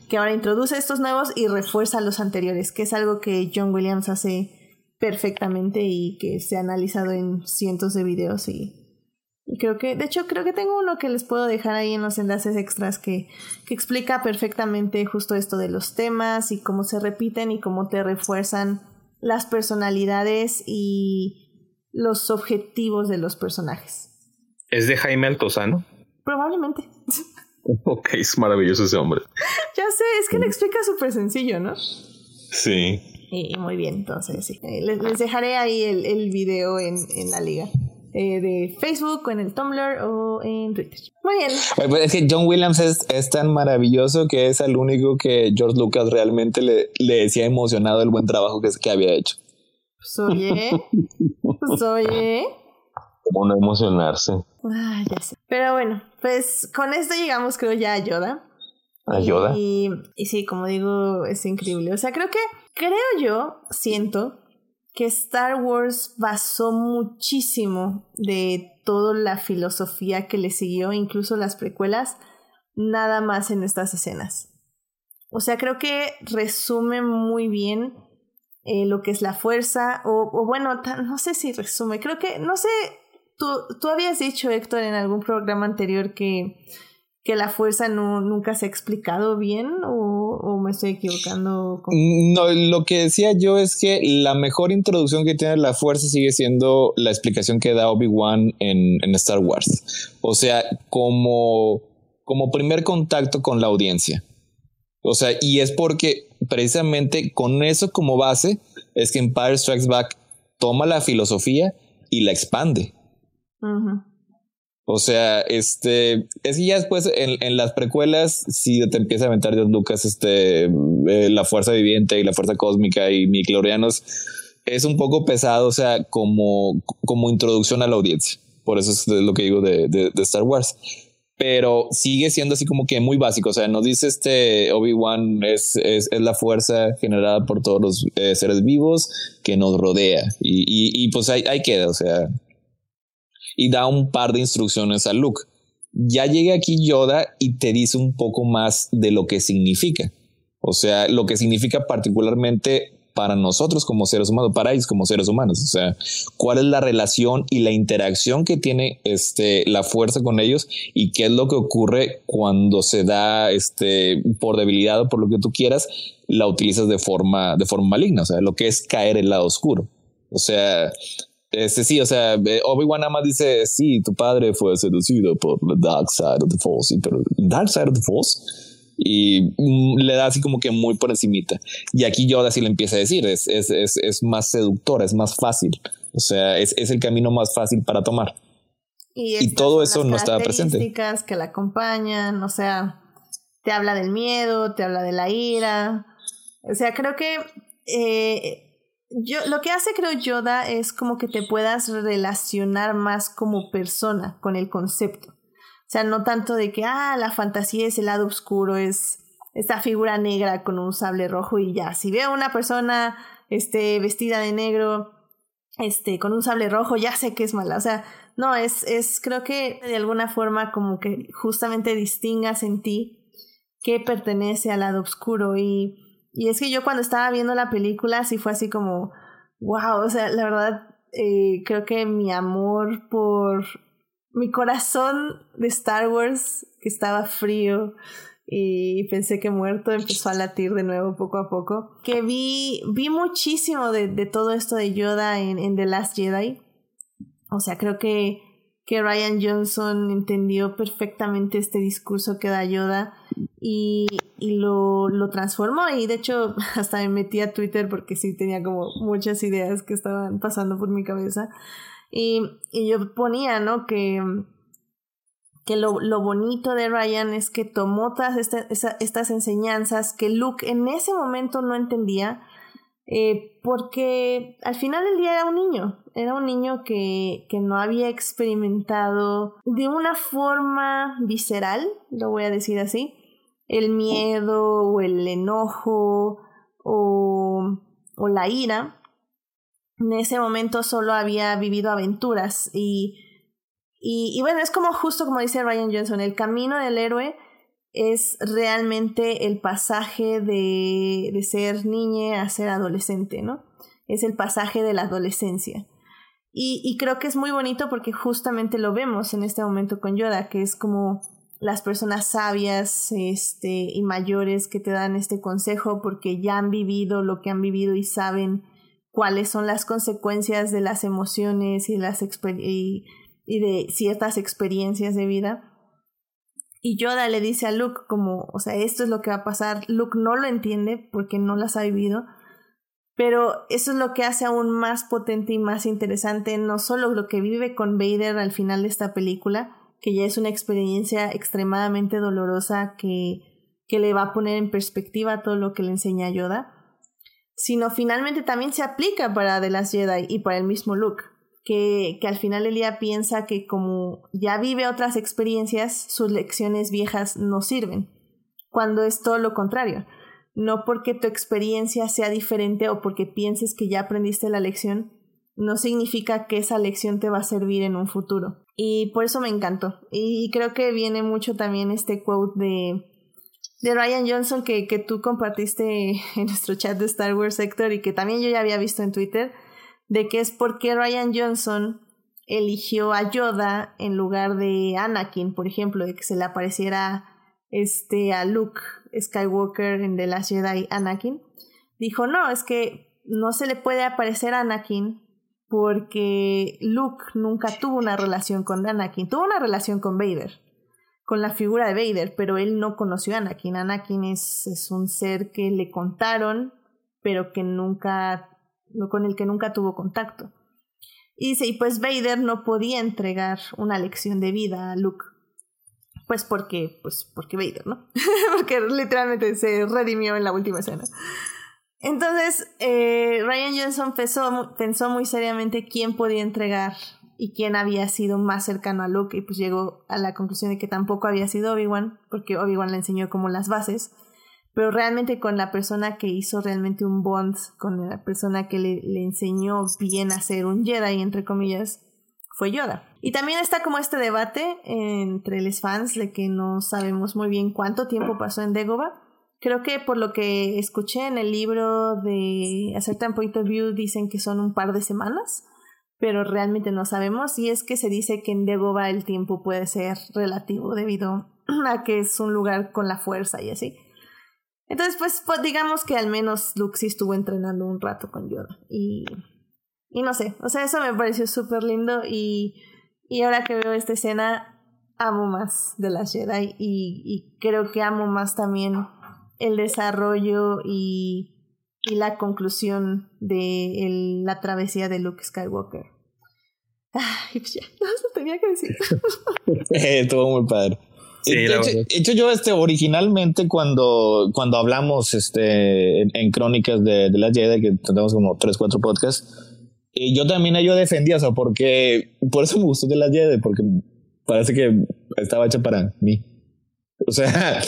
que ahora introduce estos nuevos y refuerza los anteriores, que es algo que John Williams hace perfectamente y que se ha analizado en cientos de videos y creo que, de hecho, creo que tengo uno que les puedo dejar ahí en los enlaces extras que, que explica perfectamente justo esto de los temas y cómo se repiten y cómo te refuerzan las personalidades y los objetivos de los personajes. ¿Es de Jaime Altozano? Probablemente. Ok, es maravilloso ese hombre. ya sé, es que le explica súper sencillo, ¿no? Sí. Y muy bien, entonces sí. Eh, les, les, dejaré ahí el, el video en, en la liga. Eh, de Facebook o en el Tumblr o en Twitter. Muy bien. Pues es que John Williams es, es, tan maravilloso que es el único que George Lucas realmente le, le decía emocionado el buen trabajo que, que había hecho. Pues oye, pues oye. ¿Cómo no emocionarse? Ah, ya sé. Pero bueno, pues con esto llegamos creo ya a Yoda. A Yoda. Y, y sí, como digo, es increíble. O sea, creo que, creo yo, siento que Star Wars basó muchísimo de toda la filosofía que le siguió, incluso las precuelas, nada más en estas escenas. O sea, creo que resume muy bien eh, lo que es la fuerza, o, bueno, no sé si resume, creo que, no sé, tú, tú habías dicho, Héctor, en algún programa anterior que que la fuerza no, nunca se ha explicado bien o, me estoy equivocando? No, lo que decía yo es que la mejor introducción que tiene la fuerza sigue siendo la explicación que da Obi-Wan en, en, Star Wars. O sea, como, como primer contacto con la audiencia. O sea, y es porque precisamente con eso como base es que Empire Strikes Back toma la filosofía y la expande. O sea, este, es que ya después en, en las precuelas, si te empieza a aventar Dios Lucas, este, eh, la fuerza viviente y la fuerza cósmica y miclorianos, es un poco pesado, o sea, como, como introducción a la audiencia. Por eso es lo que digo de, de, Star Wars. Pero sigue siendo así como que muy básico. O sea, nos dice este Obi-Wan es, es, es, la fuerza generada por todos los eh, seres vivos que nos rodea. Y, y, y pues ahí, ahí queda. O sea, y da un par de instrucciones a Luke. Ya llega aquí Yoda y te dice un poco más de lo que significa. O sea, lo que significa particularmente para nosotros como seres humanos, para ellos como seres humanos. O sea, cuál es la relación y la interacción que tiene este, la fuerza con ellos y qué es lo que ocurre cuando se da este, por debilidad o por lo que tú quieras, la utilizas de forma, de forma maligna. O sea, lo que es caer el lado oscuro. O sea, este sí, o sea, Obi-Wan nada más dice, sí, tu padre fue seducido por la dark side of the force, pero dark side of the force y mm, le da así como que muy por encimita. Y aquí Yoda sí le empieza a decir, es, es, es, es más seductora, es más fácil, o sea, es, es el camino más fácil para tomar. Y, todo eso no estaba presente. que la acompañan, o sea, te habla del miedo, te habla de la ira. O sea, creo que eh, yo, lo que hace, creo, Yoda es como que te puedas relacionar más como persona con el concepto. O sea, no tanto de que, ah, la fantasía es el lado oscuro, es esta figura negra con un sable rojo y ya. Si veo una persona este, vestida de negro, este, con un sable rojo, ya sé que es mala. O sea, no, es, es, creo que de alguna forma como que justamente distingas en ti qué pertenece al lado oscuro. Y, y es que yo cuando estaba viendo la película, sí fue así como, wow, o sea, la verdad, eh, creo que mi amor por mi corazón de Star Wars, que estaba frío y pensé que muerto, empezó a latir de nuevo poco a poco. Que vi, vi muchísimo de, de todo esto de Yoda en, en, The Last Jedi. O sea, creo que, que Ryan Johnson entendió perfectamente este discurso que da Yoda y, y lo, lo transformó. Y de hecho, hasta me metí a Twitter porque sí tenía como muchas ideas que estaban pasando por mi cabeza. Y, y yo ponía, ¿no? Que, que lo, lo, bonito de Ryan es que tomó todas estas enseñanzas que Luke en ese momento no entendía, eh, porque al final del día era un niño, era un niño que, que no había experimentado de una forma visceral, lo voy a decir así, el miedo o el enojo o, o la ira, en ese momento solo había vivido aventuras y, y, bueno, es como justo como dice Ryan Johnson, el camino del héroe es realmente el pasaje de, de ser niña a ser adolescente, ¿no? Es el pasaje de la adolescencia. Y, creo que es muy bonito porque justamente lo vemos en este momento con Yoda, que es como las personas sabias este, y mayores que te dan este consejo porque ya han vivido lo que han vivido y saben cuáles son las consecuencias de las emociones y, las y, y de ciertas experiencias de vida. Y Yoda le dice a Luke como, o sea, esto es lo que va a pasar. Luke no lo entiende porque no las ha vivido, pero eso es lo que hace aún más potente y más interesante, no solo lo que vive con Vader al final de esta película, que ya es una experiencia extremadamente dolorosa que, que le va a poner en perspectiva todo lo que le enseña Yoda, sino finalmente también se aplica para The Last Jedi y para el mismo Luke, que, que al final el día piensa que como ya vive otras experiencias, sus lecciones viejas no sirven, cuando es todo lo contrario. No porque tu experiencia sea diferente o porque pienses que ya aprendiste la lección, no significa que esa lección te va a servir en un futuro. Y por eso me encantó. Y creo que viene mucho también este quote de de Ryan Johnson que, que tú compartiste en nuestro chat de Star Wars Sector y que también yo ya había visto en Twitter, de que es porque Ryan Johnson eligió a Yoda en lugar de Anakin, por ejemplo, de que se le apareciera este a Luke Skywalker en The Last Jedi Anakin. Dijo, no, es que no se le puede aparecer a Anakin porque Luke nunca tuvo una relación con Anakin, tuvo una relación con Vader con la figura de Vader, pero él no conoció a Anakin. Anakin es, es un ser que le contaron, pero que nunca, con el que nunca tuvo contacto. Y dice, y pues Vader no podía entregar una lección de vida a Luke. Pues porque, pues porque Vader, ¿no? porque literalmente se redimió en la última escena. Entonces, eh, Ryan Johnson pensó, pensó muy seriamente quién podía entregar y quién había sido más cercano a Luke y pues llegó a la conclusión de que tampoco había sido Obi-Wan porque Obi-Wan le enseñó como las bases pero realmente con la persona que hizo realmente un bond con la persona que le, le enseñó bien a ser un Jedi entre comillas fue Yoda Y también está como este debate entre los fans de que no sabemos muy bien cuánto tiempo pasó en Dagobah. Creo que por lo que escuché en el libro de A Certain Point of View dicen que son un par de semanas, pero realmente no sabemos. Y es que se dice que en Dagobah el tiempo puede ser relativo debido a que es un lugar con la fuerza y así. Entonces, pues, pues digamos que al menos Luke estuvo entrenando un rato con Yoda. Y, y no sé, o sea, eso me pareció súper lindo y y ahora que veo esta escena, amo más de la Jedi y, y creo que amo más también el desarrollo y, y la conclusión de el, la travesía de Luke Skywalker. Ay, pues ya, no, eso tenía que decir. Eh, estuvo muy padre. Sí, de, hecho, hecho, yo este originalmente cuando, cuando hablamos este en, en crónicas de, de, la Jedi, que tenemos como 3, 4 podcasts, yo también yo defendía, o sea, porque por eso me gustó de la Jedi, porque parece que estaba hecha para mí. O sea,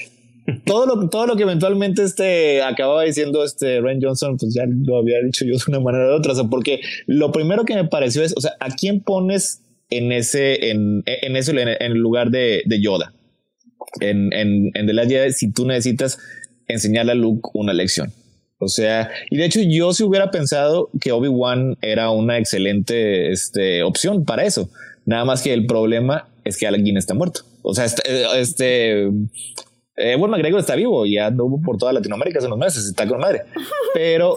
todo lo, todo lo que eventualmente este acababa diciendo este Ryan Johnson, pues ya lo había dicho yo de una manera u otra. O sea, porque lo primero que me pareció es, o sea, ¿a quién pones en ese, en, en eso, en, el lugar de, de Yoda? En, en, en The Jedi, si tú necesitas enseñarle a Luke una lección. O sea, y de hecho yo si hubiera pensado que Obi-Wan era una excelente este, opción para eso. Nada más que el problema es que alguien está muerto. O sea, este, este eh, bueno, McGregor está vivo y anduvo por toda Latinoamérica hace unos meses, está con madre. Pero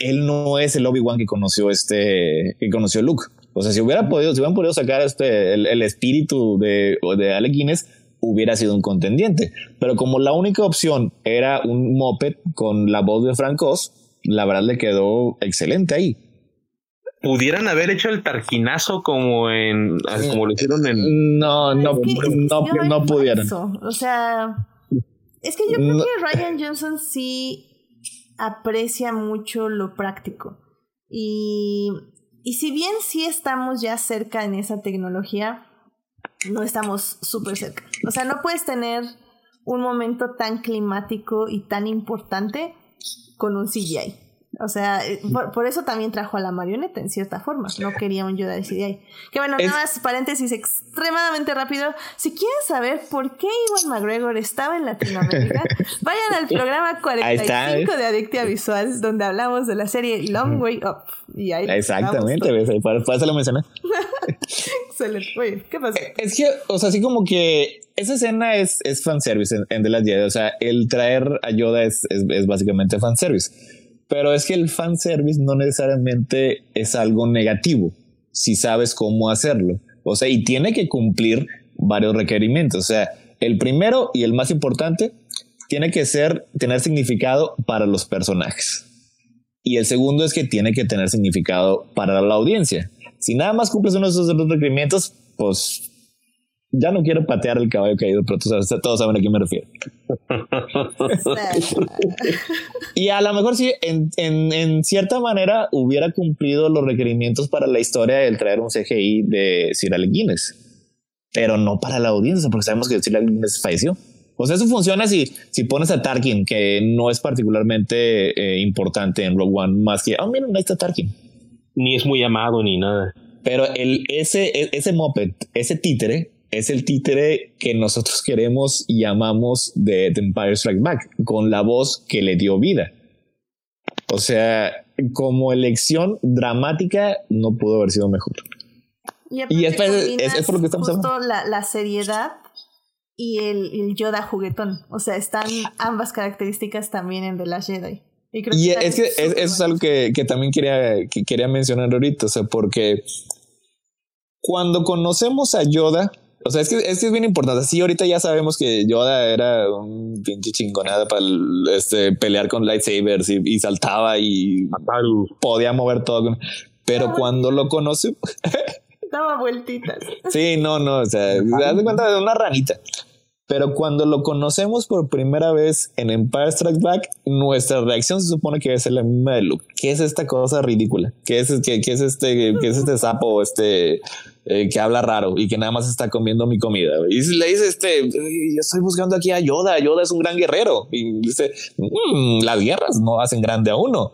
él no es el Obi-Wan que conoció este, que conoció Luke. O sea, si hubiera podido, si hubieran podido sacar este, el, el espíritu de, de Alec Guinness, hubiera sido un contendiente. Pero como la única opción era un moped con la voz de Frank la verdad le quedó excelente ahí. Pudieran haber hecho el tarquinazo como en como lo hicieron en no no no, no, pudieran. O sea, es que yo creo que Ryan Johnson sí aprecia mucho lo práctico. Y, y si bien sí estamos ya cerca en esa tecnología, no estamos súper cerca. O sea, no puedes tener un momento tan climático y tan importante con un CGI. O sea, eh, por, eso también trajo a la marioneta, en cierta forma. No quería un Yoda de CGI. Que bueno, nada más paréntesis extremadamente rápido. Si quieren saber por qué Iwan McGregor estaba en Latinoamérica, vayan al programa 45 de Adictia Visual, donde hablamos de la serie Long Way Up. Y ahí Exactamente, ¿ves? Por, eso lo mencioné. Excelente. Oye, ¿qué pasa? Eh, es que, o sea, así como que esa escena es, es fanservice en, en The Last Jedi. O sea, el traer a Yoda es, es, es básicamente fanservice. Pero es que el fanservice no necesariamente es algo negativo si sabes cómo hacerlo. O sea, y tiene que cumplir varios requerimientos. O sea, el primero y el más importante tiene que ser tener significado para los personajes. Y el segundo es que tiene que tener significado para la audiencia. Si nada más cumples uno de esos dos requerimientos, pues ya no quiero patear el caballo caído, pero todos saben a qué me refiero. y a lo mejor sí, en, en, en, cierta manera hubiera cumplido los requerimientos para la historia del traer un CGI de Sir Alec Guinness, pero no para la audiencia, porque sabemos que Sir Alec Guinness falleció. O sea, eso funciona si, si pones a Tarkin, que no es particularmente eh, importante en Rogue One, más que, oh, mira, ahí está Tarkin. Ni es muy amado ni nada. Pero el, ese, ese moped, ese títere, es el títere que nosotros queremos y amamos de The Empire Strike Back, con la voz que le dio vida. O sea, como elección dramática no pudo haber sido mejor. Y, es, es, por lo que estamos hablando. La, la seriedad y el, el, Yoda juguetón. O sea, están ambas características también en The Last Jedi. Y, es que eso es algo que, que también quería, que quería mencionar ahorita, o sea, porque cuando conocemos a Yoda, o sea, es que, es que es bien importante. Sí, ahorita ya sabemos que Yoda era un pinche chingonada para este, pelear con lightsabers y, saltaba y podía mover todo. Pero cuando lo conoce. Daba vueltitas. Sí, no, no. O sea, das cuenta de una ranita. Pero cuando lo conocemos por primera vez en Empire Strikes Back, nuestra reacción se supone que es la misma de Luke. ¿Qué es esta cosa ridícula? ¿Qué es, qué, qué es este, qué es este sapo, este eh, que habla raro y que nada más está comiendo mi comida. Y le dice, este, yo estoy buscando aquí a Yoda, Yoda es un gran guerrero. Y dice, mm, las guerras no hacen grande a uno.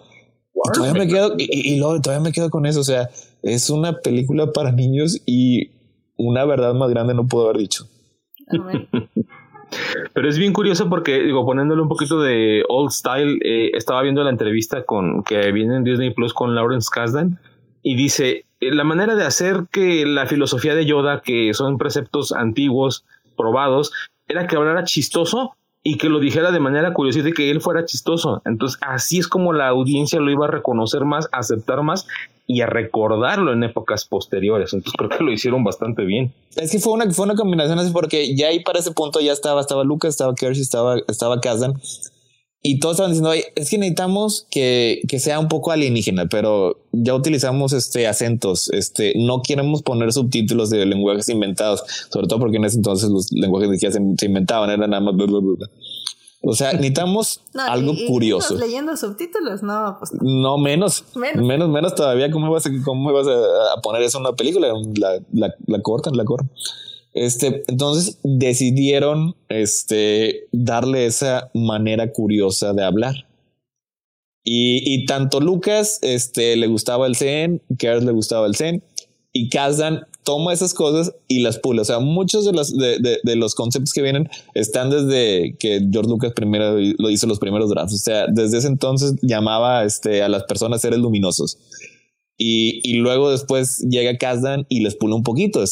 todavía me quedo, y, luego todavía me quedo con eso. O sea, es una película para niños y una verdad más grande no puedo haber dicho. Pero es bien curioso porque, digo, poniéndole un poquito de old style, eh, estaba viendo la entrevista con que viene en Disney Plus con Lawrence Kasdan y dice, eh, la manera de hacer que la filosofía de Yoda, que son preceptos antiguos, probados, era que hablara chistoso y que lo dijera de manera curiosa y que él fuera chistoso. Entonces, así es como la audiencia lo iba a reconocer más, a aceptar más y a recordarlo en épocas posteriores. Entonces, creo que lo hicieron bastante bien. Es que fue una, fue una combinación así porque ya ahí para ese punto ya estaba, estaba Lucas, estaba Kersey, estaba, estaba Kazan y todos estaban diciendo, es que necesitamos que, que, sea un poco alienígena, pero ya utilizamos este acentos, este, no queremos poner subtítulos de lenguajes inventados, sobre todo porque en ese entonces los lenguajes de se, se inventaban, eran nada más. O sea, necesitamos algo curioso. leyendo subtítulos, no, pues, no menos, menos, menos, todavía. ¿Cómo vas a, cómo vas a, poner eso en una película? La, la, la cortan, la cortan. Este, entonces decidieron este, darle esa manera curiosa de hablar. Y, tanto Lucas este, le gustaba el Zen, Kers le gustaba el Zen, y Kazdan toma esas cosas y las pula. O sea, muchos de los, de, de, los conceptos que vienen están desde que George Lucas primero lo hizo los primeros drafts. O sea, desde ese entonces llamaba este, a las personas seres luminosos. Y, y, luego después llega Kazdan y les pula un poquito.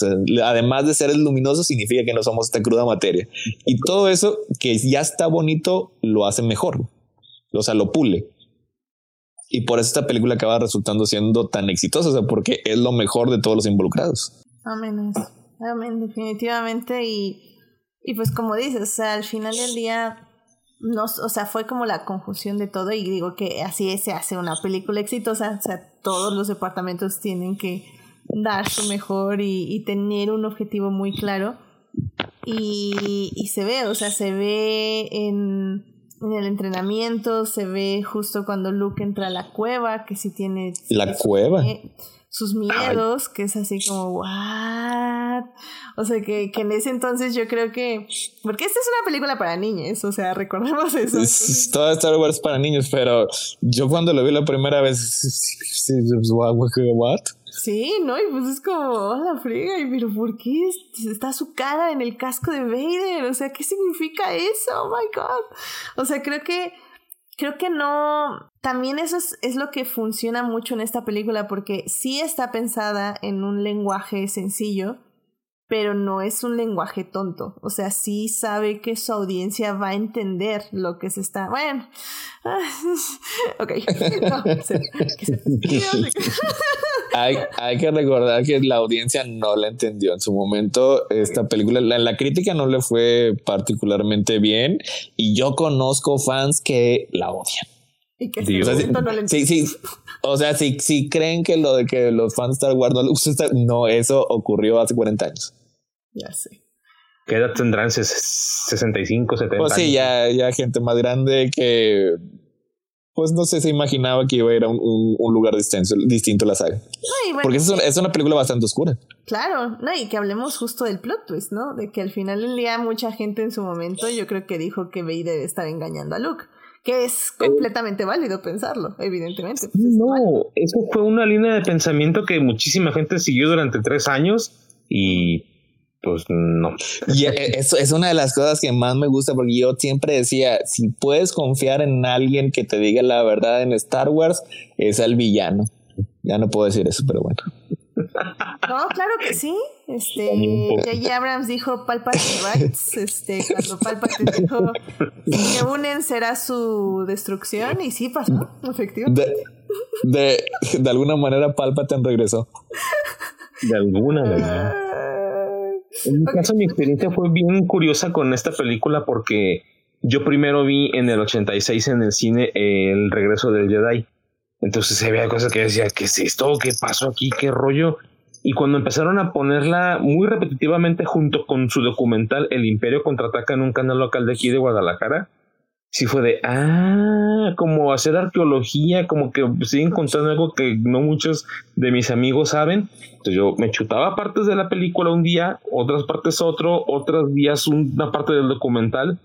además de ser luminoso, significa que no somos esta cruda materia. Y todo eso que ya está bonito lo hace mejor. O sea, lo pule. Y por eso esta película acaba resultando siendo tan exitosa, o sea, porque es lo mejor de todos los involucrados. Amén, amén, definitivamente. Y, y pues como dices, o sea, al final del día no, o sea, fue como la confusión de todo y digo que así se hace una película exitosa, o sea, todos los departamentos tienen que dar su mejor y, tener un objetivo muy claro y, y, se ve, o sea, se ve en, en, el entrenamiento, se ve justo cuando Luke entra a la cueva, que si tiene... La cueva sus miedos, que es así como, ¿what? O sea, que, que, en ese entonces yo creo que. Porque esta es una película para niños, o sea, recordemos eso. Es, toda Star Wars para niños, pero yo cuando lo vi la primera vez, ¿what? Sí, ¿no? Y pues es como, oh, la friga, y pero ¿por qué está su cara en el casco de Vader? O sea, ¿qué significa eso? Oh my god. O sea, creo que creo que no, también eso es, lo que funciona mucho en esta película porque sí está pensada en un lenguaje sencillo, pero no es un lenguaje tonto. O sea, sí sabe que su audiencia va a entender lo que se está. Bueno, ok. Hay, hay, que recordar que la audiencia no la entendió en su momento. Esta película, la, la crítica no le fue particularmente bien y yo conozco fans que la odian. Y que o sea, no sí, sí. O sea, si, si creen que lo de que los fans de Star Wars no no, eso ocurrió hace 40 años. Ya sé. ¿Qué edad tendrán? ¿65, 70? Pues sí, ya, ya gente más grande que pues no sé, se imaginaba que iba a ir a un, un, lugar distinto, distinto a la saga. Porque es una, es una, película bastante oscura. Claro, no, y que hablemos justo del plot twist, ¿no? De que al final del día mucha gente en su momento yo creo que dijo que Vader debe estar engañando a Luke. Que es eh, completamente válido pensarlo, evidentemente. Pues no, eso fue una línea de pensamiento que muchísima gente siguió durante tres años y pues no. Y e, eso es una de las cosas que más me gusta porque yo siempre decía, si puedes confiar en alguien que te diga la verdad en Star Wars, es el villano. Ya no puedo decir eso, pero bueno. No, claro que sí. Este, J.J. Abrams dijo Palpatine Rights. Este, cuando Palpatine dijo que unen será su destrucción, y sí pasó, efectivamente. De, de, de alguna manera Palpatine regresó. De alguna manera. En mi caso, mi experiencia fue bien curiosa con esta película porque yo primero vi en el 86 en el cine El regreso del Jedi. Entonces veía cosas que decía, ¿qué es esto? ¿Qué pasó aquí? ¿Qué rollo? Y cuando empezaron a ponerla muy repetitivamente junto con su documental El Imperio contraataca en un canal local de aquí de Guadalajara, sí fue de, ah, como hacer arqueología, como que sigue encontrando algo que no muchos de mis amigos saben. Entonces yo me chutaba partes de la película un día, otras partes otro, otras días una parte del documental.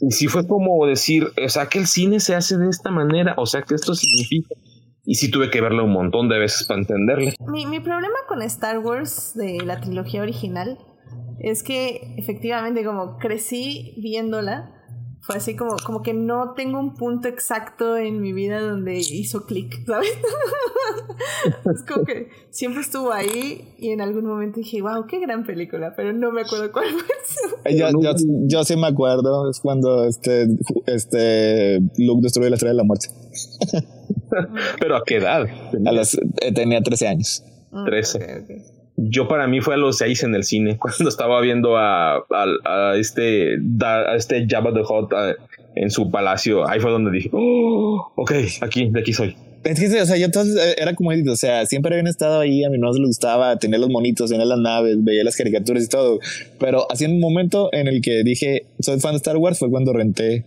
Y sí fue como decir, o sea, que el cine se hace de esta manera, o sea, que esto significa. y sí tuve que verla un montón de veces para entenderle. Mi, mi problema con Star Wars de la trilogía original es que efectivamente como crecí viéndola, fue así como, como que no tengo un punto exacto en mi vida donde hizo clic, ¿sabes? es como que siempre estuvo ahí y en algún momento dije, wow, qué gran película, pero no me acuerdo cuál fue. Yo, yo, yo, sí me acuerdo, es cuando este, este Luke destruyó la estrella de la muerte. pero a qué edad? A los, eh, tenía 13 años. 13. Ah, yo para mí fue a los seis en el cine, cuando estaba viendo a, a, este, a este Jabba the Hutt en su palacio. Ahí fue donde dije, oh, ok, aquí, de aquí soy. Es que, o sea, yo entonces eh, era como, o sea, siempre habían estado ahí, a mi no le gustaba tener los monitos, tener las naves, veía las caricaturas y todo, pero así en un momento en el que dije, soy fan de Star Wars, fue cuando renté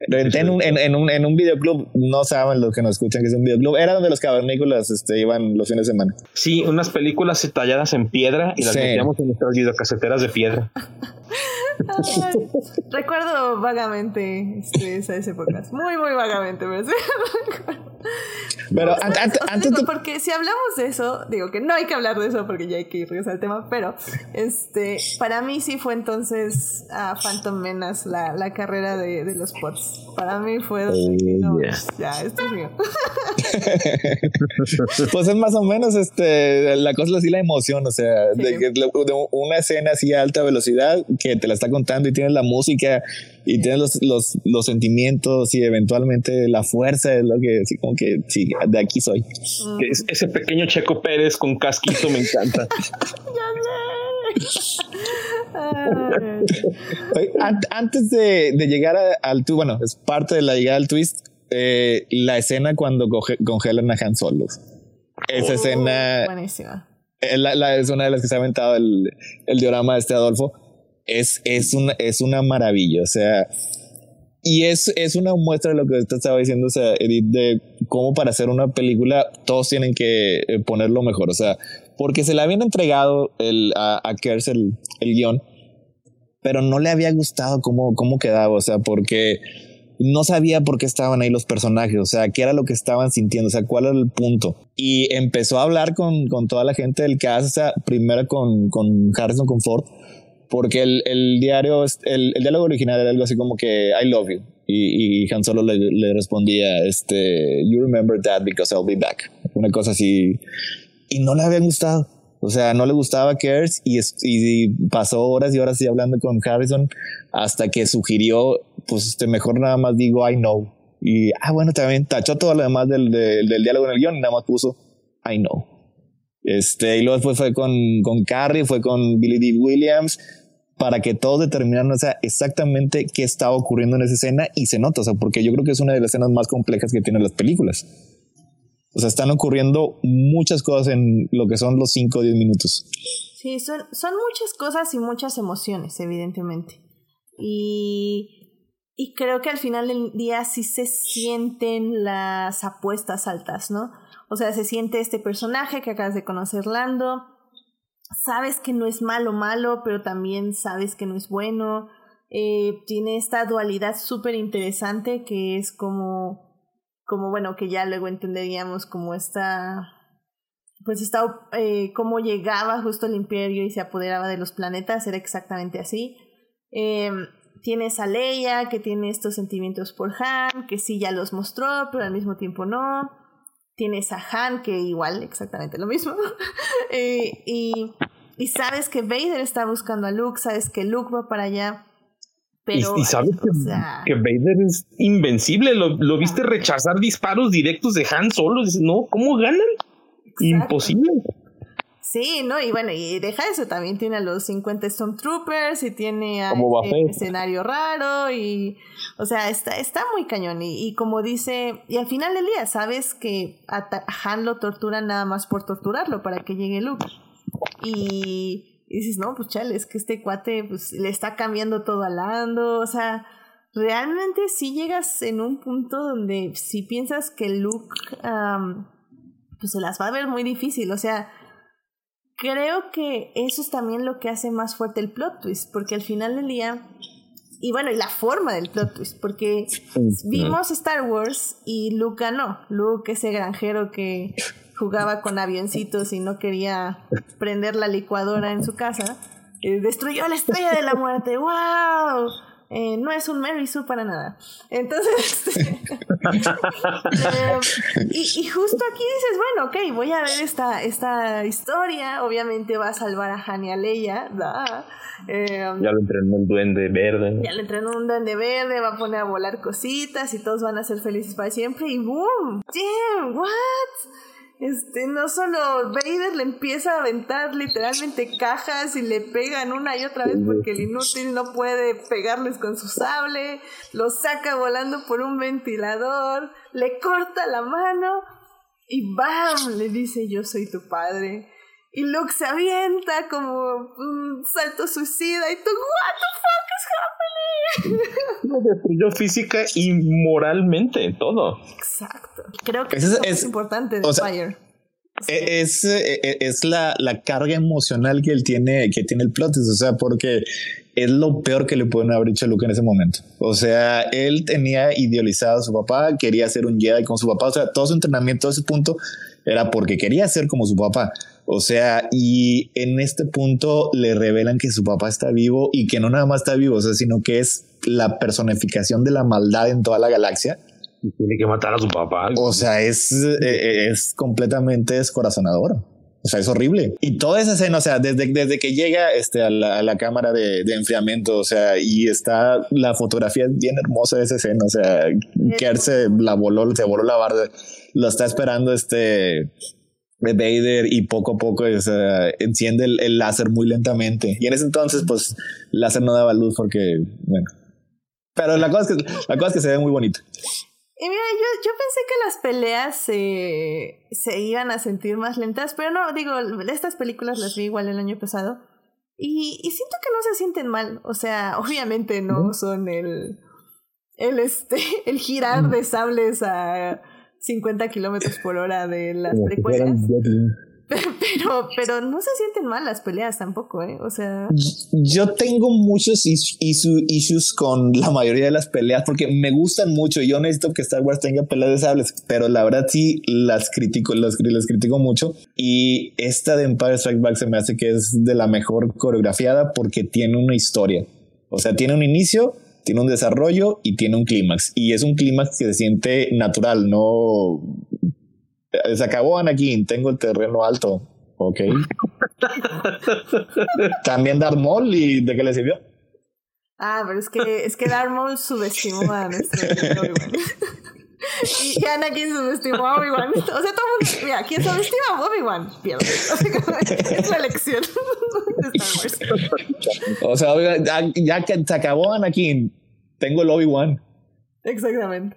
en un, en, en, un, en un videoclub, no saben los que nos escuchan que es un videoclub, era donde los cavernícolas este, iban los fines de semana. Sí, unas películas talladas en piedra y las metíamos en nuestras videocaseteras de piedra. recuerdo vagamente este, esas épocas, muy, muy vagamente, pero sí, Pero antes, porque si hablamos de eso, digo que no hay que hablar de eso porque ya hay que ir al tema, pero este, para mí sí fue entonces a Phantom Menace la, la carrera de, de los pods. Para mí fue no, ya, esto es mío. pues es más o menos este, la cosa así la emoción, o sea, de, de, una escena así a alta velocidad que te la está contando y tienes la música y tienes los, los, los, sentimientos y eventualmente la fuerza es lo que, así como que, sí, de aquí soy. ese pequeño Checo Pérez con casquito me encanta. Antes de, de llegar al twist, bueno, es parte de la llegada al twist, eh, la escena cuando congelan a Han Solo. Esa oh, escena. Buenísima. Es, la, es una de las que se ha aventado el, el diorama de este Adolfo es, es, una, es una maravilla, o sea, y es, es una muestra de lo que usted estaba diciendo, o sea, Edith, de cómo para hacer una película todos tienen que eh, ponerlo mejor, o sea, porque se le habían entregado el, a, a Kers el, el guion, pero no le había gustado cómo, cómo quedaba, o sea, porque no sabía por qué estaban ahí los personajes, o sea, qué era lo que estaban sintiendo, o sea, cuál era el punto. Y empezó a hablar con, con toda la gente del cast, o sea, primero con, con Harrison, con Ford, porque el, el diario, el, el, diálogo original era algo así como que I love you. Y, y Han Solo le, le, respondía, este, You remember that because I'll be back. Una cosa así. Y no le había gustado. O sea, no le gustaba Kers y, y pasó horas y horas y hablando con Harrison hasta que sugirió, pues este, mejor nada más digo I know. Y, ah, bueno, también tachó todo lo demás del, del, del diálogo en el guion y nada más puso I know. Este, y luego después fue con, con Carrie, fue con Billy D. Williams, para que todos determinaran o sea, exactamente qué estaba ocurriendo en esa escena y se nota, o sea, porque yo creo que es una de las escenas más complejas que tienen las películas. O sea, están ocurriendo muchas cosas en lo que son los 5 o 10 minutos. Sí, son, son muchas cosas y muchas emociones, evidentemente. Y, y creo que al final del día sí se sienten las apuestas altas, ¿no? O sea, se siente este personaje que acabas de conocer, Lando. Sabes que no es malo, malo, pero también sabes que no es bueno. Eh, tiene esta dualidad súper interesante que es como, como, bueno, que ya luego entenderíamos como esta, pues está, eh, cómo llegaba justo el imperio y se apoderaba de los planetas, era exactamente así. Eh, tienes a Leia que tiene estos sentimientos por Han, que sí ya los mostró, pero al mismo tiempo no. Tienes a Han, que igual, exactamente lo mismo. Eh, y, y, sabes que Vader está buscando a Luke, sabes que Luke va para allá. Pero, y, sabes que, Vader es invencible. Lo, lo viste rechazar disparos directos de Han solo. Dices, no, ¿cómo ganan? Imposible. Sí, ¿no? Y bueno, y deja eso, también tiene a los 50 Stormtroopers y tiene a este escenario raro y, o sea, está, está muy cañón y, y, como dice, y al final del día, sabes que a, Han lo torturan nada más por torturarlo para que llegue Luke. Y, y dices, no, pues chale, es que este cuate pues le está cambiando todo a Lando, o sea, realmente sí llegas en un punto donde si piensas que Luke, pues se las va a ver muy difícil, o sea, creo que eso es también lo que hace más fuerte el plot twist, porque al final del día, y bueno, y la forma del plot twist, porque vimos Star Wars y Luke no. Luke, ese granjero que jugaba con avioncitos y no quería prender la licuadora en su casa, eh, destruyó la estrella de la muerte. ¡Wow! Eh, no es un Mary Sue para nada. Entonces, este, eh, y, justo aquí dices, bueno, ok, voy a ver esta, esta historia, obviamente va a salvar a Han y a Leia, eh, ya lo entrenó un duende verde. Ya lo entrenó un duende verde, va a poner a volar cositas y todos van a ser felices para siempre y ¡boom! ¡Damn! ¿What? Este, no solo Vader le empieza a aventar literalmente cajas y le pegan una y otra vez porque el inútil no puede pegarles con su sable, lo saca volando por un ventilador, le corta la mano y ¡bam! le dice yo soy tu padre. Y Luke se avienta como un salto suicida y tú, ¿What the fuck is happening? Lo destruyó física y moralmente, todo. Exacto. Creo que es, es, importante de Fire. E, es, e, e, es, la, la, carga emocional que él tiene, que tiene el plot, o sea, porque es lo peor que le pueden haber dicho a Luke en ese momento. O sea, él tenía idealizado a su papá, quería ser un Jedi con su papá, o sea, todo su entrenamiento a ese punto era porque quería ser como su papá. O sea, y en este punto le revelan que su papá está vivo y que no nada más está vivo, o sea, sino que es la personificación de la maldad en toda la galaxia. Y tiene que matar a su papá. O sea, es, eh, es completamente descorazonador. O sea, es horrible. Y toda esa escena, o sea, desde, desde que llega este, a, la, cámara de, de, enfriamiento, o sea, y está la fotografía bien hermosa de esa escena, o sea, que se la voló, se voló la barra, lo está esperando este Vader y poco a poco enciende el, láser muy lentamente. Y en ese entonces, pues, el láser no daba luz porque, bueno. Pero la cosa es que, la cosa es que se ve muy bonito. Y mira, yo, yo pensé que las peleas se, se iban a sentir más lentas, pero no, digo, estas películas las vi igual el año pasado. Y, y siento que no se sienten mal. O sea, obviamente no son el, el, este, el girar de sables a 50 kilómetros por hora de las precuelas. Pero, pero no se sienten mal las peleas tampoco, ¿eh? O sea. Yo tengo muchos issues con la mayoría de las peleas porque me gustan mucho. Yo necesito que Star Wars tenga peleas de sables, pero la verdad sí las critico, las, las critico mucho. Y esta de Empire Strike Back se me hace que es de la mejor coreografiada porque tiene una historia. O sea, tiene un inicio, tiene un desarrollo y tiene un clímax. Y es un clímax que se siente natural, no... Se acabó Anakin, tengo el terreno alto. Ok. También Darth Maul y de qué le sirvió. Ah, pero es que, es que Darth Maul subestimó a nuestro y Anakin subestimó a Obi-Wan. O sea, todo mundo, mira, quien subestima a Obi-Wan pierde. es la elección de Star Wars. O sea, ya, ya que se acabó Anakin, tengo el Obi-Wan. Exactamente.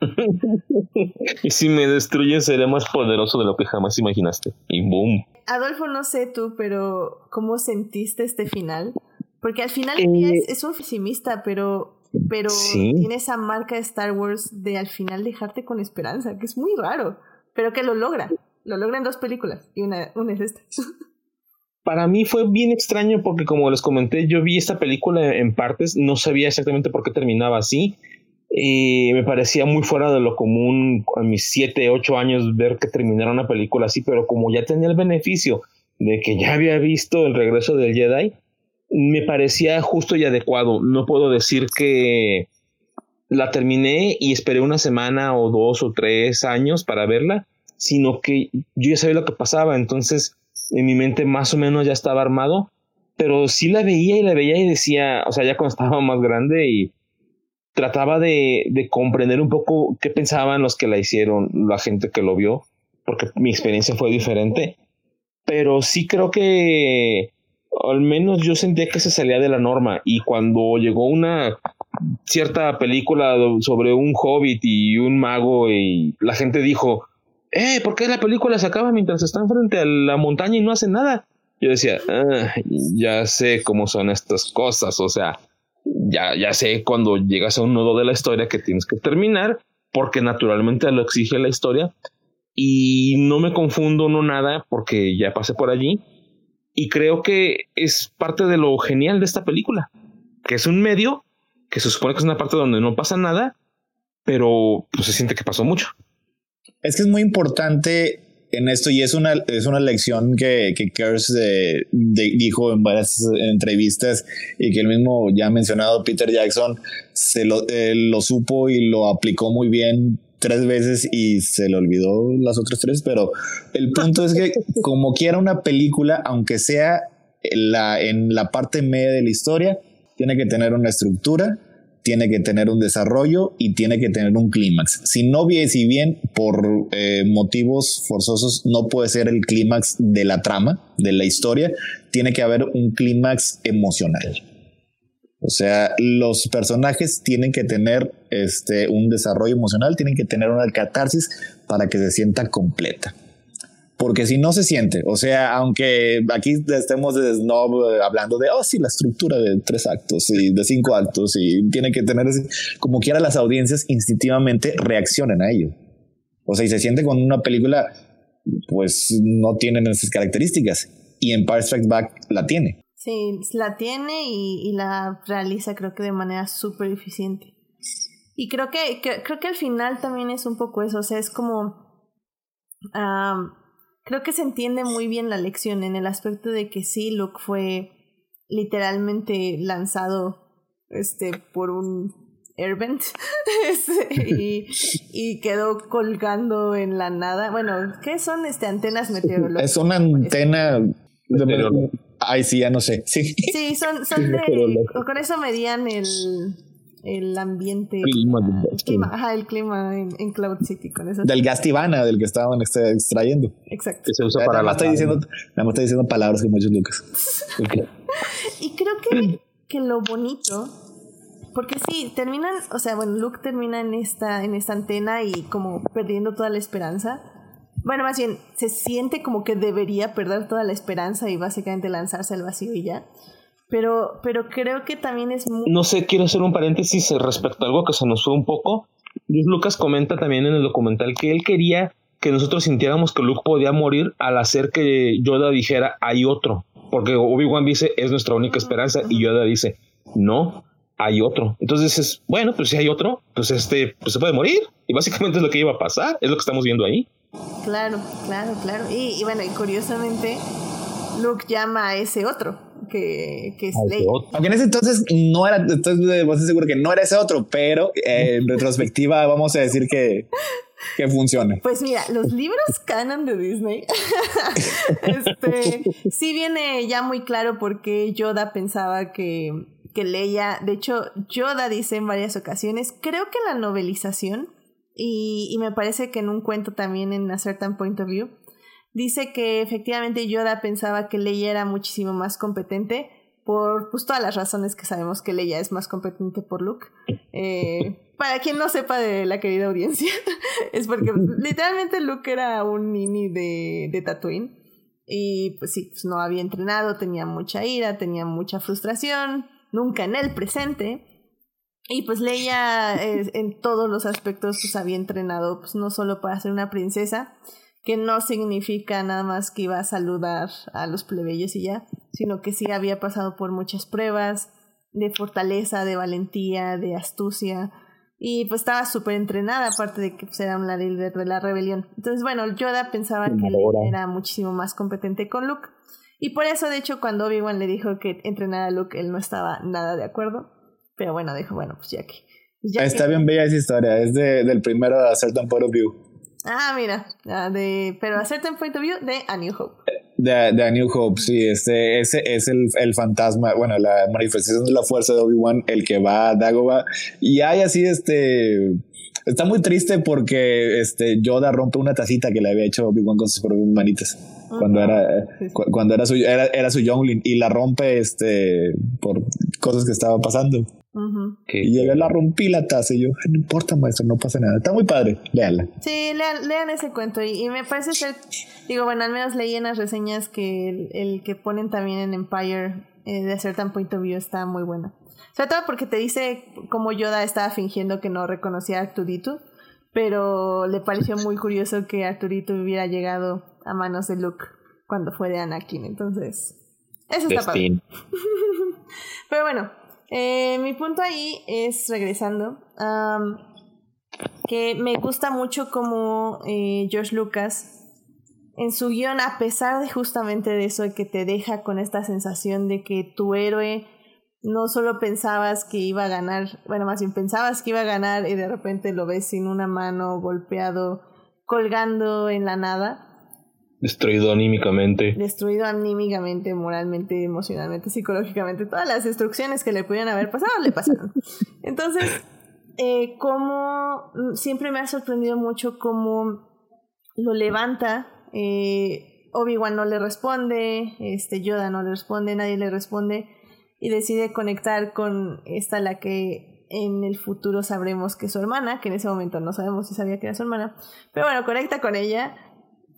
y si me destruyen seré más poderoso de lo que jamás imaginaste. Y boom. Adolfo, no sé tú, pero ¿cómo sentiste este final? Porque al final eh, es, un pesimista, pero pero tiene esa marca de Star Wars de al final dejarte con esperanza, que es muy raro, pero que lo logra. Lo logra en dos películas y una, una es esta. Para mí fue bien extraño porque como les comenté, yo vi esta película en partes, no sabía exactamente por qué terminaba así. Y me parecía muy fuera de lo común a mis 7, 8 años ver que terminara una película así, pero como ya tenía el beneficio de que ya había visto el regreso del Jedi, me parecía justo y adecuado. No puedo decir que la terminé y esperé una semana o dos o tres años para verla, sino que yo ya sabía lo que pasaba, entonces en mi mente más o menos ya estaba armado, pero sí la veía y la veía y decía, o sea, ya cuando estaba más grande y trataba de, de comprender un poco qué pensaban los que la hicieron, la gente que lo vio, porque mi experiencia fue diferente, pero sí creo que al menos yo sentía que se salía de la norma y cuando llegó una cierta película sobre un hobbit y un mago y la gente dijo, eh, ¿por qué la película se acaba mientras están frente a la montaña y no hacen nada? Yo decía, ah, ya sé cómo son estas cosas, o sea, ya, ya sé cuando llegas a un nudo de la historia que tienes que terminar, porque naturalmente lo exige la historia, y no me confundo, no nada, porque ya pasé por allí, y creo que es parte de lo genial de esta película, que es un medio que se supone que es una parte donde no pasa nada, pero pues, se siente que pasó mucho. Es que es muy importante en esto y es una, es una lección que, que Kurz dijo en varias entrevistas y que el mismo ya mencionado Peter Jackson se lo, eh, lo supo y lo aplicó muy bien tres veces y se le olvidó las otras tres, pero el punto es que como quiera una película, aunque sea la, en la parte media de la historia, tiene que tener una estructura, tiene que tener un desarrollo y tiene que tener un clímax. Si no bien, si bien por eh, motivos forzosos no puede ser el clímax de la trama, de la historia, tiene que haber un clímax emocional. O sea, los personajes tienen que tener este, un desarrollo emocional, tienen que tener una catarsis para que se sienta completa. Porque si no se siente, o sea, aunque aquí estemos de snob eh, hablando de, oh, sí, la estructura de tres actos y de cinco actos y tiene que tener, como quiera las audiencias instintivamente reaccionan a ello. O sea, y se siente con una película, pues no tienen esas características. Y Empire Strikes Back la tiene. Sí, la tiene y, la realiza creo que de manera súper eficiente. Y creo que, creo que al final también es un poco eso, o sea, es como... creo que se entiende muy bien la lección en el aspecto de que sí, Luke fue literalmente lanzado este, por un airbend este, y, y, quedó colgando en la nada. Bueno, ¿qué son este, antenas meteorológicas? Es una antena... De, Ay, sí, ya no sé. Sí, sí son, son de. Con eso medían el, el ambiente. Clima, el clima, ajá, el clima en, Cloud City. Con eso. Del gas tibana del que estaban extrayendo. Exacto. Que se usa para la. Estoy diciendo, nada más estoy diciendo palabras que muchos Lucas. y creo que, que lo bonito. Porque sí, terminan, o sea, bueno, Luke termina en esta, en esta antena y como perdiendo toda la esperanza. Bueno, más bien, se siente como que debería perder toda la esperanza y básicamente lanzarse al vacío y ya. Pero, pero creo que también es muy... No sé, quiero hacer un paréntesis respecto a algo que se nos fue un poco. Lucas comenta también en el documental que él quería que nosotros sintiéramos que Luke podía morir al hacer que Yoda dijera hay otro. Porque Obi-Wan dice es nuestra única esperanza y Yoda dice no, hay otro. Entonces es bueno, pues si hay otro, pues este pues se puede morir. Y básicamente es lo que iba a pasar, es lo que estamos viendo ahí. Claro, claro, claro. Y, bueno, y curiosamente, Luke llama a ese otro, que, que es Leia. Aunque en ese entonces no era, entonces vos seguro que no era ese otro, pero eh, en retrospectiva vamos a decir que, que funciona. Pues mira, los libros canon de Disney, este, sí viene ya muy claro porque Yoda pensaba que, que Leia, de hecho, Yoda dice en varias ocasiones, creo que la novelización y, y me parece que en un cuento también en A Certain Point of View, dice que efectivamente Yoda pensaba que Leia era muchísimo más competente por pues, todas las razones que sabemos que Leia es más competente por Luke. Eh, para quien no sepa de la querida audiencia, es porque literalmente Luke era un nini de, de Tatooine. Y pues sí, pues, no había entrenado, tenía mucha ira, tenía mucha frustración, nunca en el presente. Y pues Leia en todos los aspectos pues había entrenado pues no solo para ser una princesa, que no significa nada más que iba a saludar a los plebeyos y ya, sino que sí había pasado por muchas pruebas de fortaleza, de valentía, de astucia, y pues estaba súper entrenada, aparte de que pues, era una líder de la rebelión. Entonces, bueno, Yoda pensaba que era muchísimo más competente con Luke, y por eso, de hecho, cuando Obi-Wan le dijo que entrenara a Luke, él no estaba nada de acuerdo. Pero bueno, dijo, bueno, pues ya que. Está bien bella esa historia, es de, del primero A Certain Point of View. Ah, mira, de, pero A Certain Point of View de A New Hope. De, de A New Hope, sí, este, ese es el, el fantasma, bueno, la manifestación de la fuerza de Obi-Wan, el que va a Dagobah. Y hay así, este, está muy triste porque este Yoda rompe una tacita que le había hecho Obi-Wan con sus propias manitas cuando era cuando era su era, era su youngling y la rompe este por cosas que estaban pasando y llegué, la rompí la taza y yo, no importa, maestro, no pasa nada. Está muy padre, léala. Sí, lean, ese cuento. Y, me parece ser, digo, bueno, al menos leí en las reseñas que el, que ponen también en Empire eh, de hacer tan point of view está muy bueno. Sobre todo porque te dice cómo Yoda estaba fingiendo que no reconocía a Arturito, pero le pareció muy curioso que Arturito hubiera llegado a manos de Luke cuando fue de Anakin. Entonces, eso está padre. pero bueno, Eh, mi punto ahí es, regresando, que me gusta mucho como eh, George Lucas en su guion, a pesar de justamente de eso, que te deja con esta sensación de que tu héroe no solo pensabas que iba a ganar, bueno, más bien pensabas que iba a ganar y de repente lo ves sin una mano, golpeado, colgando en la nada. Destruido anímicamente. Destruido anímicamente, moralmente, emocionalmente, psicológicamente. Todas las destrucciones que le pudieran haber pasado le pasaron. Entonces, eh, como siempre me ha sorprendido mucho cómo lo levanta. Eh, Obi-Wan no le responde, este Yoda no le responde, nadie le responde y decide conectar con esta la que en el futuro sabremos que es su hermana, que en ese momento no sabemos si sabía que era su hermana, pero bueno, conecta con ella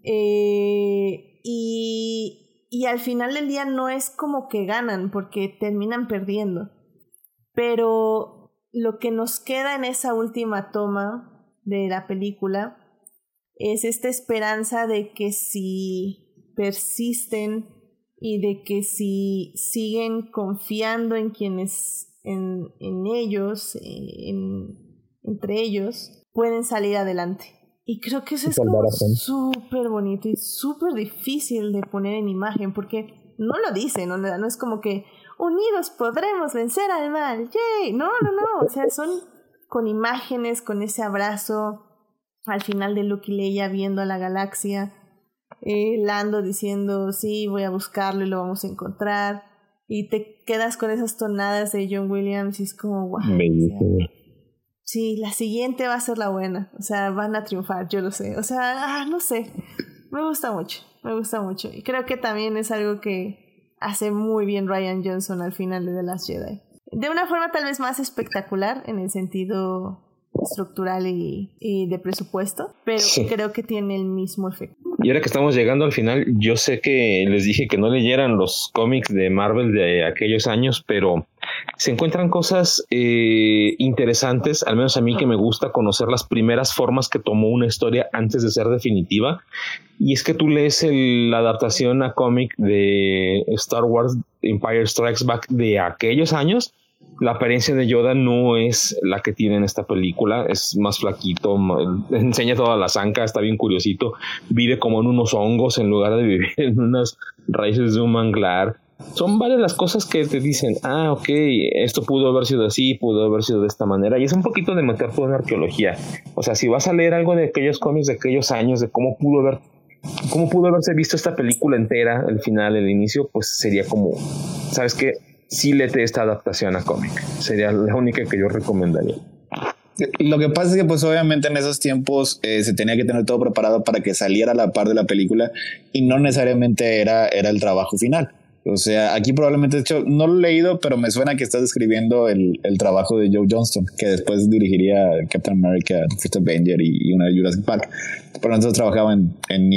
eh, y, y al final del día no es como que ganan porque terminan perdiendo, pero lo que nos queda en esa última toma de la película es esta esperanza de que si persisten y de que si siguen confiando en quienes, en, en ellos, en, entre ellos, pueden salir adelante. Y creo que eso es súper bonito y súper difícil de poner en imagen porque no lo dicen, ¿no? no es como que unidos podremos vencer al mal, ¡yay! No, no, no, o sea, son con imágenes, con ese abrazo al final de Luke y Leia viendo a la galaxia eh, Lando diciendo, sí, voy a buscarlo y lo vamos a encontrar. Y te quedas con esas tonadas de John Williams y es como, wow. Sí, la siguiente va a ser la buena. O sea, van a triunfar, yo lo sé. O sea, ah, no sé. Me gusta mucho, me gusta mucho. Y creo que también es algo que hace muy bien Ryan Johnson al final de The Last Jedi. De una forma tal vez más espectacular en el sentido estructural y, de presupuesto, pero creo que tiene el mismo efecto. Y ahora que estamos llegando al final, yo sé que les dije que no leyeran los cómics de Marvel de aquellos años, pero se encuentran cosas eh, interesantes, al menos a mí que me gusta conocer las primeras formas que tomó una historia antes de ser definitiva. Y es que tú lees la adaptación a cómic de Star Wars Empire Strikes Back de aquellos años la apariencia de Yoda no es la que tiene en esta película, es más flaquito, enseña toda la zanca, está bien curiosito, vive como en unos hongos en lugar de vivir en unas raíces de un manglar. Son varias las cosas que te dicen, ah, ok, esto pudo haber sido así, pudo haber sido de esta manera, y es un poquito de meter toda en arqueología. O sea, si vas a leer algo de aquellos cómics de aquellos años, de cómo pudo haber cómo pudo haberse visto esta película entera, el final, el inicio, pues sería como, ¿sabes qué? sí lete esta adaptación a cómic. Sería la única que yo recomendaría. Lo que pasa es que pues obviamente en esos tiempos eh, se tenía que tener todo preparado para que saliera a la par de la película y no necesariamente era, era el trabajo final. O sea, aquí probablemente, de hecho, no lo he leído, pero me suena que estás describiendo el, el trabajo de Joe Johnston, que después dirigiría Captain America, First Avenger y, una de Jurassic Park. Pero entonces trabajaba en, en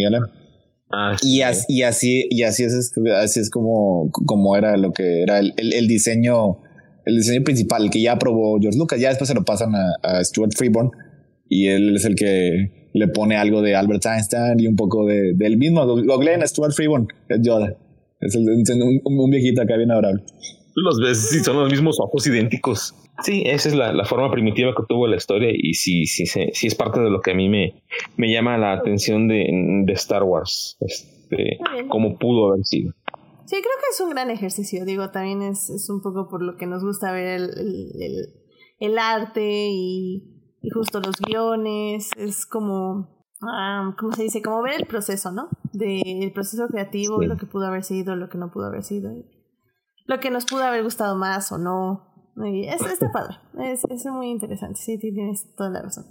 Ah, y, así, y así, y así es, así es como, como era lo que era el, el, diseño, el diseño principal que ya aprobó George Lucas. Ya después se lo pasan a, Stuart Freeborn y él es el que le pone algo de Albert Einstein y un poco de, del mismo. Googleen a Stuart Freeborn, es Yoda. Es el, un, un, viejito acá bien adorable. Los ves, sí, son los mismos ojos idénticos. Sí, esa es la, la, forma primitiva que tuvo la historia y sí, sí, sí, sí, es parte de lo que a mí me, me llama la atención de, de Star Wars, este, cómo pudo haber sido. Sí, creo que es un gran ejercicio, digo, también es, es un poco por lo que nos gusta ver el, el, el, arte y, y, justo los guiones, es como, um, ¿cómo se dice? Como ver el proceso, ¿no? Del proceso creativo, lo que pudo haber sido, lo que no pudo haber sido, lo que nos pudo haber gustado más o no es, está padre. Es, es muy interesante. Sí, tienes toda la razón.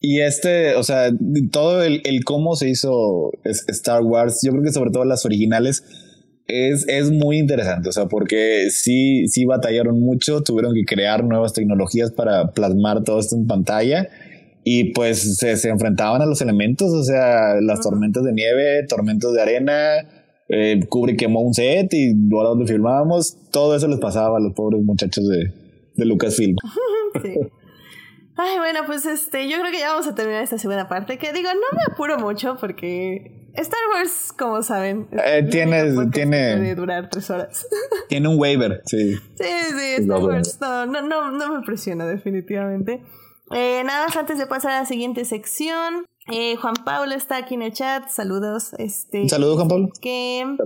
Y este, o sea, todo el, el, cómo se hizo Star Wars, yo creo que sobre todo las originales, es, es muy interesante. O sea, porque sí, sí batallaron mucho, tuvieron que crear nuevas tecnologías para plasmar todo esto en pantalla. Y pues se, se enfrentaban a los elementos, o sea, las tormentas de nieve, tormentas de arena, eh, Kubrick quemó un set y luego donde filmábamos, todo eso les pasaba a los pobres muchachos de, de Lucasfilm. sí. Ay, bueno, pues este, yo creo que ya vamos a terminar esta segunda parte. Que digo, no me apuro mucho porque Star Wars, como saben, eh, tiene, tiene puede durar tres horas. Tiene un waiver, sí. Sí, sí, Star Wars no, no, no, no me presiona definitivamente. Eh, nada más antes de pasar a la siguiente sección, eh, Juan Pablo está aquí en el chat, saludos. Este, saludos, Juan Pablo. Que,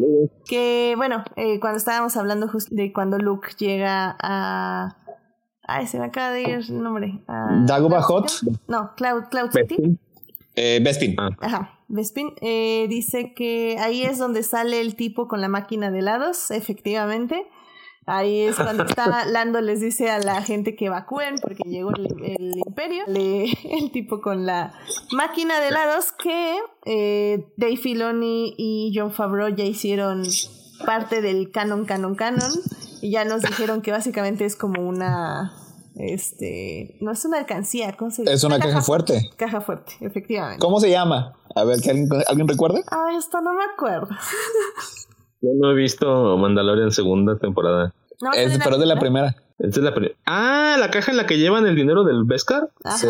que bueno, eh, cuando estábamos hablando de cuando Luke llega a... Ay, se me acaba de ir el nombre. ¿Dagobah Hot? No, Cloud, Cloud City. Eh, Bespin. Ah. Ajá, Bespin. Eh, dice que ahí es donde sale el tipo con la máquina de helados, efectivamente. Ahí es cuando está Lando les dice a la gente que evacúen porque llegó el, imperio. el tipo con la máquina de helados que eh, Dave Filoni y John Favreau ya hicieron parte del canon, canon, canon. Y ya nos dijeron que básicamente es como una este, no es una alcancía, ¿cómo se Es una, caja, fuerte. Caja fuerte, efectivamente. ¿Cómo se llama? A ver, ¿que alguien, ¿alguien recuerda? Ay, esto no me acuerdo. Yo no he visto Mandalorian segunda temporada. No, es, pero de la primera. es la ah, la caja en la que llevan el dinero del Beskar. Sí.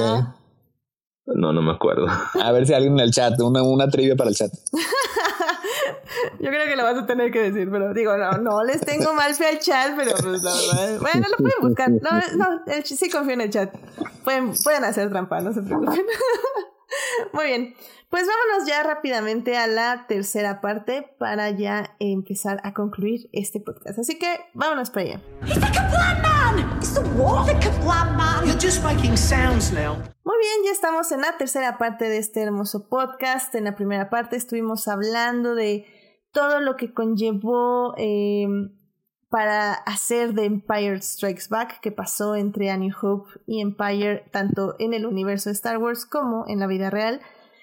No, no me acuerdo. A ver si alguien en el chat, una, una trivia para el chat. Yo creo que lo vas a tener que decir, pero digo, no, no les tengo mal fe al chat, pero pues la verdad. Bueno, lo pueden buscar. No, no, sí confío en el chat. Pueden, pueden hacer trampa, no se preocupen. Muy bien. Pues vámonos ya rápidamente a la tercera parte para ya empezar a concluir este podcast. Así que vámonos para allá. Muy bien, ya estamos en la tercera parte de este hermoso podcast. En la primera parte estuvimos hablando de todo lo que conllevó em, para hacer de Empire Strikes Back, que pasó entre A Hope y Empire, tanto en el universo de Star Wars como en la vida real.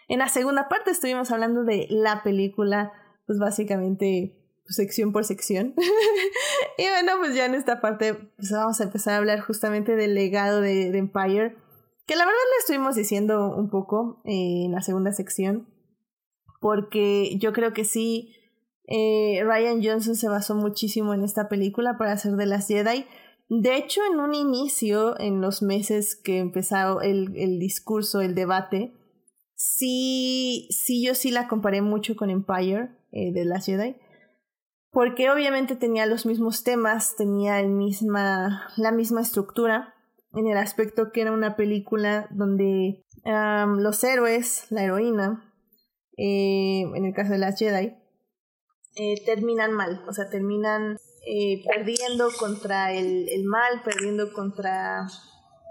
En la segunda parte estuvimos hablando de la película, pues básicamente pues, sección por sección. y bueno, pues ya en esta parte pues vamos a empezar a hablar justamente del legado de, de Empire, que la verdad lo estuvimos diciendo un poco eh, en la segunda sección, porque yo creo que sí eh, Ryan Johnson se basó muchísimo en esta película para hacer de las Jedi. De hecho, en un inicio, en los meses que empezó el, el discurso, el debate, sí, sí, yo sí la comparé mucho con Empire eh, de las Jedi. Porque obviamente tenía los mismos temas, tenía el misma, la misma estructura, en el aspecto que era una película donde los héroes, la heroína, eh, en el caso de las Jedi, eh, terminan mal, o sea, terminan eh, perdiendo contra el, mal, perdiendo contra,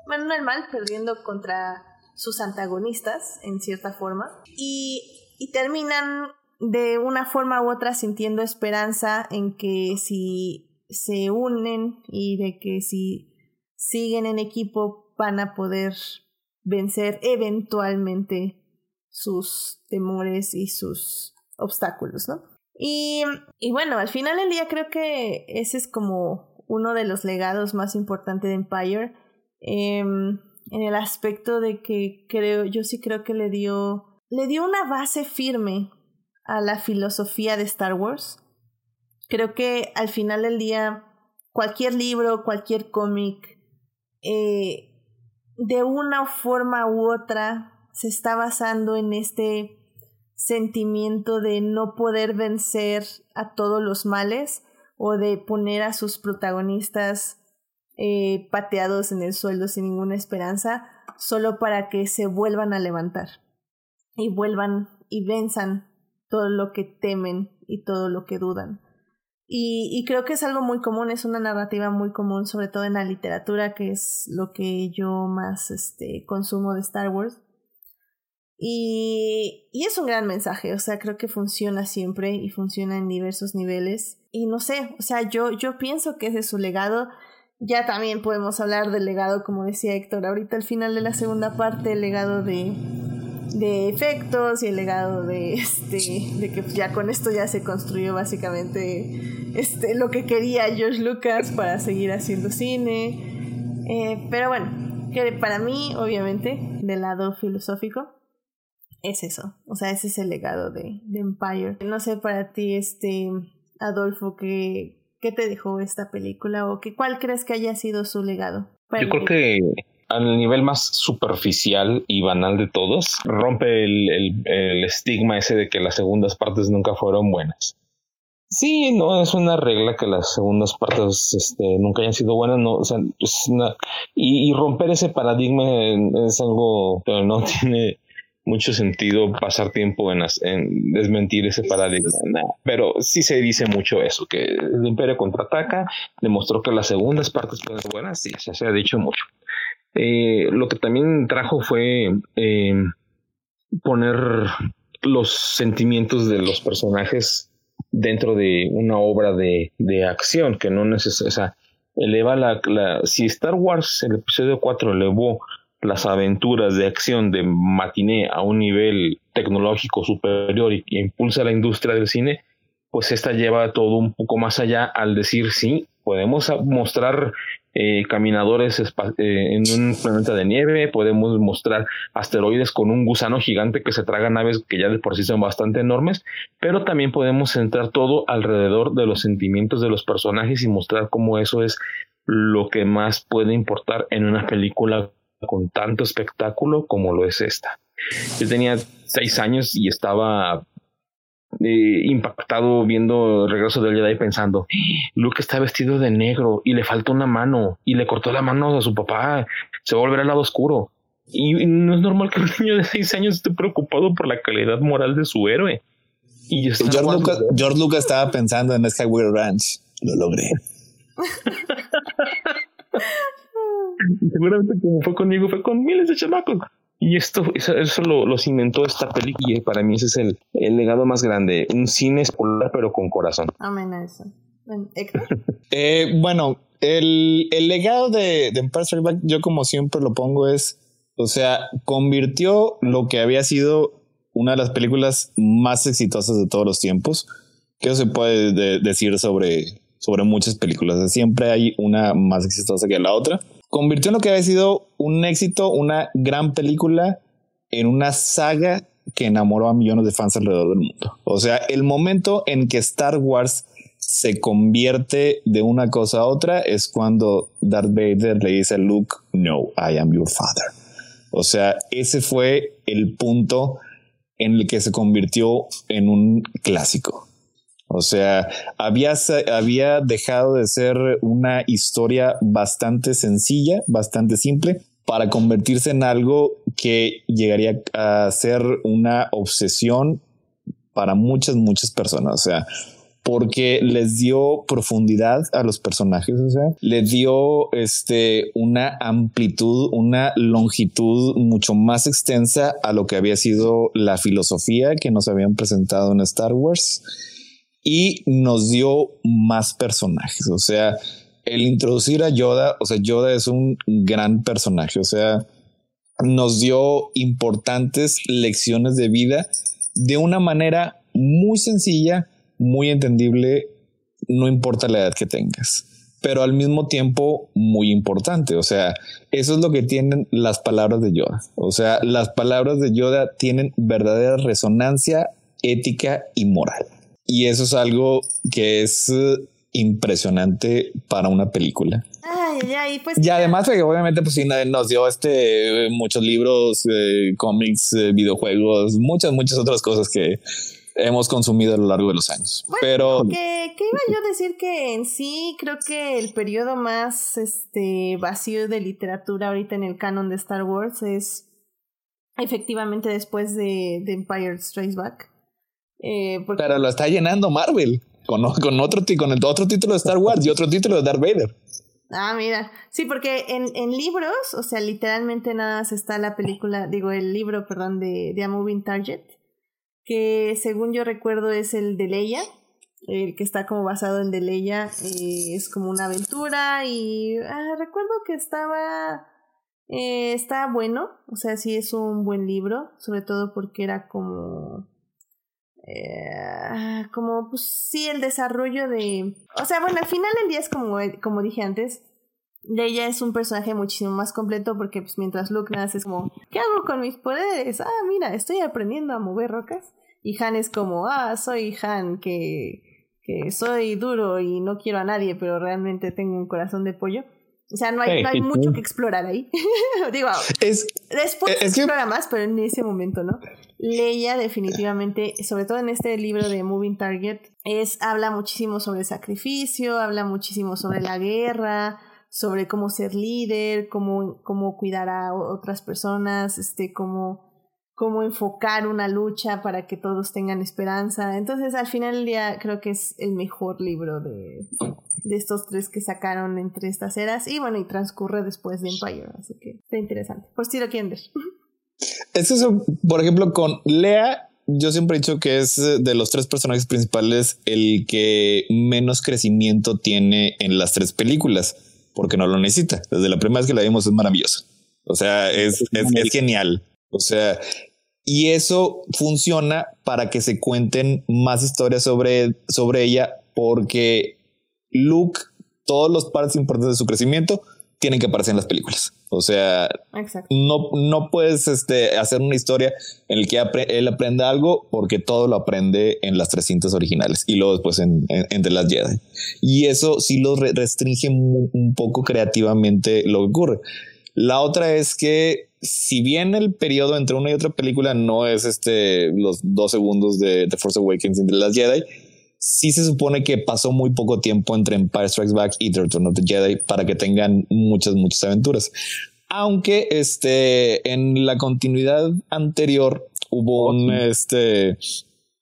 bueno, no el mal, perdiendo contra sus antagonistas, en cierta forma, y terminan de una forma u otra sintiendo esperanza en que si se unen y de que si siguen en equipo van a poder vencer eventualmente sus temores y sus obstáculos, ¿no? Y, y bueno, al final del día creo que ese es como uno de los legados más importantes de Empire. Em, en el aspecto de que creo, yo sí creo que le dio, le dio una base firme a la filosofía de Star Wars. Creo que al final del día, cualquier libro, cualquier cómic, eh, de una forma u otra, se está basando en este sentimiento de no poder vencer a todos los males o de poner a sus protagonistas eh, pateados en el suelo sin ninguna esperanza solo para que se vuelvan a levantar y vuelvan y venzan todo lo que temen y todo lo que dudan. Y, y, creo que es algo muy común, es una narrativa muy común, sobre todo en la literatura, que es lo que yo más este, consumo de Star Wars. Y, y es un gran mensaje, o sea, creo que funciona siempre y funciona en diversos niveles. Y no sé, o sea, yo, yo pienso que ese es su legado. Ya también podemos hablar del legado, como decía Héctor, ahorita al final de la segunda parte, el legado de, de efectos y el legado de este de que ya con esto ya se construyó básicamente este lo que quería George Lucas para seguir haciendo cine eh, pero bueno que para mí obviamente del lado filosófico es eso. O sea, ese es el legado de, de Empire. No sé para ti, este, Adolfo, ¿qué, ¿qué te dejó esta película o que, cuál crees que haya sido su legado? Yo creo que al nivel más superficial y banal de todos, rompe el, el, estigma ese de que las segundas partes nunca fueron buenas. Sí, no es una regla que las segundas partes este, nunca hayan sido buenas, no, o sea, es una, y, y, romper ese paradigma es algo que no tiene mucho sentido pasar tiempo en, en desmentir ese paradigma. Pero sí se dice mucho eso, que el imperio contraataca, demostró que las segundas partes fueron buenas, sí, se ha dicho mucho. Eh, lo que también trajo fue eh, poner los sentimientos de los personajes dentro de una obra de, de acción que no necesita, o sea, eleva la, la, si Star Wars, el episodio 4 elevó las aventuras de acción de matiné a un nivel tecnológico superior y que impulsa la industria del cine, pues esta lleva todo un poco más allá al decir sí, podemos mostrar eh, caminadores eh, en un planeta de nieve, podemos mostrar asteroides con un gusano gigante que se traga naves que ya de por sí son bastante enormes, pero también podemos centrar todo alrededor de los sentimientos de los personajes y mostrar cómo eso es lo que más puede importar en una película con tanto espectáculo como lo es esta. Yo tenía seis años y estaba eh, impactado viendo el regreso del Jedi pensando, Luke está vestido de negro y le falta una mano y le cortó la mano a su papá, se va a volver al lado oscuro. Y no es normal que un niño de seis años esté preocupado por la calidad moral de su héroe. Y George, Lucas, George Lucas estaba pensando en Skywalker Ranch. Lo logré. seguramente como fue conmigo, fue con miles de chamacos. Y esto, eso, eso lo, lo, cimentó esta película y para mí ese es el, el legado más grande. Un cine escolar pero con corazón. Amén a eso. eh, bueno, el, el, legado de, de Empire Strikes Back, yo como siempre lo pongo es, o sea, convirtió lo que había sido una de las películas más exitosas de todos los tiempos. Que eso se puede decir sobre, sobre muchas películas. Siempre hay una más exitosa que la otra convirtió en lo que había sido un éxito, una gran película, en una saga que enamoró a millones de fans alrededor del mundo. O sea, el momento en que Star Wars se convierte de una cosa a otra es cuando Darth Vader le dice a Luke, no, I am your father. O sea, ese fue el punto en el que se convirtió en un clásico. O sea, había, había dejado de ser una historia bastante sencilla, bastante simple, para convertirse en algo que llegaría a ser una obsesión para muchas, muchas personas. O sea, porque les dio profundidad a los personajes, o sea, les dio este una amplitud, una longitud mucho más extensa a lo que había sido la filosofía que nos habían presentado en Star Wars y nos dio más personajes. O sea, el introducir a Yoda, o sea, Yoda es un gran personaje, o sea, nos dio importantes lecciones de vida de una manera muy sencilla, muy entendible, no importa la edad que tengas, pero al mismo tiempo muy importante. O sea, eso es lo que tienen las palabras de Yoda. O sea, las palabras de Yoda tienen verdadera resonancia ética y moral. Y eso es algo que es eh, impresionante para una película. Ay, pues. Y además, obviamente, pues sí, nos dio este muchos libros, eh, cómics, eh, videojuegos, muchas, muchas otras cosas que hemos consumido a lo largo de los años. Pero. ¿qué, iba yo a decir que en sí creo que el periodo más este vacío de literatura ahorita en el canon de Star Wars es efectivamente después de, de Empire Strikes Back. Eh, Pero lo está llenando Marvel con, con, otro, con el otro título de Star Wars y otro título de Darth Vader. Ah, mira. Sí, porque en, en libros, o sea, literalmente nada más está la película, digo, el libro, perdón, de, de A Moving Target, que según yo recuerdo es el de Leia, el que está como basado en de Leia, eh, es como una aventura y ah, recuerdo que estaba... Eh, está bueno, o sea, sí es un buen libro, sobre todo porque era como eh, como, pues sí, el desarrollo de... O sea, bueno, al final del día es como, como dije antes, ella es un personaje muchísimo más completo porque pues mientras Luke nace es como, ¿qué hago con mis poderes? Ah, mira, estoy aprendiendo a mover rocas. Y Han es como, ah, soy Han, que, que soy duro y no quiero a nadie, pero realmente tengo un corazón de pollo. O sea, no hay, no hay mucho que explorar ahí. Digo, es, después se explora más, pero en ese momento, ¿no? Leia definitivamente, sobre todo en este libro de Moving Target, es, habla muchísimo sobre sacrificio, habla muchísimo sobre la guerra, sobre cómo ser líder, cómo, cómo cuidar a otras personas, este, cómo cómo enfocar una lucha para que todos tengan esperanza. Entonces, al final del día, creo que es el mejor libro de, de estos tres que sacaron entre estas eras. Y bueno, y transcurre después de Empire, así que está interesante. Por si lo quieren ver. Es eso, por ejemplo, con Lea, yo siempre he dicho que es de los tres personajes principales el que menos crecimiento tiene en las tres películas, porque no lo necesita. Desde la primera vez que la vimos es maravilloso. O sea, es, es, es genial. O sea, y eso funciona para que se cuenten más historias sobre, sobre ella, porque Luke, todos los partes importantes de su crecimiento tienen que aparecer en las películas. O sea, no, no puedes este, hacer una historia en la que él aprenda algo porque todo lo aprende en las tres cintas originales y luego después en, entre las Jedi. Y eso sí lo restringe un poco creativamente lo que ocurre. La otra es que si bien el periodo entre una y otra película no es este los dos segundos de The Force Awakens y de las Jedi, sí se supone que pasó muy poco tiempo entre Empire Strikes Back y The Return of the Jedi para que tengan muchas, muchas aventuras. Aunque este, en la continuidad anterior hubo oh, un, este,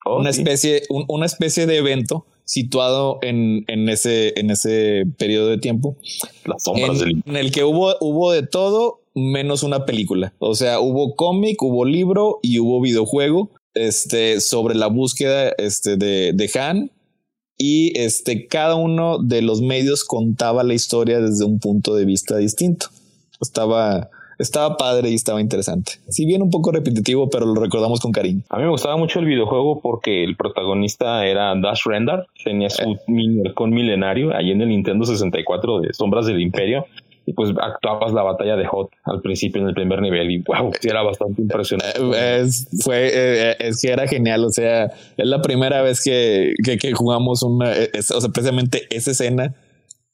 oh, una, especie, una especie de evento situado en, en, ese, en ese periodo de tiempo. Las sombras en, en el que hubo, hubo de todo menos una película. O sea, hubo cómic, hubo libro y hubo videojuego este, sobre la búsqueda este, de, de Han. Y este, cada uno de los medios contaba la historia desde un punto de vista distinto. Estaba, estaba padre y estaba interesante. Si bien un poco repetitivo, pero lo recordamos con cariño. A mí me gustaba mucho el videojuego porque el protagonista era Dash Render, tenía su eh. mini milenario ahí en el Nintendo 64 de Sombras del Imperio y pues actuabas la batalla de Hot al principio en el primer nivel y wow, era bastante impresionante. Eh, es, fue, eh, es que era genial, o sea, es la primera vez que, que, jugamos una, o sea, precisamente esa escena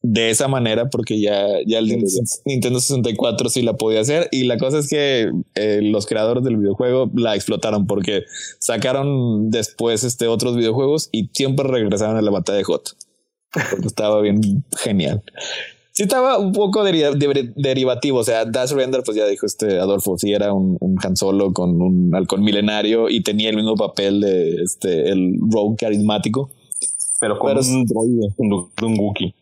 de esa manera porque ya, ya el Nintendo 64 sí la podía hacer y la cosa es que eh, los creadores del videojuego la explotaron porque sacaron después este otros videojuegos y siempre regresaron a la batalla de Hot porque estaba bien genial sí estaba un poco derivativo. O sea, Dash Render, pues ya dijo este Adolfo, sí era un, un, Han Solo con un halcón milenario y tenía el mismo papel de este, el rogue carismático. Pero con un droide, un, Wookiee.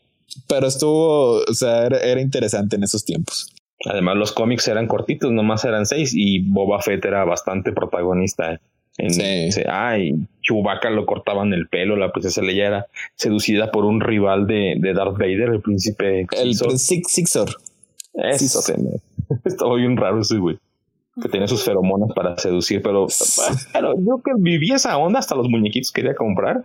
Pero estuvo, o sea, era, era interesante en esos tiempos. Además, los cómics eran cortitos, nomás eran seis y Boba Fett era bastante protagonista. En, sí. Ay, Chewbacca lo cortaban el pelo, la princesa Leia era seducida por un rival de, de Darth Vader, el príncipe El Sixor. Eso, estaba bien raro ese güey. Que tenía sus feromonas para seducir, pero, pero yo que viví esa onda hasta los muñequitos quería comprar.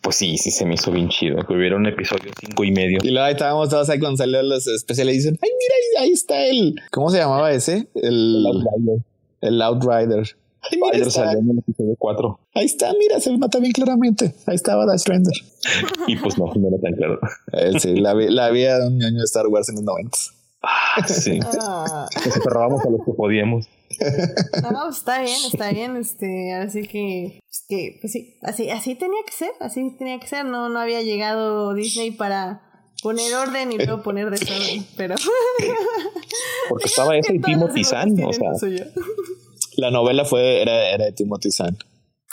Pues sí, sí se me hizo bien chido que hubiera un episodio cinco y medio. Y luego ahí estábamos todos ahí cuando salió los especiales y dicen, ay, mira, ahí, está el, ¿cómo se llamaba ese? El, el Outrider. El Outrider. Ay, salió en el episodio 4. Ahí está, mira, se nota bien claramente. Ahí estaba Dash Render. y pues no, no era tan claro. Eh, sí, la, la vida de un año de Star Wars en los 90. Ah, sí. Ah. Nos aferrábamos a lo que podíamos. No, está bien, está bien. Este, así que, pues que pues sí, así, así tenía que ser, así tenía que ser. No, no había llegado Disney para poner orden y luego poner desorden, pero. Porque estaba ese y Timothy Zahn, o sea. La novela fue, era, era de Timothy Zahn.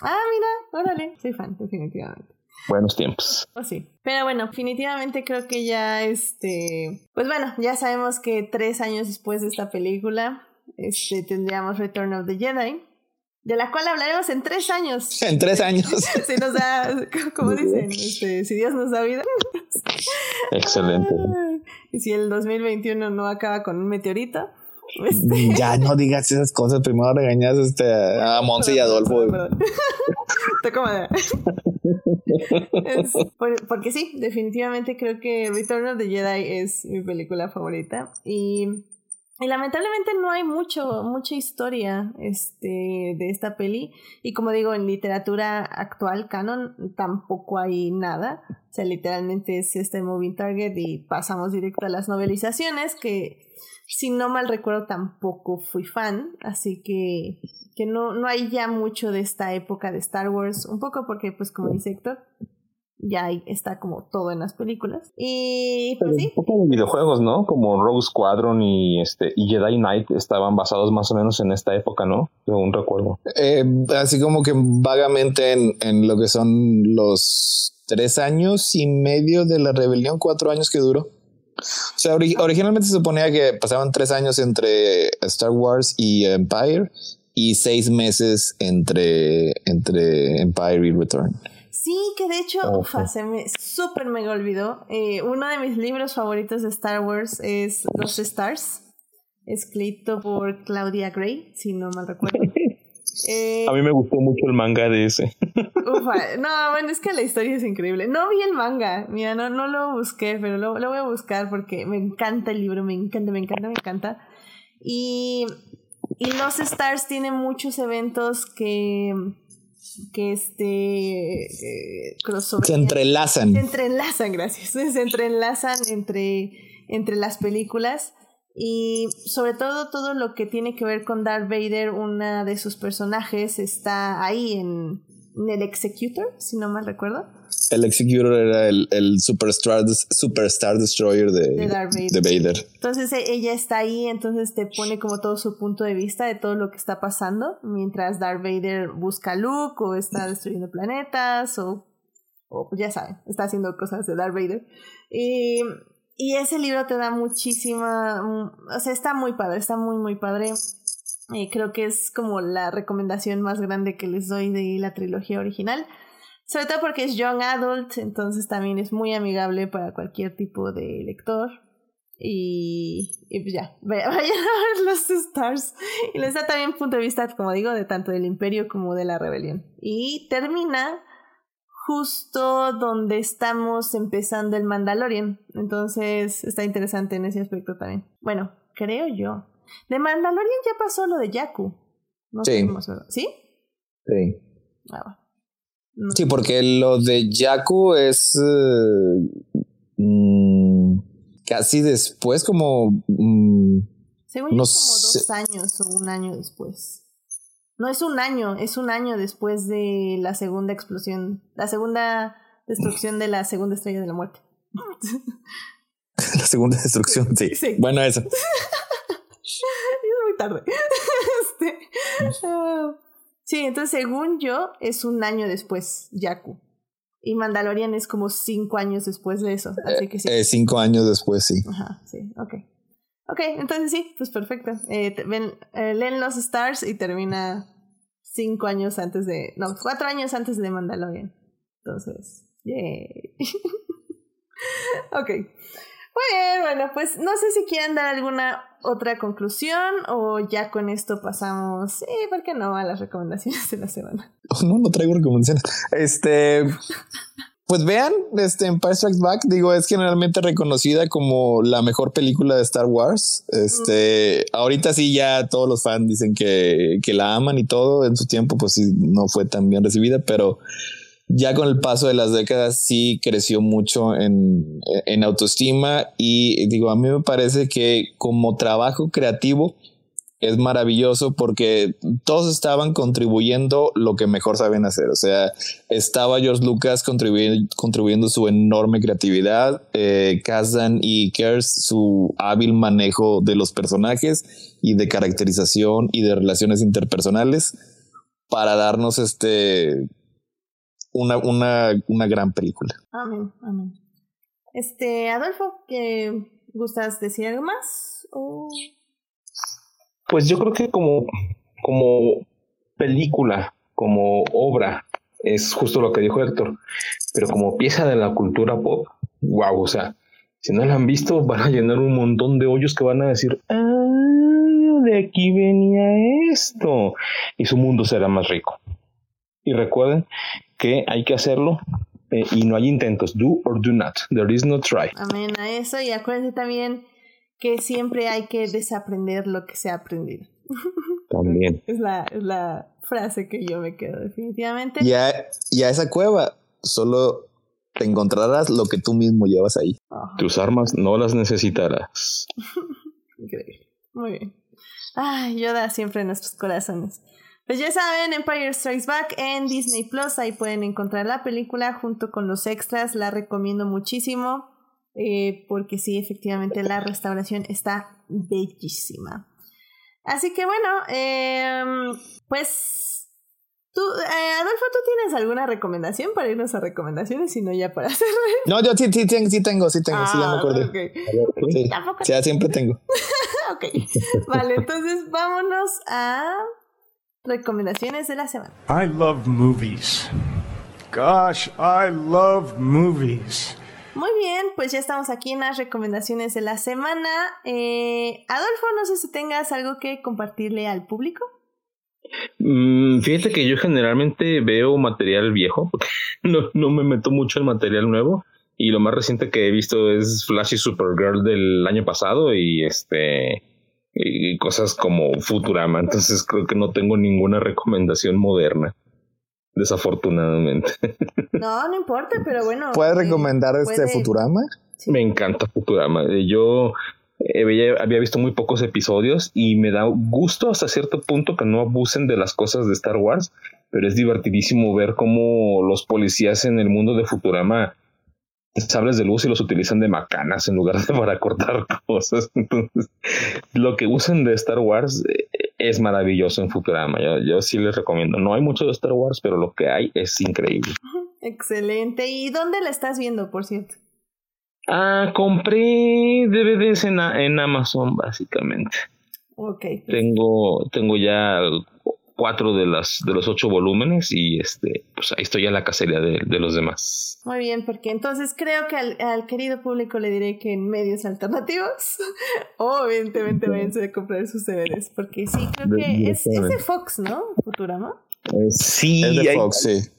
Ah, mira, órale, soy fan, definitivamente. Buenos tiempos. Oh, sí. Pero bueno, definitivamente creo que ya este. Pues bueno, ya sabemos que tres años después de esta película, este, tendríamos Return of the Jedi. De la cual hablaremos en tres años. En tres años. si nos da, como dicen, este, si Dios nos da vida. Excelente. Y si el 2021 no acaba con un meteorito, este. Ya no digas esas cosas. Primero regañas este, a Monse y Adolfo. Te porque sí, definitivamente creo que Return of the Jedi es mi película favorita. Y Y lamentablemente no hay mucho, mucha historia este, de esta peli. Y como digo, en literatura actual, canon, tampoco hay nada. O sea, literalmente es este moving target y pasamos directo a las novelizaciones, que si no mal recuerdo tampoco fui fan. Así que, que no, no hay ya mucho de esta época de Star Wars. Un poco porque, pues como dice Héctor, ya está como todo en las películas. Y pues sí. Un poco de videojuegos, ¿no? Como Rogue Squadron y este y Jedi Knight estaban basados más o menos en esta época, ¿no? Según recuerdo. Eh, así como que vagamente en, en, lo que son los tres años y medio de la rebelión, cuatro años que duró. O sea, originalmente se suponía que pasaban tres años entre Star Wars y Empire y seis meses entre, entre Empire y Return. Sí, que de hecho, se me súper me olvidó. Eh, uno de mis libros favoritos de Star Wars es Los Stars, escrito por Claudia Gray, si no mal recuerdo. Eh, a mí me gustó mucho el manga de ese. Ufa, no, bueno, es que la historia es increíble. No vi el manga, mira, no, no lo busqué, pero lo, lo voy a buscar porque me encanta el libro, me encanta, me encanta, me encanta. Y, y Los Stars tiene muchos eventos que que este eh, se entrelazan. Se entrelazan, gracias. Se entrelazan entre, entre las películas. Y sobre todo todo lo que tiene que ver con Darth Vader, una de sus personajes está ahí en, el Executor, si no mal recuerdo. El Executor era el, el Superstar, Superstar Destroyer de, de, Vader. Entonces e, ella está ahí, entonces te pone como todo su punto de vista de todo lo que está pasando, mientras Darth Vader busca a Luke o está destruyendo planetas o, o pues ya saben, está haciendo cosas de Darth Vader. Y, y ese libro te da muchísima, mm, o sea, está muy padre, está muy, muy padre. Y creo que es como la recomendación más grande que les doy de la trilogía original. Sobre todo porque es young adult, entonces también es muy amigable para cualquier tipo de lector. Y, y pues ya, vayan a ver los Stars. Y les da también punto de vista, como digo, de tanto del imperio como de la rebelión. Y termina justo donde estamos empezando el Mandalorian. Entonces está interesante en ese aspecto también. Bueno, creo yo. De Mandalorian ya pasó lo de Yaku. No sí. ¿Sí? Sí. Ah, Sí, porque lo de Yaku es eh, mm, casi después, como. Mm, Según como dos años o un año después. No es un año, es un año después de la segunda explosión, la segunda destrucción de la segunda estrella de la muerte. la segunda destrucción, sí. Bueno, eso. es muy tarde. este, ah, Sí, entonces según yo es un año después, Yaku. Y Mandalorian es como cinco años después de eso. Así que sí. Eh, cinco años después, sí. Ajá, sí, ok. Ok, entonces sí, pues perfecto. Eh, ven, eh, leen los Stars y termina cinco años antes de. No, cuatro años antes de Mandalorian. Entonces, yay. ok. Muy bien, bueno, pues no sé si quieren dar alguna otra conclusión o ya con esto pasamos, sí, ¿por qué no? A las recomendaciones de la semana. No, no traigo recomendaciones. Este, pues vean, este Empire Strikes Back, digo, es generalmente reconocida como la mejor película de Star Wars. Este, ahorita sí ya todos los fans dicen que, que la aman y todo. En su tiempo, pues sí, no fue tan bien recibida, pero ya con el paso de las décadas sí creció mucho en, en, autoestima y digo, a mí me parece que como trabajo creativo es maravilloso porque todos estaban contribuyendo lo que mejor saben hacer. O sea, estaba George Lucas contribuyendo, su enorme creatividad, eh, Kazan y Kers su hábil manejo de los personajes y de caracterización y de relaciones interpersonales para darnos este una, una, una gran película. Amén, amén. Este, Adolfo, ¿qué gustas decir algo más? Pues yo creo que como, como película, como obra, es justo lo que dijo Héctor, pero como pieza de la cultura pop, wow, o sea, si no la han visto, van a llenar un montón de hoyos que van a decir, ah, de aquí venía esto, y su mundo será más rico. Y recuerden que hay que hacerlo eh, y no hay intentos. Do or do not. There is no try. Amén a eso. Y acuérdense también que siempre hay que desaprender lo que se ha aprendido. También. es, la, es la frase que yo me quedo definitivamente. Y a, y a esa cueva solo te encontrarás lo que tú mismo llevas ahí. Tus armas no las necesitarás. Increíble. Muy bien. Ay, Yoda siempre en nuestros corazones. Pues ya saben, Empire Strikes Back en Disney Plus, ahí pueden encontrar la película junto con los extras, la recomiendo muchísimo, eh, porque sí, efectivamente la restauración está bellísima. Así que bueno, eh, pues tú, eh, Adolfo, ¿tú tienes alguna recomendación para irnos a recomendaciones? Si no, ya para hacer. No, yo sí, sí, sí tengo, sí tengo, sí, ya me Ah, acordé. ok. Sí, Tampoco- sí, ya siempre tengo. ok, vale, entonces vámonos a recomendaciones de la semana. I love movies. Gosh, I love movies. Muy bien, pues ya estamos aquí en las recomendaciones de la semana. Eh, Adolfo, no sé si tengas algo que compartirle al público. Mm, fíjate que yo generalmente veo material viejo, porque no, no me meto mucho en material nuevo. Y lo más reciente que he visto es Flash y Supergirl del año pasado y este y cosas como Futurama. Entonces creo que no tengo ninguna recomendación moderna. Desafortunadamente. No, no importa, pero bueno. ¿Puedes eh, recomendar este puede- Futurama? sí. Me encanta Futurama. Eh, Yo eh, había visto muy pocos episodios y me da gusto hasta cierto punto que no abusen de las cosas de Star Wars, pero es divertidísimo ver cómo los policías en el mundo de Futurama sables de luz y los utilizan de macanas en lugar de para cortar cosas. Entonces, lo que usan de Star Wars eh, es maravilloso en Futurama. Yo, yo sí les recomiendo. No hay mucho de Star Wars, pero lo que hay es increíble. Excelente. ¿Y dónde la estás viendo, por cierto? Ah, compré DVDs en, en Amazon, básicamente. Ok. Tengo, tengo ya cuatro de las de los ocho volúmenes y este, pues ahí estoy a la cacería de, de los demás. Muy bien, porque entonces creo que al, al querido público le diré que en medios alternativos, o evidentemente váyanse a comprar sus DVDs, porque sí, creo que es, es de Fox, ¿no? Futurama. Sí, es de hay, Fox, sí.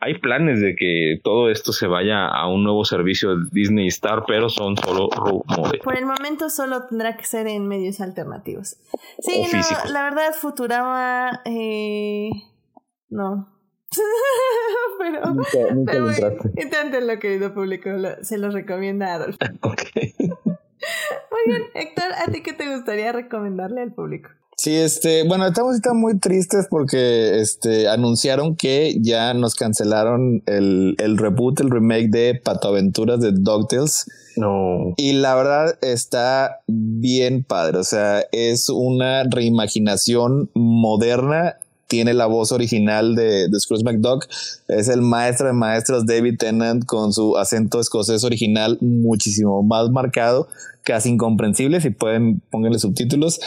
Hay planes de que todo esto se vaya a un nuevo servicio de Disney Star, pero son solo rumores. Por el momento solo tendrá que ser en medios alternativos. Sí, O no, la verdad, Futurama, eh, no. pero, Nunca, nunca pero le bueno, entraste. inténtenlo, querido público, lo- se los recomienda Adolfo. Ok. Muy bien, Héctor, ¿a ti qué te gustaría recomendarle al público? Sí, este, bueno, estamos ahorita muy tristes porque este anunciaron que ya nos cancelaron el, el reboot, el remake de Pato Aventuras de DuckTales. No. Y la verdad está bien padre. O sea, es una reimaginación moderna. Tiene la voz original de, de Scrooge McDuck. Es el maestro de maestros David Tennant con su acento escocés original muchísimo más marcado, casi incomprensible. Si pueden, pónganle subtítulos.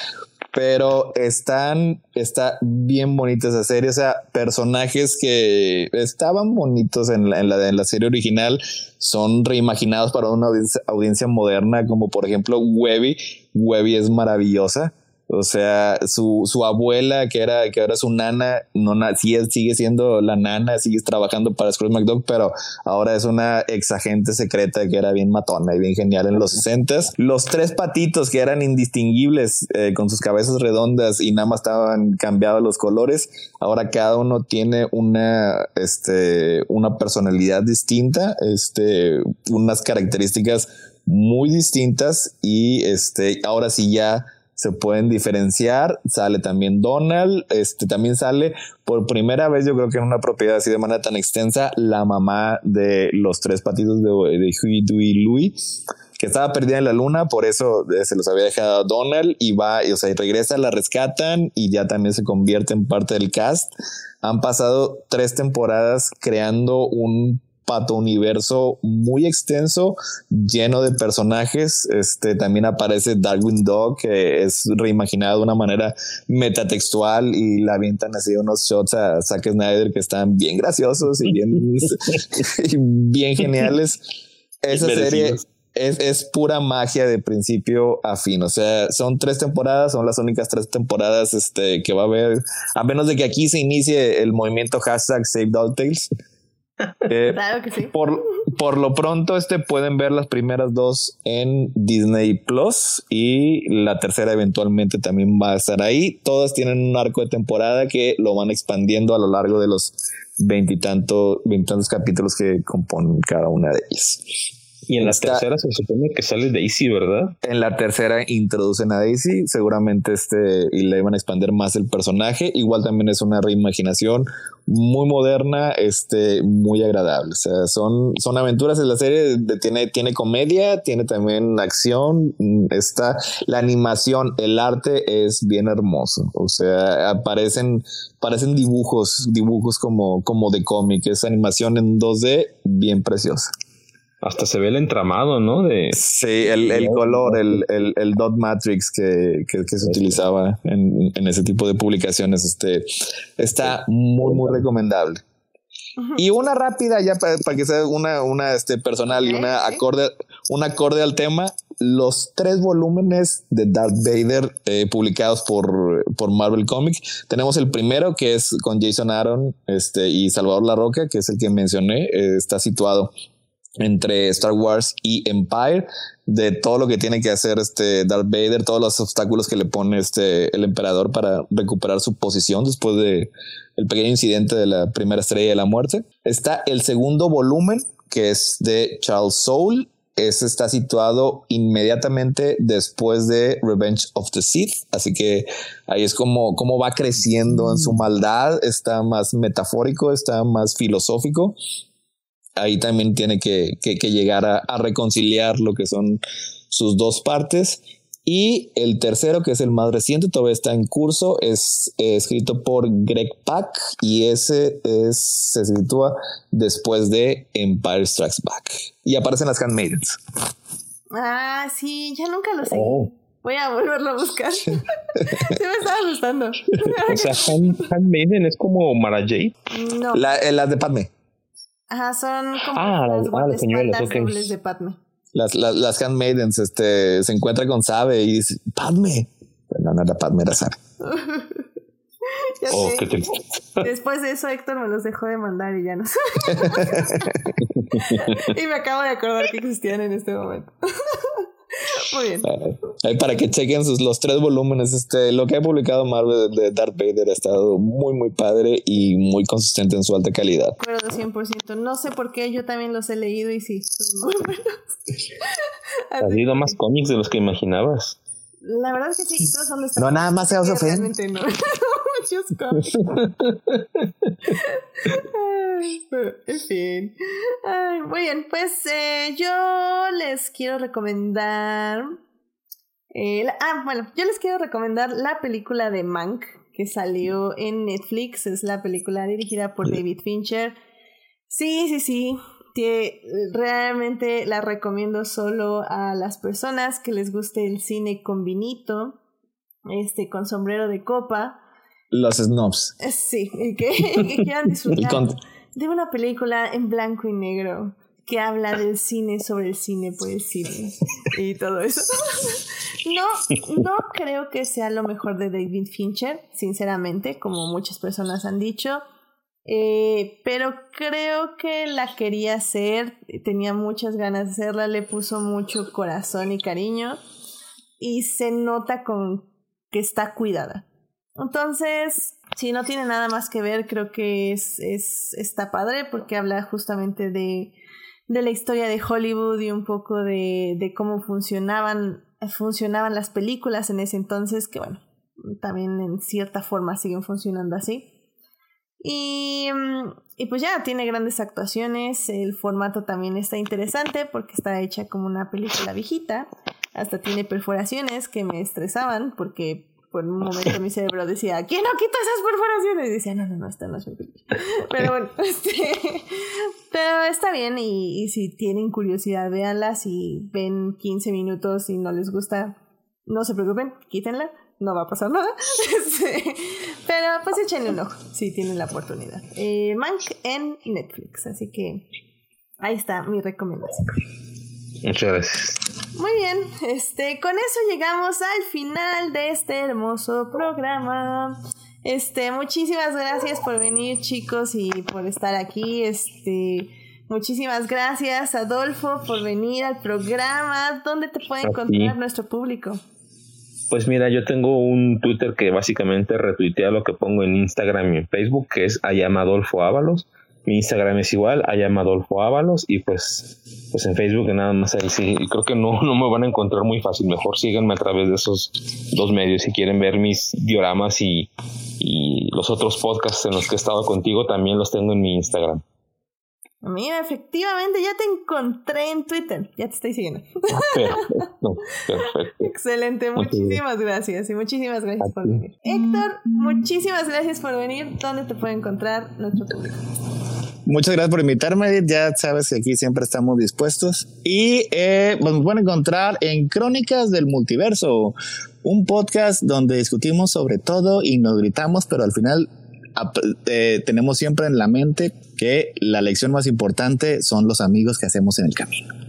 Pero están, está bien bonita esa serie. O sea, personajes que estaban bonitos en la, en la, en la serie original son reimaginados para una audiencia, audiencia moderna, como por ejemplo Webby. Webby es maravillosa. O sea, su, su abuela, que era, que ahora su nana, no sigue, sigue siendo la nana, sigue trabajando para Scrooge McDuck, pero ahora es una ex agente secreta que era bien matona y bien genial en los 60 Los tres patitos que eran indistinguibles eh, con sus cabezas redondas y nada más estaban cambiados los colores, ahora cada uno tiene una, este, una personalidad distinta, este, unas características muy distintas y este, ahora sí ya se pueden diferenciar. Sale también Donald, este también sale por primera vez, yo creo que en una propiedad así de manera tan extensa, la mamá de los tres patitos de, de Huey, Dewey Louie, que estaba perdida en la luna, por eso eh, se los había dejado a Donald y va, o sea, y regresa, la rescatan y ya también se convierte en parte del cast. Han pasado tres temporadas creando un pato universo muy extenso, lleno de personajes. Este también aparece Darwin Dog, que es reimaginado de una manera metatextual y la avientan así unos shots a Zack Snyder que están bien graciosos y bien, y bien geniales. Esa serie es, es pura magia de principio a fin. O sea, son tres temporadas, son las únicas tres temporadas este, que va a haber, a menos de que aquí se inicie el movimiento hashtag Save DuckTales. Eh, claro que sí. Por, por lo pronto, este pueden ver las primeras dos en Disney Plus y la tercera eventualmente también va a estar ahí. Todas tienen un arco de temporada que lo van expandiendo a lo largo de los veintitantos veintitantos capítulos que componen cada una de ellas. Y en la tercera se supone que sale Daisy, ¿verdad? En la tercera introducen a Daisy, seguramente este y le van a expandir más el personaje. Igual también es una reimaginación muy moderna, este, muy agradable. O sea, son, son aventuras en la serie, tiene, tiene comedia, tiene también acción, mm, está la animación, el arte es bien hermoso. O sea, aparecen, parecen dibujos, dibujos como, como de cómic, es animación en 2D bien preciosa. Hasta se ve el entramado, ¿no? De... Sí, el, el color, el, el, el, dot matrix que, que, que se utilizaba en, en, ese tipo de publicaciones, este, está muy, muy recomendable. Y una rápida, ya para, para, que sea una, una este, personal y una acorde, un acorde al tema, los tres volúmenes de Darth Vader eh, publicados por, por Marvel Comics. Tenemos el primero que es con Jason Aaron este, y Salvador La Roca, que es el que mencioné, eh, está situado entre Star Wars y Empire, de todo lo que tiene que hacer este Darth Vader, todos los obstáculos que le pone este el emperador para recuperar su posición después de el pequeño incidente de la primera estrella de la muerte. Está el segundo volumen, que es de Charles Soule. Ese está situado inmediatamente después de Revenge of the Sith. Así que ahí es como, como va creciendo en su maldad. Está más metafórico, está más filosófico ahí también tiene que, que, llegar a, a, reconciliar lo que son sus dos partes. Y el tercero, que es el más reciente, todavía está en curso, es eh, escrito por Greg Pak y ese es, se sitúa después de Empire Strikes Back. Y aparecen las Handmaidens. Ah, sí, ya nunca lo sé. Oh. Voy a volverlo a buscar. sí me estaba gustando. o sea, Handmaiden es como Mara Jade. No. La, eh, la de Padme. Ajá, son como ah, las ah, los señuelos, okay. de Padme. Las, las, las handmaidens este, se encuentra con Sabe y dice, Padme. Pero no, era Padme, era Sabe. oh. Después de eso, Héctor me los dejó de mandar y ya no sé. y me acabo de acordar que existían en este momento. Muy bien. Ahí para que chequen sus, los tres volúmenes. Este, lo que ha publicado Marvel de Darth Vader ha estado muy, muy padre y muy consistente en su alta calidad. Acuerdo 100%. No sé por qué, yo también los he leído y sí, son muy buenos. Has leído más cómics de los que imaginabas. La verdad es que sí, todos son los No, nada más House of no. Muchos cómics. en fin. Ay, muy bien, pues eh, yo les quiero recomendar. Eh, la, ah, bueno, yo les quiero recomendar la película de Mank que salió en Netflix. Es la película dirigida por David Fincher. Sí, sí, sí. Que realmente la recomiendo solo a las personas que les guste el cine con vinito, este, con sombrero de copa. Los snobs. Sí, y que, que quieran disfrutar de una película en blanco y negro que habla del cine sobre el cine por el cine y todo eso. No, no creo que sea lo mejor de David Fincher, sinceramente, como muchas personas han dicho. Eh, pero creo que la quería hacer, tenía muchas ganas de hacerla, le puso mucho corazón y cariño y se nota con que está cuidada. Entonces, si no tiene nada más que ver, creo que es, es está padre porque habla justamente de, de la historia de Hollywood y un poco de, de cómo funcionaban, funcionaban las películas en ese entonces, que bueno, también en cierta forma siguen funcionando así. Y, y, pues ya tiene grandes actuaciones, el formato también está interesante porque está hecha como una película viejita, hasta tiene perforaciones que me estresaban porque por un momento mi cerebro decía, ¿quién no quita esas perforaciones? Y decía, no, no, no, esta no es mi Pero bueno, este, pero está bien y, y, si tienen curiosidad, véanla. Si ven 15 minutos y no les gusta, no se preocupen, quítenla. No va a pasar nada. Este, pero pues échenle un ojo si tienen la oportunidad. Eh, Mank en Netflix. Así que ahí está mi recomendación. Muchas gracias. Muy bien, este, con eso llegamos al final de este hermoso programa. Este, muchísimas gracias por venir, chicos, y por estar aquí. Este, muchísimas gracias, Adolfo, por venir al programa. ¿Dónde te puede encontrar nuestro público? Pues mira, yo tengo un Twitter que básicamente retuitea lo que pongo en Instagram y en Facebook, que es Ayamadolfo Ábalos. Mi Instagram es igual, Ayamadolfo Ábalos, y pues, pues en Facebook nada más ahí sí. Y creo que no, no me van a encontrar muy fácil. Mejor síganme a través de esos dos medios si quieren ver mis dioramas y, y los otros podcasts en los que he estado contigo, también los tengo en mi Instagram. Mira, efectivamente, ya te encontré en Twitter. Ya te estoy siguiendo. Perfecto, perfecto. Excelente, muchísimas gracias y muchísimas gracias por venir. Héctor, muchísimas gracias por venir. ¿Dónde te puede encontrar nuestro público? Muchas gracias por invitarme. Ya sabes que aquí siempre estamos dispuestos. Y eh, pues me pueden encontrar en Crónicas del Multiverso, un podcast donde discutimos sobre todo y nos gritamos, pero al final eh, tenemos siempre en la mente que la lección más importante son los amigos que hacemos en el camino.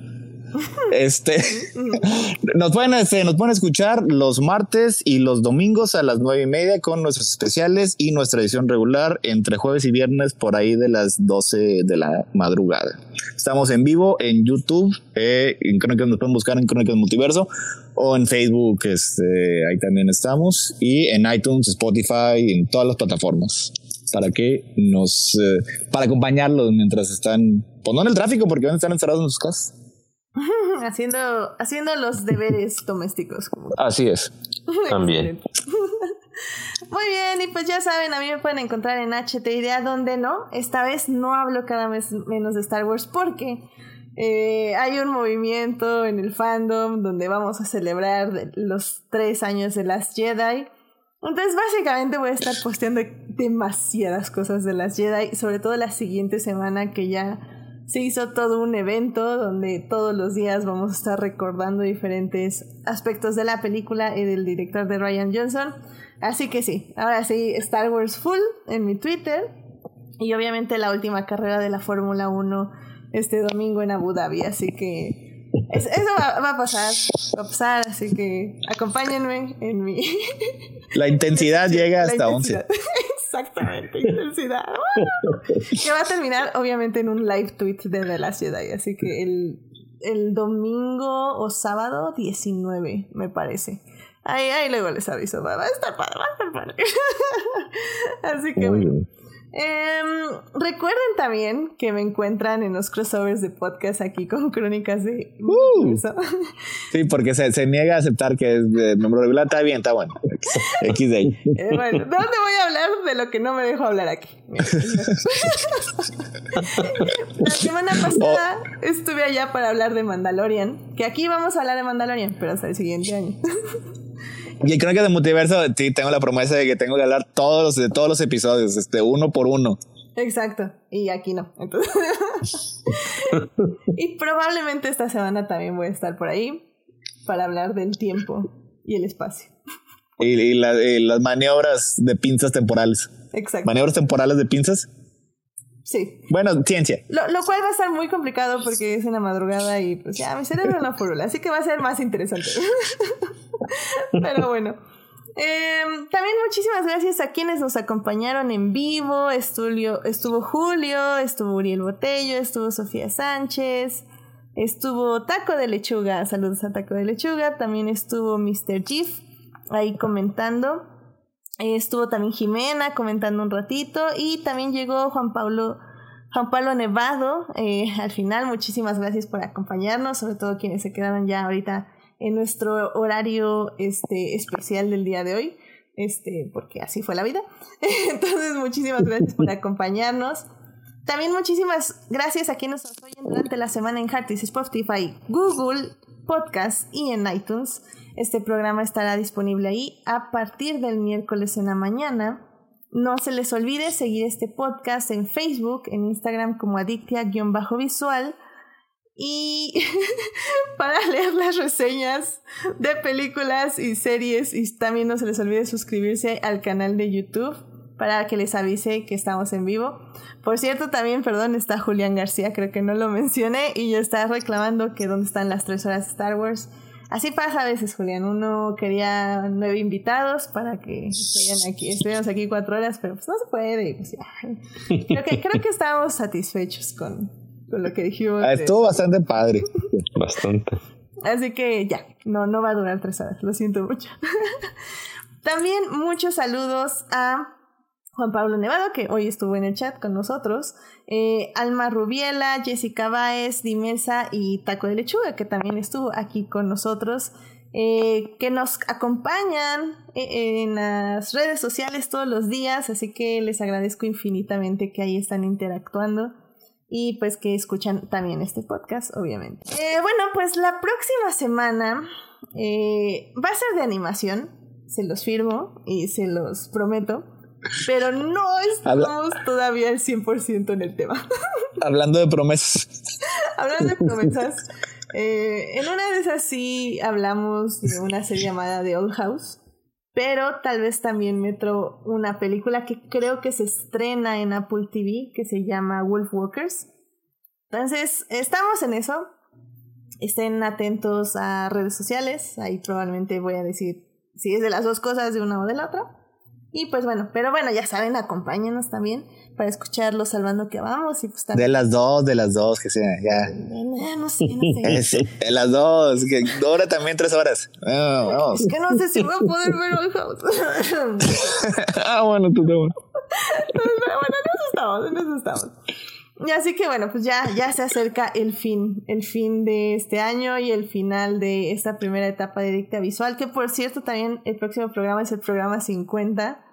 Este nos pueden, este, nos pueden escuchar los martes y los domingos a las nueve y media con nuestros especiales y nuestra edición regular entre jueves y viernes por ahí de las 12 de la madrugada. Estamos en vivo en YouTube, eh, en Crónicas nos pueden buscar en Crónicas Multiverso o en Facebook, este, ahí también estamos y en iTunes, Spotify, en todas las plataformas para que nos, eh, para acompañarlos mientras están, pues no en el tráfico porque van a estar encerrados en sus casas. haciendo, haciendo los deberes domésticos. Así es. También. Muy bien, y pues ya saben, a mí me pueden encontrar en HT Idea, donde no. Esta vez no hablo cada vez menos de Star Wars porque eh, hay un movimiento en el fandom donde vamos a celebrar los tres años de las Jedi. Entonces, básicamente voy a estar posteando demasiadas cosas de las Jedi, sobre todo la siguiente semana que ya se hizo todo un evento donde todos los días vamos a estar recordando diferentes aspectos de la película y del director de Ryan Johnson. Así que sí, ahora sí, Star Wars Full en mi Twitter y obviamente la última carrera de la Fórmula 1 este domingo en Abu Dhabi. Así que eso va, a pasar, va a pasar, así que acompáñenme en mi... La intensidad llega hasta 11. Exactamente, intensidad. que va a terminar obviamente en un live tweet de The Last Jedi, así que el, el domingo o sábado 19, me parece. Ahí, ahí luego les aviso, va a estar padre, va a estar padre. así que bueno. Em, recuerden también que me encuentran en los crossovers de podcast aquí con crónicas de... Uh, sí, porque se, se, niega a aceptar que es de miembro regular. Está bien, está bueno. XD. Eh, bueno, ¿dónde voy a hablar de lo que no me dejo hablar aquí? La semana pasada oh. estuve allá para hablar de Mandalorian, que aquí vamos a hablar de Mandalorian, pero hasta el siguiente año. Y creo que de multiverso, sí, tengo la promesa de que tengo que hablar todos los, de todos los episodios, este, uno por uno. Exacto. Y aquí no. y probablemente esta semana también voy a estar por ahí para hablar del tiempo y el espacio. Y, las maniobras de pinzas temporales. Exacto. Maniobras temporales de pinzas. Sí. Bueno, ciencia. Lo, lo, cual va a estar muy complicado porque es en la madrugada y pues ya mi cerebro no fórmula, así que va a ser más interesante. Pero bueno. Em, también muchísimas gracias a quienes nos acompañaron en vivo. Estuvo, estuvo Julio, estuvo Uriel Botello, estuvo Sofía Sánchez, estuvo Taco de Lechuga. Saludos a Taco de Lechuga. También estuvo Mr. Chief ahí comentando. Estuvo también Jimena comentando un ratito. Y también llegó Juan Pablo. Juan Pablo Nevado, eh, al final, muchísimas gracias por acompañarnos, sobre todo quienes se quedaron ya ahorita en nuestro horario este, especial del día de hoy, este, porque así fue la vida. Entonces, muchísimas gracias por acompañarnos. También muchísimas gracias a quienes nos oyen durante la semana en Heartis, Spotify, Google Podcast y en iTunes. Este programa estará disponible ahí a partir del miércoles en la mañana. No se les olvide seguir este podcast en Facebook, en Instagram como adictia-visual y para leer las reseñas de películas y series y también no se les olvide suscribirse al canal de YouTube para que les avise que estamos en vivo. Por cierto, también, perdón, está Julián García, creo que no lo mencioné y ya está reclamando que dónde están las tres horas de Star Wars. Así pasa a veces, Julián. Uno quería nueve invitados para que estuvieran aquí, estuviéramos aquí cuatro horas, pero pues no se puede. Pues, creo, que, creo que estábamos satisfechos con, con lo que dijimos. Ah, estuvo bastante padre. bastante. Así que ya, no, no va a durar tres horas, lo siento mucho. También muchos saludos a Juan Pablo Nevado, que hoy estuvo en el chat con nosotros, eh, Alma Rubiela, Jessica Baez, Dimesa y Taco de Lechuga, que también estuvo aquí con nosotros, eh, que nos acompañan eh, en las redes sociales todos los días, así que les agradezco infinitamente que ahí están interactuando y pues que escuchan también este podcast, obviamente. bueno, pues la próxima semana va a ser de animación, se los firmo y se los prometo pero no estamos todavía al 100% en el tema. Hablando de promesas. Hablando de promesas. Eh, en una de esas sí hablamos de una serie llamada The Old House, pero tal vez también metro una película que creo que se estrena en Apple TV, que se llama Wolf Walkers. Entonces, estamos en eso. Estén atentos a redes sociales, ahí probablemente voy a decir si es de las dos cosas, de una o de la otra. Y pues bueno, pero bueno, ya saben, acompáñenos también para escucharlo salvando que vamos. Y pues De las dos, de las dos, que sea, ya. No, sé, no sé. de las dos, que dura también tres horas. vamos. Es que no sé si voy a poder ver House. ah, bueno, tú te bueno. bueno, en eso estamos, en eso estamos. Así que bueno, pues ya, ya se acerca el fin, el fin de este año y el final de esta primera etapa de dicta visual, que por cierto también el próximo programa es el programa 50.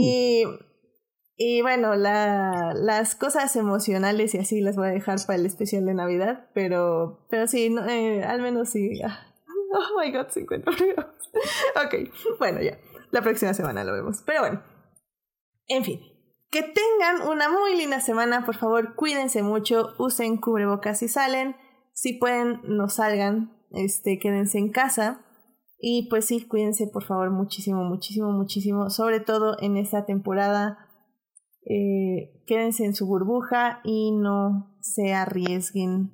Y, y bueno, la, las cosas emocionales y así las voy a dejar para el especial de Navidad, pero, pero sí, eh, al menos sí. Ah, oh my god, 50 programas. ok, bueno, ya. La próxima semana lo vemos. Pero bueno, en fin. Que tengan una muy linda semana, por favor, cuídense mucho, usen cubrebocas si salen, si pueden, no salgan, este, quédense en casa. Y pues sí, cuídense por favor muchísimo, muchísimo, muchísimo, sobre todo en esta temporada. Eh, quédense en su burbuja y no se arriesguen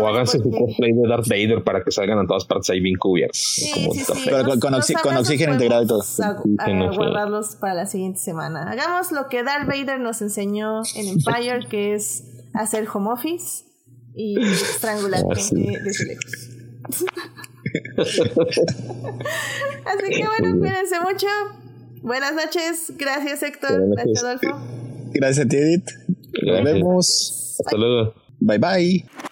o háganse su cosplay de Darth Vader para que salgan a todas partes ahí bien cubiertos. Sí, sí, sí. Pero con, oxígeno integrado y todo. A, guardarlos para la siguiente semana. Hagamos lo que Darth Vader nos enseñó en Empire, que es hacer home office y estrangular ah, gente lejos. Así que bueno, cuídense mucho. Buenas noches. Gracias, Héctor. Gracias, Adolfo. Gracias a ti, Edith. Nos vemos. Hasta luego. Bye bye.